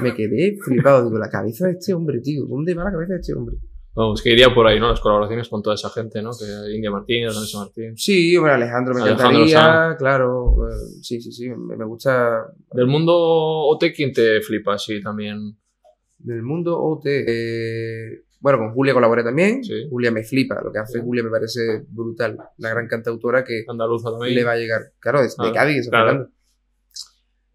Me quedé flipado. Digo, la cabeza de este hombre, tío. ¿Dónde va la cabeza de este hombre? Vamos, que iría por ahí, ¿no? Las colaboraciones con toda esa gente, ¿no? Que India Martínez, Vanessa Martín. Sí, hombre, Alejandro me Alejandro encantaría, claro. eh, sí, sí, sí, me, gusta. Del mundo OT, ¿quién te flipa así también? Del mundo OT. eh, bueno, con Julia colaboré también. Sí. Julia me flipa, lo que hace Sí. Julia me parece brutal. Una gran cantautora que Andaluza también. le va a llegar. Claro, de, de Ah, Cádiz, claro.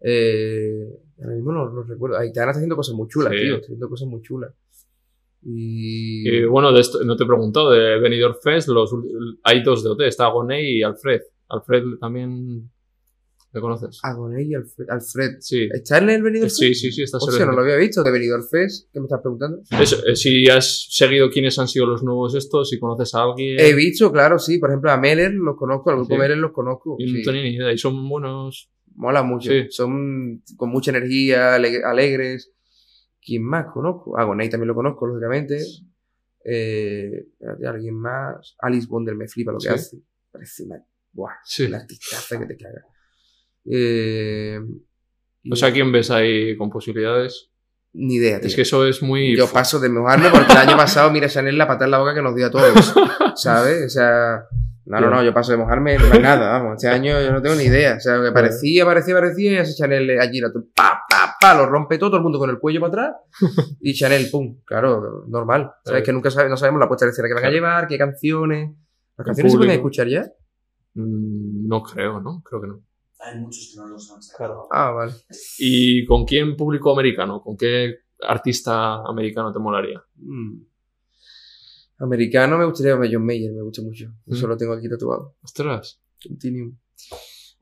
Eh, ahora mismo no, no recuerdo. Aitana está haciendo cosas muy chulas, Sí. tío. Está haciendo cosas muy chulas. Y. Y bueno, de esto, no te he preguntado, de Benidorm Fest, los, hay dos de OT, está Agoney y Alfred. Alfred también, ¿le conoces? Agoné y Alfred. Alfred. Sí. ¿Está en el Benidorm Sí, Fest? sí, sí, está Hostia, solo. no lo había visto. De Benidorm Fest, ¿qué me estás preguntando? Eso, eh, si has seguido quiénes han sido los nuevos estos, si conoces a alguien. He visto, claro, sí. Por ejemplo, a Meller los conozco, al grupo Sí. Meller los conozco. y sí. no tenía ni idea, y son buenos. Mola mucho. Sí. Son con mucha energía, ale- alegres. ¿Quién más conozco? Ah, Gonei también lo conozco, lógicamente. Eh, alguien más. Alice Bonder me flipa lo que Sí. hace. Parece una, buah, Sí. una artistaza que te caga. Eh, O sea, ¿quién ves ahí con posibilidades? Ni idea, tío. Es que eso es muy. Yo paso de mojarme porque el año pasado, mira, Chanel la patada en la boca que nos dio a todos. (laughs) ¿Sabes? O sea, no, no, no, yo paso de mojarme, no hay nada, vamos. Este año yo no tengo ni idea. O sea, que parecía, parecía, parecía y hace Chanel allí, la, pa, pa, pa, lo rompe todo, todo el mundo con el cuello para atrás (laughs) y Chanel, pum. Claro, normal. ¿Sabes? Que nunca sabe, no sabemos la puesta de escena que van a llevar, qué canciones. ¿Las canciones se pueden escuchar ya? Mm, No creo, ¿no? Creo que no. Hay muchos que no los han sacado. Ah, vale. ¿Y con quién público americano? ¿Con qué artista americano te molaría? Mm. Americano me gustaría ver John Mayer, me gusta mucho. Eso Mm. lo tengo aquí tatuado. Ostras. Continuum.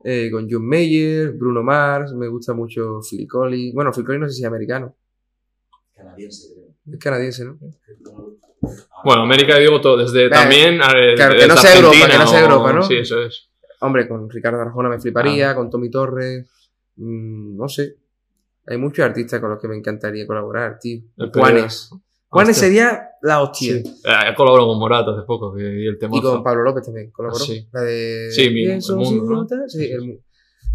Eh, con John Mayer, Bruno Mars, me gusta mucho Phil Collins. Bueno, Phil Collins no sé si es americano, Canadiense, creo. es canadiense, ¿no? Bueno, América digo todo, desde Eh, también. eh, claro, que no sea Europa, Argentina que no sea o- Europa, ¿no? Sí, eso es. Hombre, con Ricardo Arjona me Ah. fliparía, con Tommy Torres, mm, no sé. Hay muchos artistas con los que me encantaría colaborar, tío. Juanes. Juanes sería la hostia. Sí. Eh, Ha colaborado con Morat hace poco, que y el tema. Y con Pablo López también, colaboró. Ah, sí. La de... Sí, mi- El Mundo, ¿no? Sí, el.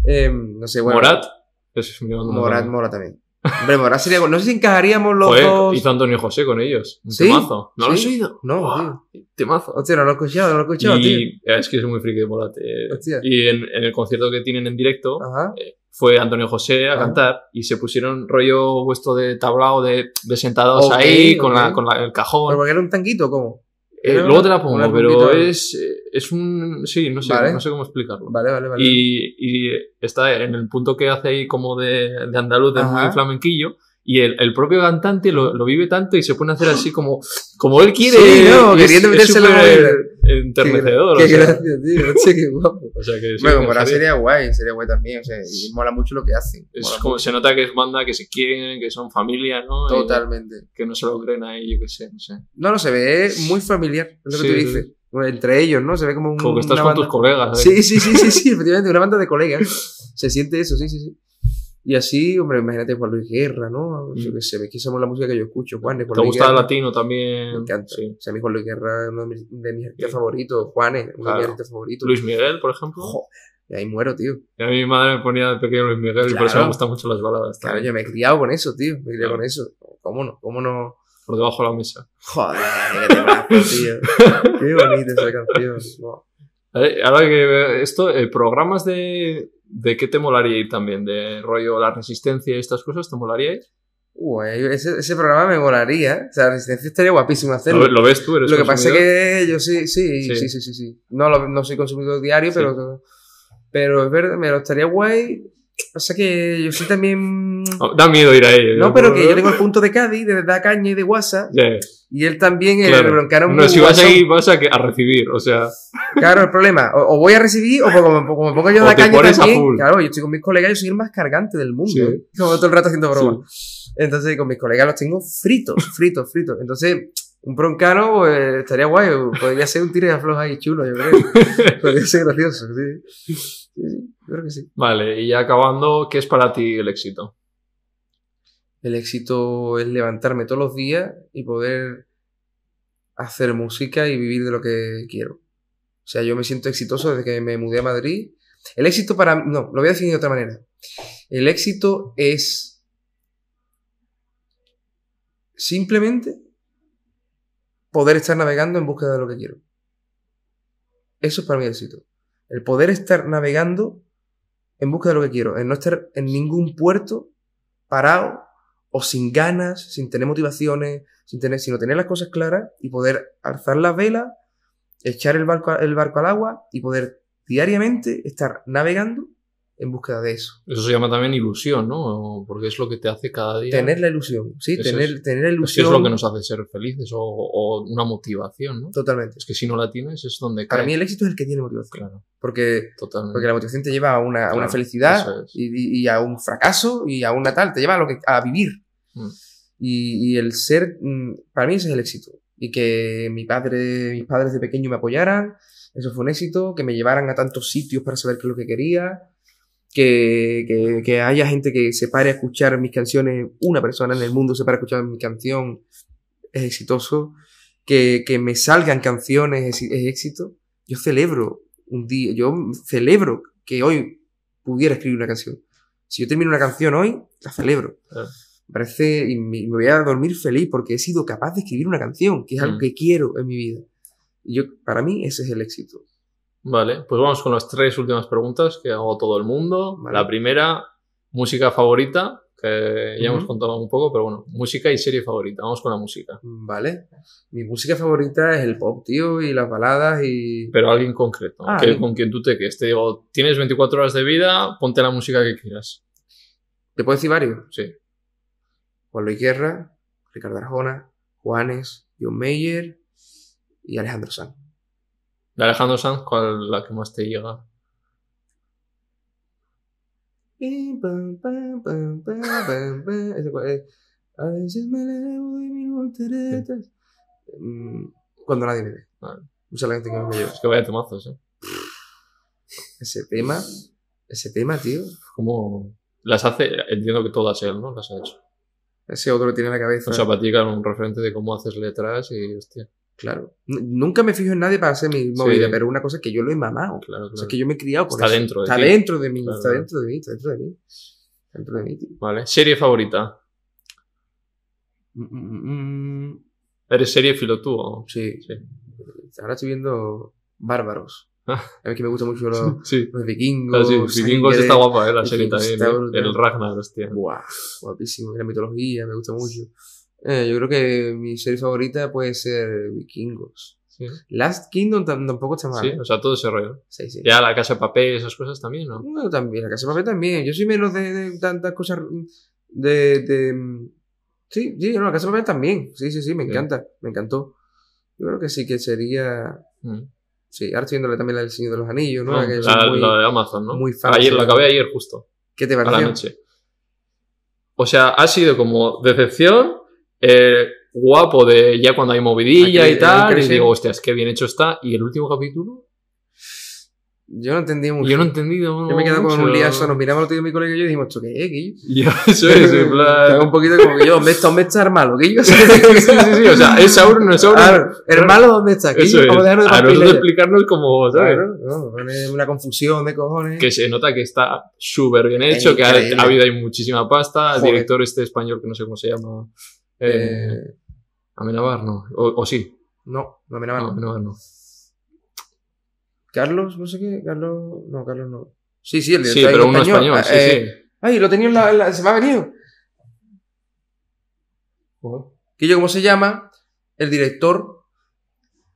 Eh, no sé, bueno. Morat. Es Morat mola también. Hombre, Morat sería... No sé si encajaríamos los Joder, dos... hizo Antonio José con ellos. Un ¿Sí? temazo. ¿No lo has oído? No, Buah, Temazo. Hostia, no lo he escuchado, no lo he escuchado, tío. Y es que es muy friki de Morat. eh. Hostia. Y en, en el concierto que tienen en directo, Ajá. Fue Antonio José a Ah. cantar y se pusieron rollo vuestro de tablao de, de sentados ahí con, la, con la- el ¿Pero cajón. porque era un tanquito cómo? Eh, luego te la pongo, pero es, eh, es un... Sí, no sé, Vale. no sé cómo explicarlo. Vale, vale, vale. Y, y está en el punto que hace ahí como de, de andaluz, de muy flamenquillo. Y el, el propio cantante lo, lo vive tanto y se pone a hacer así como, como él quiere. Sí, no, y queriendo movida. enternecedor. Qué, o sea, gracia, tío. Hostia, qué (laughs) guapo. o sea que sí, bueno, gustaría. sería guay, sería guay también. O sea, y mola mucho lo que hacen. Es como mucho. se nota que es banda que se quieren, que son familia, ¿no? Y Totalmente. que no se lo creen ahí, yo qué sé, no sé. No, no, se ve muy familiar, es lo que Sí, tú sí. dices. Bueno, Entre ellos, ¿no? Se ve como un, Como que estás con banda... tus colegas. ¿eh? Sí, sí, sí, sí, sí, (laughs) efectivamente, una banda de colegas. Se siente eso, sí, sí, sí. Y así, hombre, imagínate Juan Luis Guerra, ¿no? Yo Mm. qué sé, es que somos la música que yo escucho, Juan. ¿Te gusta el latino también? Me encanta. Sí. O sea, a mí Juan Luis Guerra es uno de mis, de mis artistas favoritos. Juanes, uno de mis artistas favoritos. Luis Miguel, por ejemplo. Joder, y ahí muero, tío. Y a mi madre me ponía de pequeño Luis Miguel y por eso me gustan mucho las baladas. Claro, yo me he criado con eso, tío. Me he criado Claro. con eso. ¿Cómo no? ¿Cómo no? Por debajo de la mesa. Joder, qué temazo, tío. Qué bonita esa canción. (laughs) Wow. Ahora que esto, eh, programas de, de qué te molaría ir también, de rollo la resistencia y estas cosas, ¿te molaría ir? Uy, ese, ese programa me molaría. O sea, Resistencia estaría guapísimo hacerlo. ¿Lo, lo ves tú? ¿Eres Lo que pasa es que yo sí, sí, Sí. sí, sí, sí, sí. No, lo- no soy consumidor diario, Sí. pero, pero es verdad, me lo estaría guay. O sea que yo sí también... Oh, da miedo ir ahí. No, pero que yo tengo el punto de Cádiz, de da caña y de guasa, Ya, y él también, el claro. broncano No, si vas ahí vas a, que- a recibir, o sea, Claro, el problema, o, o voy a recibir, o como, como me pongo yo O te caña a también. Claro, yo estoy con mis colegas, yo soy el más cargante del mundo, Sí. ¿eh? Como todo el rato haciendo bromas. Entonces, con mis colegas los tengo fritos, fritos, fritos. Entonces, un broncano pues, estaría guay, podría ser un tiro de afloja ahí chulo, yo creo. (laughs) podría ser gracioso, sí. Sí, sí, yo creo que sí. vale, y ya acabando, ¿qué es para ti el éxito? El éxito es levantarme todos los días y poder hacer música y vivir de lo que quiero. O sea, yo me siento exitoso desde que me mudé a Madrid. El éxito para mí, no, lo voy a definir de otra manera. El éxito es simplemente poder estar navegando en búsqueda de lo que quiero. Eso es para mí el éxito. El poder estar navegando en busca de lo que quiero. El no estar en ningún puerto parado o sin ganas, sin tener motivaciones, sin tener, sino tener las cosas claras y poder alzar las velas, echar el barco, el barco al agua y poder diariamente estar navegando en búsqueda de eso. Eso se llama también ilusión, ¿no? Porque es lo que te hace cada día. Tener la ilusión, sí, tener, es. tener la Es que ilusión. es lo que nos hace ser felices o, o una motivación, ¿no? Totalmente. Es que si no la tienes es donde Para cae. mí el éxito es el que tiene motivación. Claro, Porque, totalmente. porque la motivación te lleva a una, a una Claro, felicidad es. y, y- y a un fracaso y a una tal, te lleva a, lo que, a vivir. Mm. Y, y el ser, mm, para mí ese es el éxito. Y que mi padre, mis padres de pequeño me apoyaran, eso fue un éxito, que me llevaran a tantos sitios para saber qué es lo que quería, que, que, que haya gente que se pare a escuchar mis canciones, una persona en el mundo se pare a escuchar mi canción, es exitoso, que, que me salgan canciones es, es éxito. Yo celebro un día, yo celebro que hoy pudiera escribir una canción. Si yo termino una canción hoy, la celebro. Me parece, y me, me voy a dormir feliz porque he sido capaz de escribir una canción, que es algo Mm. que quiero en mi vida. Y yo, para mí, ese es el éxito. Vale, pues vamos con las tres últimas preguntas que hago a todo el mundo. Vale. La primera, música favorita, que ya hemos contado un poco, pero bueno, música y serie favorita. Vamos con la música. ¿Vale? Mi música favorita es el pop, tío, y las baladas y... Pero alguien concreto, Ah, que, con quien tú te quedes. Te digo, tienes 24 horas de vida, ponte la música que quieras. ¿Te puedo decir varios? Sí. Juan Luis Guerra, Ricardo Arjona, Juanes, John Mayer y Alejandro Sanz. De Alejandro Sanz, ¿cuál es la que más te llega? A veces me elevo de mis volteretas. Mm, Cuando nadie me ve. Vale. Mucha la gente que me lleva. Es que vaya temazos, ¿eh? Ese tema, ese tema, tío. Como las hace, entiendo que todas él, ¿no? Las ha hecho. Ese otro que tiene en la cabeza. O sea, para ti, claro, un referente de cómo haces letras y, hostia, claro. Nunca me fijo en nadie para hacer mi movida, Sí. pero una cosa es que yo lo he mamado. claro, O sea, que yo me he criado con Está eso. dentro de Está ti. dentro de mí, Claro, está dentro de mí, está dentro de mí. Dentro de mí, tío. Vale. Serie favorita. Mm, mm, mm. ¿Eres serie filo tú o...? Sí. Sí. Ahora estoy viendo Bárbaros. Ah. A mí que me gustan mucho los, (laughs) Sí. los vikingos. Claro, sí. Vikingos está guapa, ¿eh? La serie también. ¿eh? El Ragnar, hostia. Guau, guapísimo. La mitología me gusta mucho. Eh, yo creo que mi serie favorita puede ser Vikingos. Sí. Last Kingdom tam- tampoco está mal. Sí, o sea, todo ese rollo. Sí, sí. Ya la casa de papel, esas cosas también, ¿no? Bueno, también, la casa de papel también. Yo soy menos de, de tantas cosas de, de- Sí, sí, no, la casa de papel también. Sí, sí, sí, me Sí. encanta. Me encantó. Yo creo que sí que sería. Mm. Sí, ahora estoy viéndole también la del Señor de los Anillos, ¿no? No, la, muy- la de Amazon, ¿no? muy fan, Ayer, la acabé ayer justo, ¿Qué te a la pareció? noche. O sea, ha sido como decepción, eh, guapo de ya cuando hay movidilla y tal, y digo, hostias, qué bien hecho está. Y el último capítulo, Yo no entendí mucho. yo no he entendido. Yo me quedo con un liazo, nos miramos el tío de mi colega y yo y dijimos, ¿esto qué es, Guillo? Ya, eso es, en plan... Un poquito como que yo, ¿dónde está, dónde está hermano, Guillo? (laughs) sí, sí, sí, o sea, es Sauron, no es Sauron. Ah, hermano, ¿dónde está? Guillo, es. vamos a dejarnos de A nosotros papiletas. explicarnos como, ¿sabes? Claro, no, una confusión de cojones. Que se nota que está súper bien hecho, que ha, habido ahí muchísima pasta. El director este español, que no sé cómo se llama. Eh, Eh, Amenábar, no. O, o sí. no, no me No, Amenábar no. Carlos, no sé qué, Carlos, no, Carlos no. Sí, sí, el Sí, director pero uno español, Ah, sí, eh, Ay, lo tenía en la, en la- se me ha venido. sí. Que yo, ¿cómo se llama? El director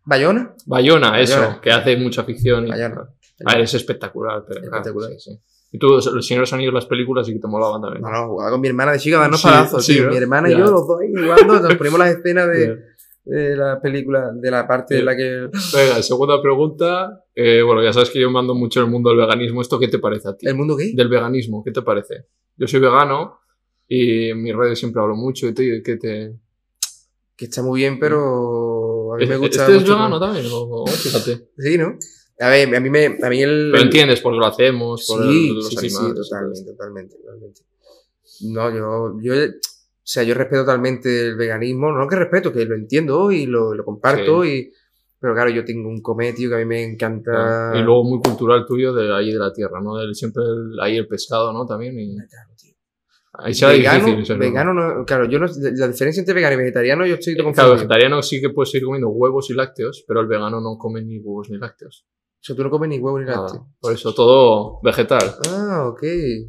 Bayona. Bayona, eso, Bayona. que hace mucha ficción. Y, Bayona. Ah, es espectacular. Pero, Espectacular. ah, sí, sí. Y tú, los señores han ido las películas y que te molaban también. No, no, jugaba con mi hermana de chica darnos Sí, palazos, sí, tío. ¿no? Mi hermana y yo, los dos ahí jugando, nos ponemos las escenas de, Bien. de la película, de la parte en la que. Venga, segunda pregunta. Eh, bueno, ya sabes que yo mando mucho el mundo del veganismo. ¿Esto qué te parece a ti? ¿El mundo gay? Del veganismo, ¿qué te parece? Yo soy vegano y en mis redes siempre hablo mucho y te, ¿qué te... Que está muy bien, pero a mí me gusta. ¿Este es vegano también? O- o- fíjate. Sí, ¿no? A ver, a mí me. A mí el. Pero entiendes por qué lo hacemos, por Sí, el- los sí, sí, sí, animales. totalmente, totalmente, totalmente. No, yo, yo, o sea, yo respeto totalmente el veganismo, no que respeto, que lo entiendo y lo, lo comparto y, pero claro, yo tengo un cometio que a mí me encanta. Y luego muy cultural tuyo de ahí de la tierra, ¿no? Del, siempre el- ahí el pescado, ¿no? También. Y Claro, tío. ahí será vegano, difícil. vegano no, claro, yo no, la diferencia entre vegano y vegetariano yo estoy Claro, confundido. vegetariano sí que puedes seguir comiendo huevos y lácteos, pero el vegano no come ni huevos ni lácteos. O sea, tú no comes ni huevo ni Nada. lácteo. Por eso todo vegetal. Ah, ok.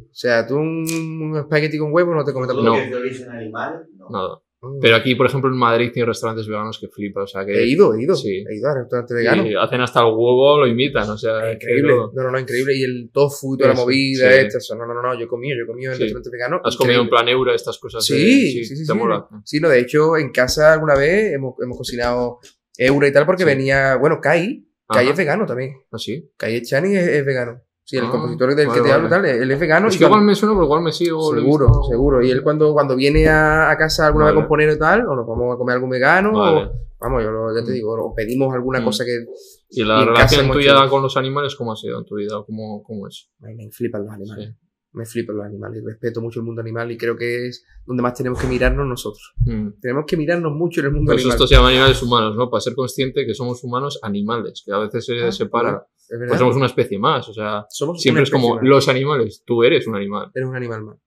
O sea, tú un, un espagueti con huevo no te comes Todo tampoco. No. de origen animal, no. Nada. Mm. Pero aquí, por ejemplo, en Madrid tiene restaurantes veganos que flipa, o sea que... He ido, he ido. Sí. He ido a restaurantes veganos. Y hacen hasta el huevo, lo imitan, o sea... Increíble. no- No, no, no, increíble. Y el tofu y toda la movida, sí. esta, eso. No, no, no, no, yo he comido, yo he comido en Sí. restaurantes veganos. Has comido en increíble. plan euro estas cosas. de- Sí, sí, sí, te sí. mola. Sí, no, de hecho, en casa alguna vez hemos, hemos cocinado euro y tal porque Sí. venía, bueno, Kai, Ajá. es vegano también. ¿Ah, sí? Kai Echani es, es vegano. Sí, el Ah, compositor del vale, que te hablo, vale. tal, él es vegano. Es y que igual me suena, pero igual me sigo. Seguro, visto. seguro. Y él cuando, cuando viene a, a casa alguna vez a componer o tal, o nos vamos a comer algo vegano, o, vamos, yo lo- ya te Mm. digo, o pedimos alguna Mm. cosa que... ¿Y la Y relación tuya con los animales cómo ha sido en tu vida? ¿Cómo, cómo es? Ay, me flipan los animales. Sí. Me flipan los animales. Respeto mucho el mundo animal y creo que es donde más tenemos que mirarnos nosotros. Mm. Tenemos que mirarnos mucho en el mundo Por eso animal. esto se llama animales humanos, ¿no? Para ser consciente que somos humanos animales, que a veces se Ah, separa. Pues somos una especie más, o sea, Somos siempre es como más. los animales, tú eres un animal. Eres un animal más.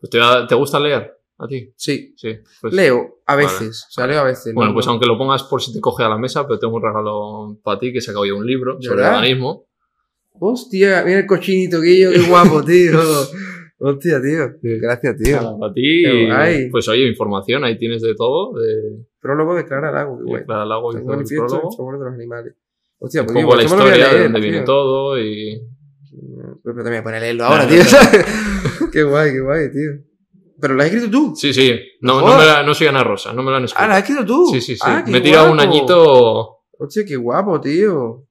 Pues te, ¿te gusta leer a ti? Sí. Sí. Pues, Leo a vale. veces. O sea, leo a veces. Bueno, ¿no? pues No- aunque lo pongas por si te coge a la mesa, pero tengo un regalo para ti que se acabó de un libro ¿De sobre verdad? veganismo. Hostia, mira el cochinito, Guillo, qué guapo, (laughs) tío. Hostia, tío. Sí. Gracias, tío. Para ti, pues oye, información, ahí tienes de todo, de, Prólogo de Clara Lago, qué guay. Clara Lago hizo Un el en prólogo, favor de los animales. Hostia, un pues digo, poco la me a historia, de dónde viene todo y... Pero también voy a poner a leerlo ahora, tío. (laughs) qué guay, qué guay, tío. ¿Pero lo has escrito tú? Sí, sí, no, no, me la- no soy Ana Rosa, no me lo han escrito. Ah, ¿lo has escrito tú? Sí, sí, sí. Ah, me he tirado un añito... Hostia, qué guapo, tío.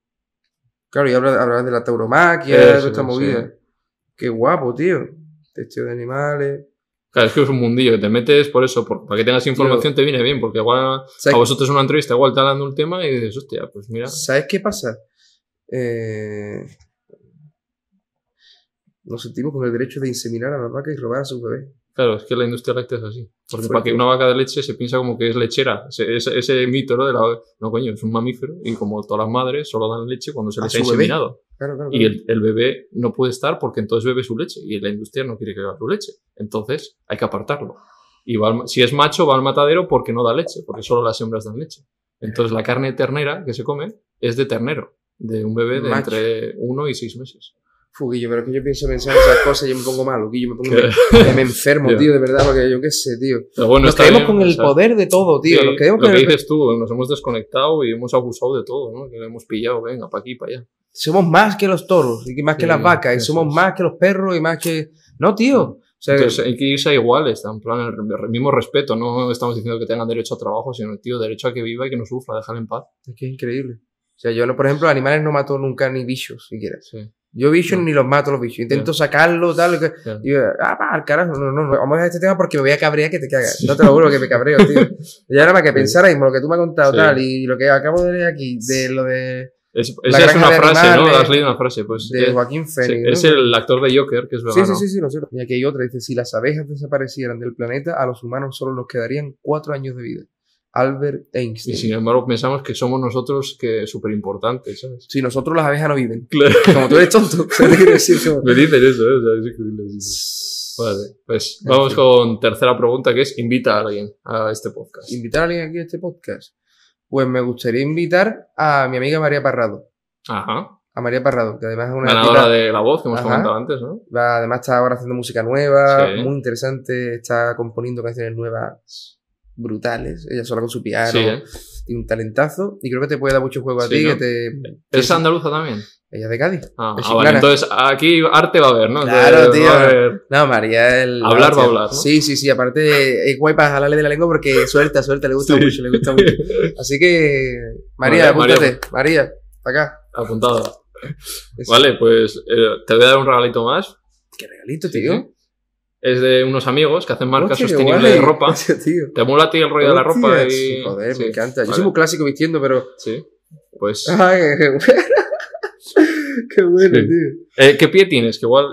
Claro, y hablas de la tauromaquia, de Eso, esta sí. movida. Qué guapo, tío. Testeo de animales. Claro, es que es un mundillo que te metes por eso, por- para que tengas información te viene bien, porque igual a ¿Sabes, vosotros una entrevista igual te hablan de un tema y dices, hostia, pues mira, ¿sabes qué pasa? Eh, Nos sentimos con el derecho de inseminar a las vacas y robar a sus bebés. Claro, es que la industria láctea es así. Porque Fuerte. para que una vaca de leche se piensa como que es lechera. Ese, ese- ese mito, ¿no? De la, no, coño, es un mamífero y como todas las madres solo dan leche cuando se A les ha inseminado. Claro, claro. Y el, el bebé no puede estar porque entonces bebe su leche y la industria no quiere que beba su leche. Entonces hay que apartarlo. Y va al- si es macho, va al matadero porque no da leche, porque solo las hembras dan leche. Entonces la carne ternera que se come es de ternero, de un bebé de Macho. entre uno y seis meses. Fuguillo, pero es que yo pienso pensar en esas cosas y yo me pongo malo, Guillo, me pongo... (laughs) Que- Me, me enfermo, Ya. tío, de verdad, porque yo qué sé, tío. Pero bueno, Nos bien, con el poder de todo, tío. sí, Nos creemos lo con que el... dices tú, nos hemos desconectado y hemos abusado de todo, ¿no? Que lo hemos pillado, venga, para aquí, para allá. Somos más que los toros, y que más que Sí, las vacas, y somos es. más que los perros, y más que... No, tío. O sea, Entonces hay que irse a iguales, en plan, el, mismo respeto, no estamos diciendo que tengan derecho a trabajo, sino, tío, derecho a que viva y que no sufra, déjale en paz. es que es increíble. O sea, yo, por ejemplo, animales no mato nunca ni bichos, siquiera. Sí. Yo bichos No. ni los mato los bichos. Intento sacarlos, tal. Que, Ya. y yo, ah, va, al carajo. No, no, no. Vamos a dejar este tema porque me voy a cabrear que te cagas. No te lo juro que me cabreo, tío. (laughs) Y ahora más que pensar ahí, lo que tú me has contado, Sí. tal, y lo que acabo de leer aquí, de lo de, Es, esa es una frase, ¿no? Has leído una frase, pues. de es, Joaquín sí. ¿no? es el actor de Joker, que es Sí, vegano. sí, sí, sí, lo sé. Y aquí hay otra, dice, si las abejas desaparecieran del planeta, a los humanos solo nos quedarían cuatro años de vida. Albert Y Einstein. sin embargo pensamos que somos nosotros que súper importantes, ¿sabes? Si nosotros las abejas no viven. Claro. Como tú eres tonto. (laughs) ¿Qué te quiero decir? Como- Me dicen eso, ¿eh? O sea, es increíble. sí. Vale, pues vamos con tercera pregunta, que es invita a alguien a este podcast. ¿Invitar a alguien aquí a este podcast? Pues me gustaría invitar a mi amiga María Parrado. Ajá. A María Parrado, que además es una Ganadora tipa- de La Voz, que hemos Ajá. comentado antes, ¿no? además está ahora haciendo música nueva, Sí. muy interesante, está componiendo canciones nuevas brutales, ella sola con su piano, Sí, ¿eh? tiene un talentazo y creo que te puede dar mucho juego a Sí, ti, ¿no? que te... ¿Es sí. andaluza también? Ella es de Cádiz. Ah, ah, vale. Entonces aquí arte va a haber, ¿no? Claro, De- tío. va a haber- No, María el... Hablar va a hablar, ¿no? Sí, sí, sí, aparte es guay para jalarle de la lengua porque suelta, suelta, le gusta Sí. mucho, le gusta mucho. (laughs) Así que, María, Vale, apúntate. María, acá. Apuntado. (laughs) Es- Vale, pues eh, te voy a dar un regalito más. Qué regalito, tío. Es de unos amigos que hacen marca sostenible guay. de ropa. ¿Te mola a ti el rollo de la ropa? Y... Joder, Sí, me encanta. Yo vale. soy muy clásico vistiendo, pero. Sí. Pues. (laughs) Ay, qué bueno. (laughs) qué bueno, Sí. tío. Eh, ¿Qué pie tienes? Que igual.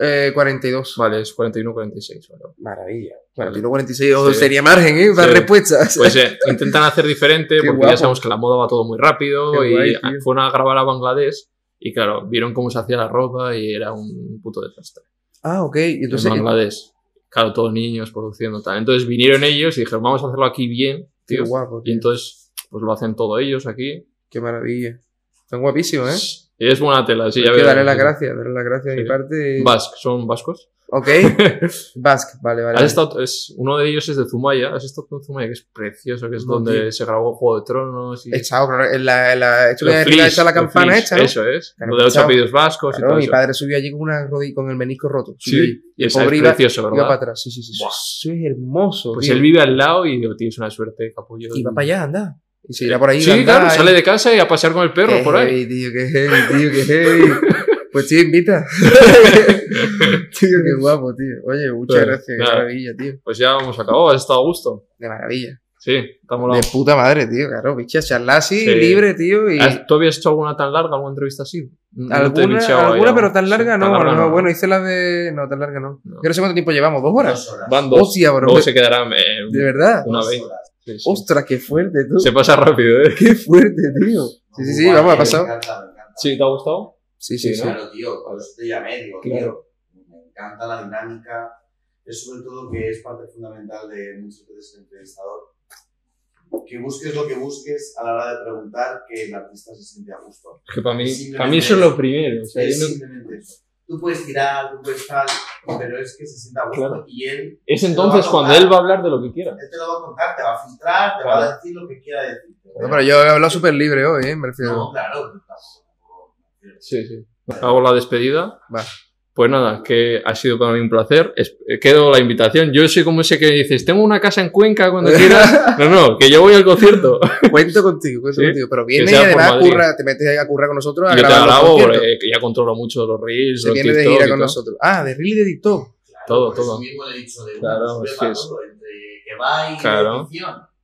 Eh, 42. Vale, es 41-46. Vale. Maravilla. 41, 46. Ojo, Sí. sería margen, ¿eh? Para respuestas. Pues eh, intentan hacer diferente (laughs) Qué porque guapo. ya sabemos que la moda va todo muy rápido Qué y guay, fueron a grabar a Bangladesh y claro, vieron cómo se hacía la ropa y era un puto desastre. Ah, ok. Y En entonces. Bangladesh. Claro, todos niños produciendo tal. Entonces vinieron ellos y dijeron, vamos a hacerlo aquí bien, Qué tío. guapo. Y tío. entonces, pues lo hacen todos ellos aquí. Qué maravilla. Están guapísimos, ¿eh? Y es buena tela, sí, Hay ya que verás. darle las gracias, darle las gracias de mi parte. Basque, son vascos. Ok. (laughs) Basque, vale, vale. Has estado, es, uno de ellos es de Zumaya. Has estado en Zumaya, que es precioso, que es No, donde tío. se grabó Juego de Tronos. Y claro, en la. En la arriba Flis, está la campana hecha, ¿no? Eso es. Claro, lo de los chao. apellidos vascos y Claro, todo mi eso. padre subió allí con, una rodilla, con el menisco roto. Subió Sí, allí. y el es pobre iba, precioso, iba ¿verdad? para atrás. Sí, sí, sí. Buah. Eso es hermoso. Pues tío. él vive al lado y digo, tienes una suerte, capullo. Y va para allá, anda. Y se irá por ahí. Sí, claro, y- sale de casa y a pasear con el perro Qué por ahí. heavy, tío, qué heavy, tío, qué heavy. (laughs) Pues tío, invita. (laughs) tío, qué guapo, tío. Oye, muchas Pues, gracias, qué maravilla, tío. Pues ya hemos acabado, has estado a gusto. De maravilla. Sí, estamos De puta madre, tío, claro, bicha, charlar así, Sí. libre, tío. Y ¿Has- ¿Tú habías hecho alguna tan larga, alguna entrevista así? No alguna, alguna pero tan Sí, larga no, tan larga no, bueno, hice la de. No, tan larga no. No. Yo no sé cuánto tiempo llevamos, ¿dos horas? Dos horas. Van dos. Hostia, bro. Luego se quedarán eh, De verdad. una vez. Sí, sí. Ostras, qué fuerte, tú. Se pasa rápido, ¿eh? Qué fuerte, tío. Sí, sí, sí, Guay, vamos, ha Me pasado. encanta, me encanta. Sí, ¿te ha gustado? Sí, sí, Sí. Claro, tío, por eso te llamé, digo, Claro. tío, me encanta la dinámica, es sobre todo que es parte fundamental de muchas veces el entrevistador. Que busques lo que busques a la hora de preguntar, que el artista se siente a gusto. Que para mí, para mí eso es lo primero. O sea, es no- simplemente eso. Tú puedes tirar, tú puedes tal, pero es que se sienta a gusto Claro. y él, Es entonces va cuando él va a hablar de lo que quiera. él te lo va a contar, te va a filtrar, te va Claro. a decir lo que quiera decir. No, pero yo he hablado súper libre hoy, ¿eh? Me refiero. No, claro. Sí, sí. Hago la despedida. Va. Pues nada, que ha sido para mí un placer. Es- eh, Quedo la invitación. Yo soy como ese que dices, tengo una casa en Cuenca cuando (laughs) quieras. No, no, que yo voy al concierto. (laughs) Cuento contigo, cuento Sí. contigo. Pero viene y además curra, te metes ahí a currar con nosotros a Yo te grabo porque ya controlo mucho los reels, Se los viene de TikTok gira y con nosotros. Ah, de Reel y de TikTok. Claro, Todo, por eso todo. mismo le he dicho de Claro, es que es- que va y Claro.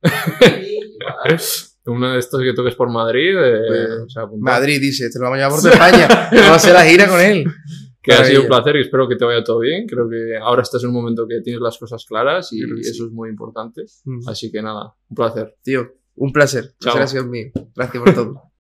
(laughs) Uno de estos que toques por Madrid. eh, Pues, o sea, apuntado. Madrid dice, te lo vamos a llevar por España. (laughs) Vamos a hacer la gira con él. Que ha sido un placer y espero que te vaya todo bien. Creo que ahora estás en un momento que tienes las cosas claras y sí. eso es muy importante. Mm. Así que nada, un placer. Tío, un placer. Chao. Muchas gracias mío. Gracias por todo. (laughs)